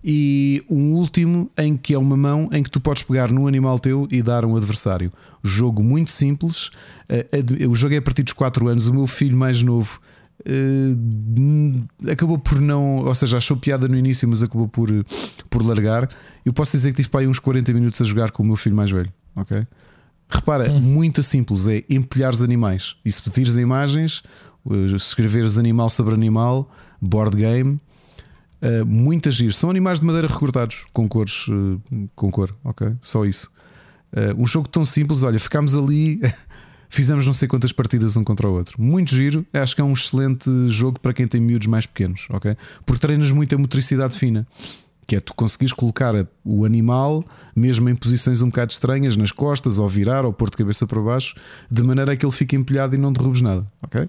e um último em que é uma mão em que tu podes pegar num animal teu e dar um adversário. Jogo muito simples. Eh, o jogo é a partir dos 4 anos. O meu filho mais novo uh, acabou por não, ou seja, achou piada no início, mas acabou por, por largar. Eu posso dizer que tive para aí uns 40 minutos a jogar com o meu filho mais velho. Ok? Repara, hum. muito simples é empilhar os animais. E se pedires imagens, eh, escreveres animal sobre animal, board game Uh, muito agir. São animais de madeira recortados com cores, uh, com cor, ok? Só isso. Uh, um jogo tão simples, olha, ficámos ali, fizemos não sei quantas partidas um contra o outro. Muito giro, acho que é um excelente jogo para quem tem miúdos mais pequenos, ok? Porque treinas muito a motricidade fina. Que é tu conseguires colocar o animal, mesmo em posições um bocado estranhas, nas costas, ou virar, ou pôr de cabeça para baixo, de maneira a que ele fique empilhado e não derrubes nada, ok?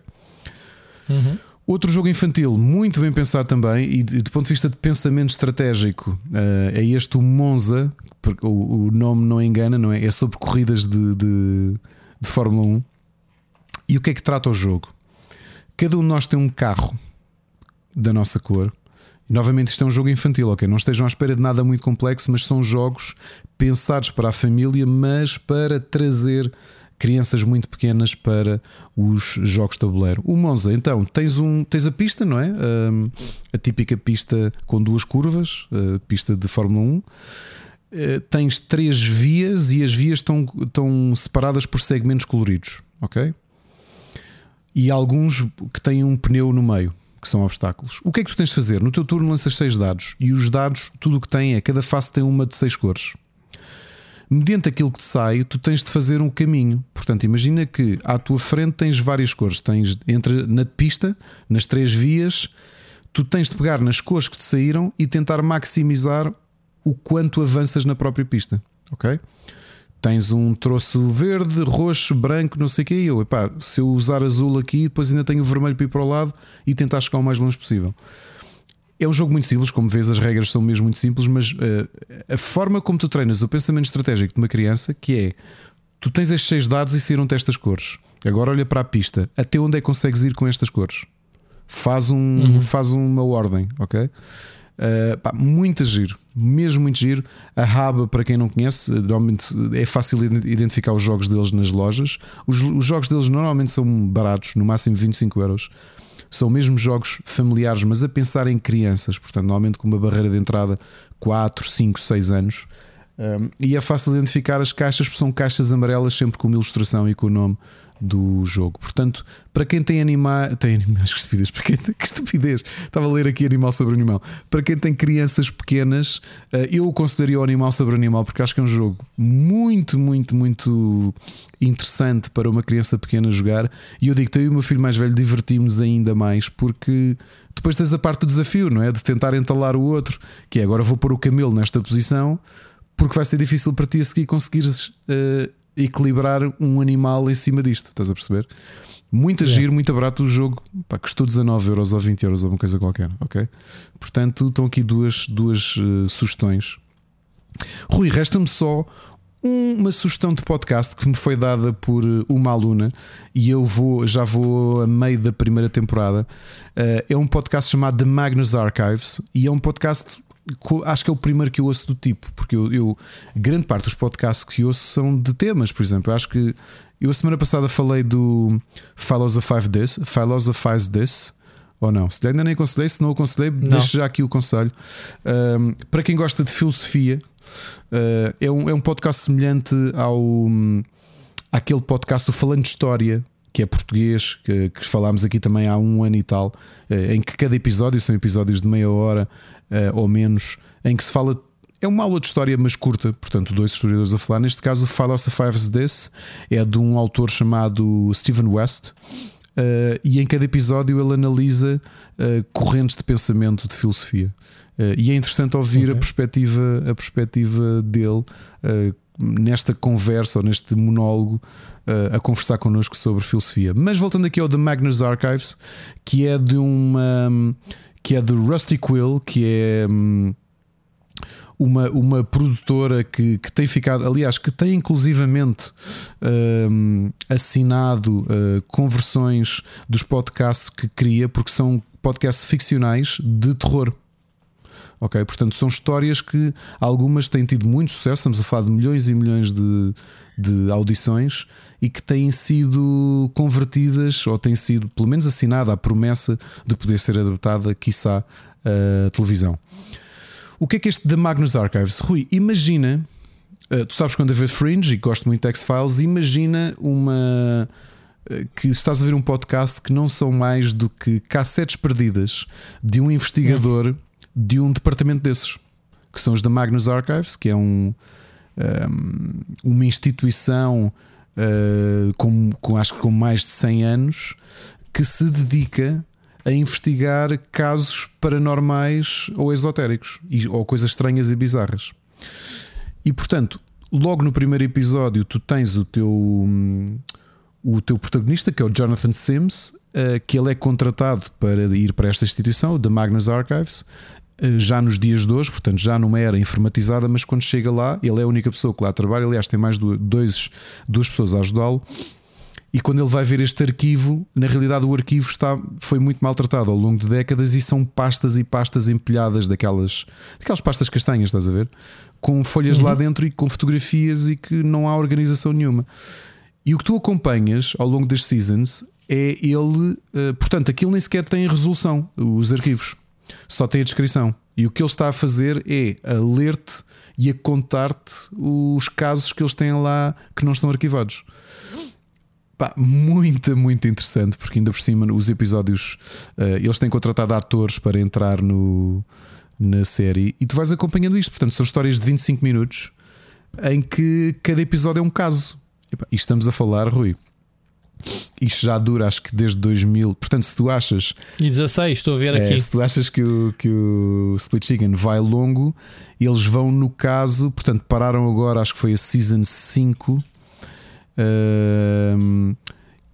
Uhum. Outro jogo infantil, muito bem pensado também, e do ponto de vista de pensamento estratégico, eh, é este o Monza, porque o nome não engana, não é? É sobre corridas de, de, de Fórmula 1. E o que é que trata o jogo? Cada um de nós tem um carro da nossa cor. Novamente, isto é um jogo infantil, ok? Não estejam à espera de nada muito complexo, mas são jogos pensados para a família, mas para trazer crianças muito pequenas para os jogos de tabuleiro. O Monza, então, tens, um, tens a pista, não é? A típica pista com duas curvas, pista de Fórmula 1. Uh, eh, tens três vias e as vias estão, estão separadas por segmentos coloridos, ok? E alguns que têm um pneu no meio que são obstáculos. O que é que tu tens de fazer? No teu turno lanças seis dados e os dados, tudo o que tem é cada face tem uma de seis cores. Mediante aquilo que te sai, tu tens de fazer um caminho. Portanto, imagina que à tua frente tens várias cores. Tens entre na pista, nas três vias, tu tens de pegar nas cores que te saíram e tentar maximizar o quanto avanças na própria pista. Ok? tens um troço verde, roxo, branco, não sei o quê. E eu, epá, se eu usar azul aqui, depois ainda tenho vermelho para ir para o lado e tentar chegar o mais longe possível. É um jogo muito simples, como vês, as regras são mesmo muito simples, mas uh, a forma como tu treinas o pensamento estratégico de uma criança, que é tu tens estes seis dados e saíram-te estas cores. Agora olha para a pista, até onde é que consegues ir com estas cores? Faz, um, uhum. faz uma ordem, ok? Uh, pá, muito giro, mesmo muito giro. A Haba, para quem não conhece, normalmente é fácil identificar os jogos deles nas lojas. Os, os, jogos deles normalmente são baratos, no máximo 25 euros. São mesmo jogos familiares, mas a pensar em crianças, portanto, normalmente com uma barreira de entrada 4, 5, 6 anos. Um, e é fácil identificar as caixas, porque são caixas amarelas, sempre com uma ilustração e com o nome do jogo. Portanto, para quem tem animais. Tem animais, que estupidez. Para quem tem, que estupidez. Estava a ler aqui animal sobre animal. Para quem tem crianças pequenas, eh, eu consideraria o animal sobre animal, porque acho que é um jogo muito, muito, muito interessante para uma criança pequena jogar. E eu digo eu e o meu filho mais velho divertimos ainda mais, porque depois tens a parte do desafio, não é? De tentar entalar o outro, que é agora vou pôr o camelo nesta posição porque vai ser difícil para ti a seguir conseguires uh, equilibrar um animal em cima disto. Estás a perceber? Muito yeah. giro, muito barato o jogo. Pá, custou 19 euros ou 20 euros, alguma coisa qualquer. Ok? Portanto, estão aqui duas, duas uh, sugestões. Rui, resta-me só uma sugestão de podcast que me foi dada por eh, uma aluna e eu vou já vou a meio da primeira temporada. Uh, é um podcast chamado The Magnus Archives e é um podcast acho que é o primeiro que eu ouço do tipo, porque eu, eu, grande parte dos podcasts que ouço são de temas, por exemplo. Eu acho que eu a semana passada falei do Philosophize This, Philosophize This, ou não? Se ainda nem aconselhei, se não aconselhei, não. deixo já aqui o conselho. Um, para quem gosta de filosofia, uh, é, um, é um podcast semelhante ao um, àquele podcast do Falando de História que é português, que, que, falámos aqui também há um ano e tal, eh, em que cada episódio são episódios de meia hora ou menos, em que se fala. É uma aula de história, mas curta, portanto, dois historiadores a falar. Neste caso, o Philosophies This é de um autor chamado Stephen West. Uh, e em cada episódio ele analisa uh, correntes de pensamento de filosofia. Uh, e é interessante ouvir okay. a, perspectiva, a perspectiva dele nesta conversa ou neste monólogo a conversar connosco sobre filosofia. Mas voltando aqui ao The Magnus Archives, que é de uma que é do Rusty Quill, que é hum, uma, uma produtora que, que tem ficado, aliás, que tem inclusivamente hum, assinado uh, conversões dos podcasts que cria, porque são podcasts ficcionais de terror. Ok, portanto, são histórias que algumas têm tido muito sucesso. Estamos a falar de milhões e milhões de, de audições e que têm sido convertidas ou têm sido, pelo menos, assinada a promessa de poder ser adaptada, quiçá, a televisão. O que é que este The Magnus Archives? Rui, imagina, uh, tu sabes quando a ver Fringe e gosto muito de X-Files, imagina uma uh, que estás a ver um podcast que não são mais do que cassetes perdidas de um investigador. Hum de um departamento desses, que são os da Magnus Archives, que é um, um uma instituição uh, com, com, acho que com mais de 100 anos que se dedica a investigar casos paranormais ou esotéricos ou coisas estranhas e bizarras. E portanto, logo no primeiro episódio, tu tens o teu o teu protagonista, que é o Jonathan Sims, uh, que ele é contratado para ir para esta instituição, o The Magnus Archives, já nos dias de hoje, portanto, já numa era informatizada, mas quando chega lá, ele é a única pessoa que lá trabalha. Aliás, tem mais dois, duas pessoas a ajudá-lo. E quando ele vai ver este arquivo, na realidade o arquivo está, foi muito maltratado ao longo de décadas e são pastas e pastas empilhadas daquelas, daquelas pastas castanhas, estás a ver? Com folhas uhum. lá dentro e com fotografias e que não há organização nenhuma. E o que tu acompanhas ao longo das seasons é ele. Uh, portanto, aquilo nem sequer tem resolução, os arquivos. Só tem a descrição. E o que ele está a fazer é a ler-te e a contar-te os casos que eles têm lá que não estão arquivados. Pá, muito, muito interessante, porque ainda por cima os episódios uh, eles têm contratado atores para entrar no, na série e tu vais acompanhando isto. Portanto, são histórias de 25 minutos em que cada episódio é um caso. E estamos a falar, Rui. Isto já dura, acho que desde 2000. Portanto, se tu achas. E 16, estou a ver é, aqui. Se tu achas que o, que o Split Chicken vai longo, eles vão no caso. Portanto, pararam agora, acho que foi a Season 5 Uh,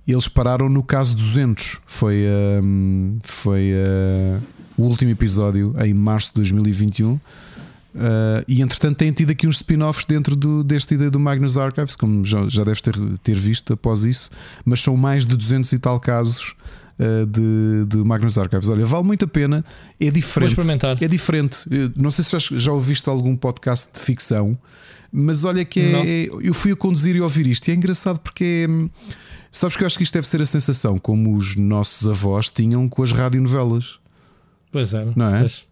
eles pararam no caso 200. Foi, uh, foi uh, o último episódio em março de 2021. Uh, e entretanto têm tido aqui uns spin-offs dentro do, desta ideia do Magnus Archives, como já, já deves ter, ter visto após isso, mas são mais de 200 e tal casos uh, de, de Magnus Archives. Olha, vale muito a pena, é diferente. É diferente. não sei se já, já ouviste algum podcast de ficção mas olha que é, eu fui a conduzir e ouvir isto e é engraçado porque é, sabes que eu acho que isto deve ser a sensação como os nossos avós tinham com as radionovelas. Pois é, não é? Pois.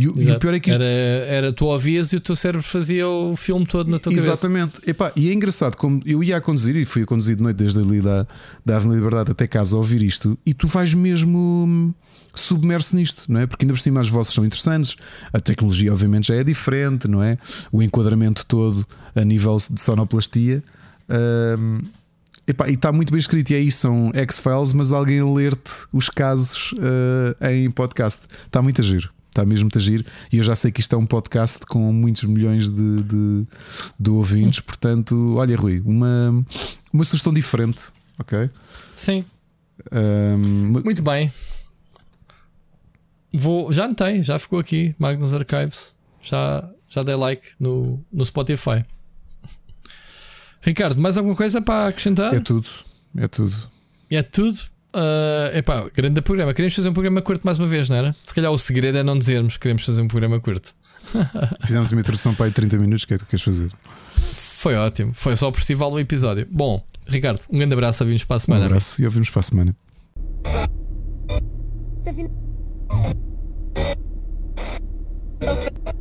E, e, o pior é que isto... era, era tu ouvias e o teu cérebro fazia o filme todo na tua Exatamente. cabeça. Exatamente. E é engraçado como eu ia a conduzir e fui a conduzir de noite desde ali da, da Avenida Liberdade até casa a ouvir isto e tu vais mesmo submerso nisto, não é? Porque ainda por cima as vozes são interessantes, a tecnologia, obviamente, já é diferente, não é? O enquadramento todo a nível de sonoplastia. Um, epá, e está muito bem escrito, e aí são X-Files, mas alguém ler-te os casos uh, em podcast. Está muito a giro. Está mesmo a giro. E eu já sei que isto é um podcast com muitos milhões de, de, de ouvintes. Portanto, olha, Rui, uma, uma sugestão diferente, ok? Sim. Um, muito bem. Vou, já notei, já ficou aqui, Magnus Archives. Já, já dei like no, no Spotify. Ricardo, mais alguma coisa para acrescentar? É tudo. É tudo. É tudo. Uh, epá, grande programa. Queremos fazer um programa curto mais uma vez, não era? Se calhar o segredo é não dizermos que queremos fazer um programa curto. Fizemos uma introdução para aí 30 minutos. O que é que tu queres fazer? Foi ótimo. Foi só por si vale o episódio. Bom, Ricardo, um grande abraço. Ouvimos para a semana. Um abraço e ouvimos para a semana. Okay.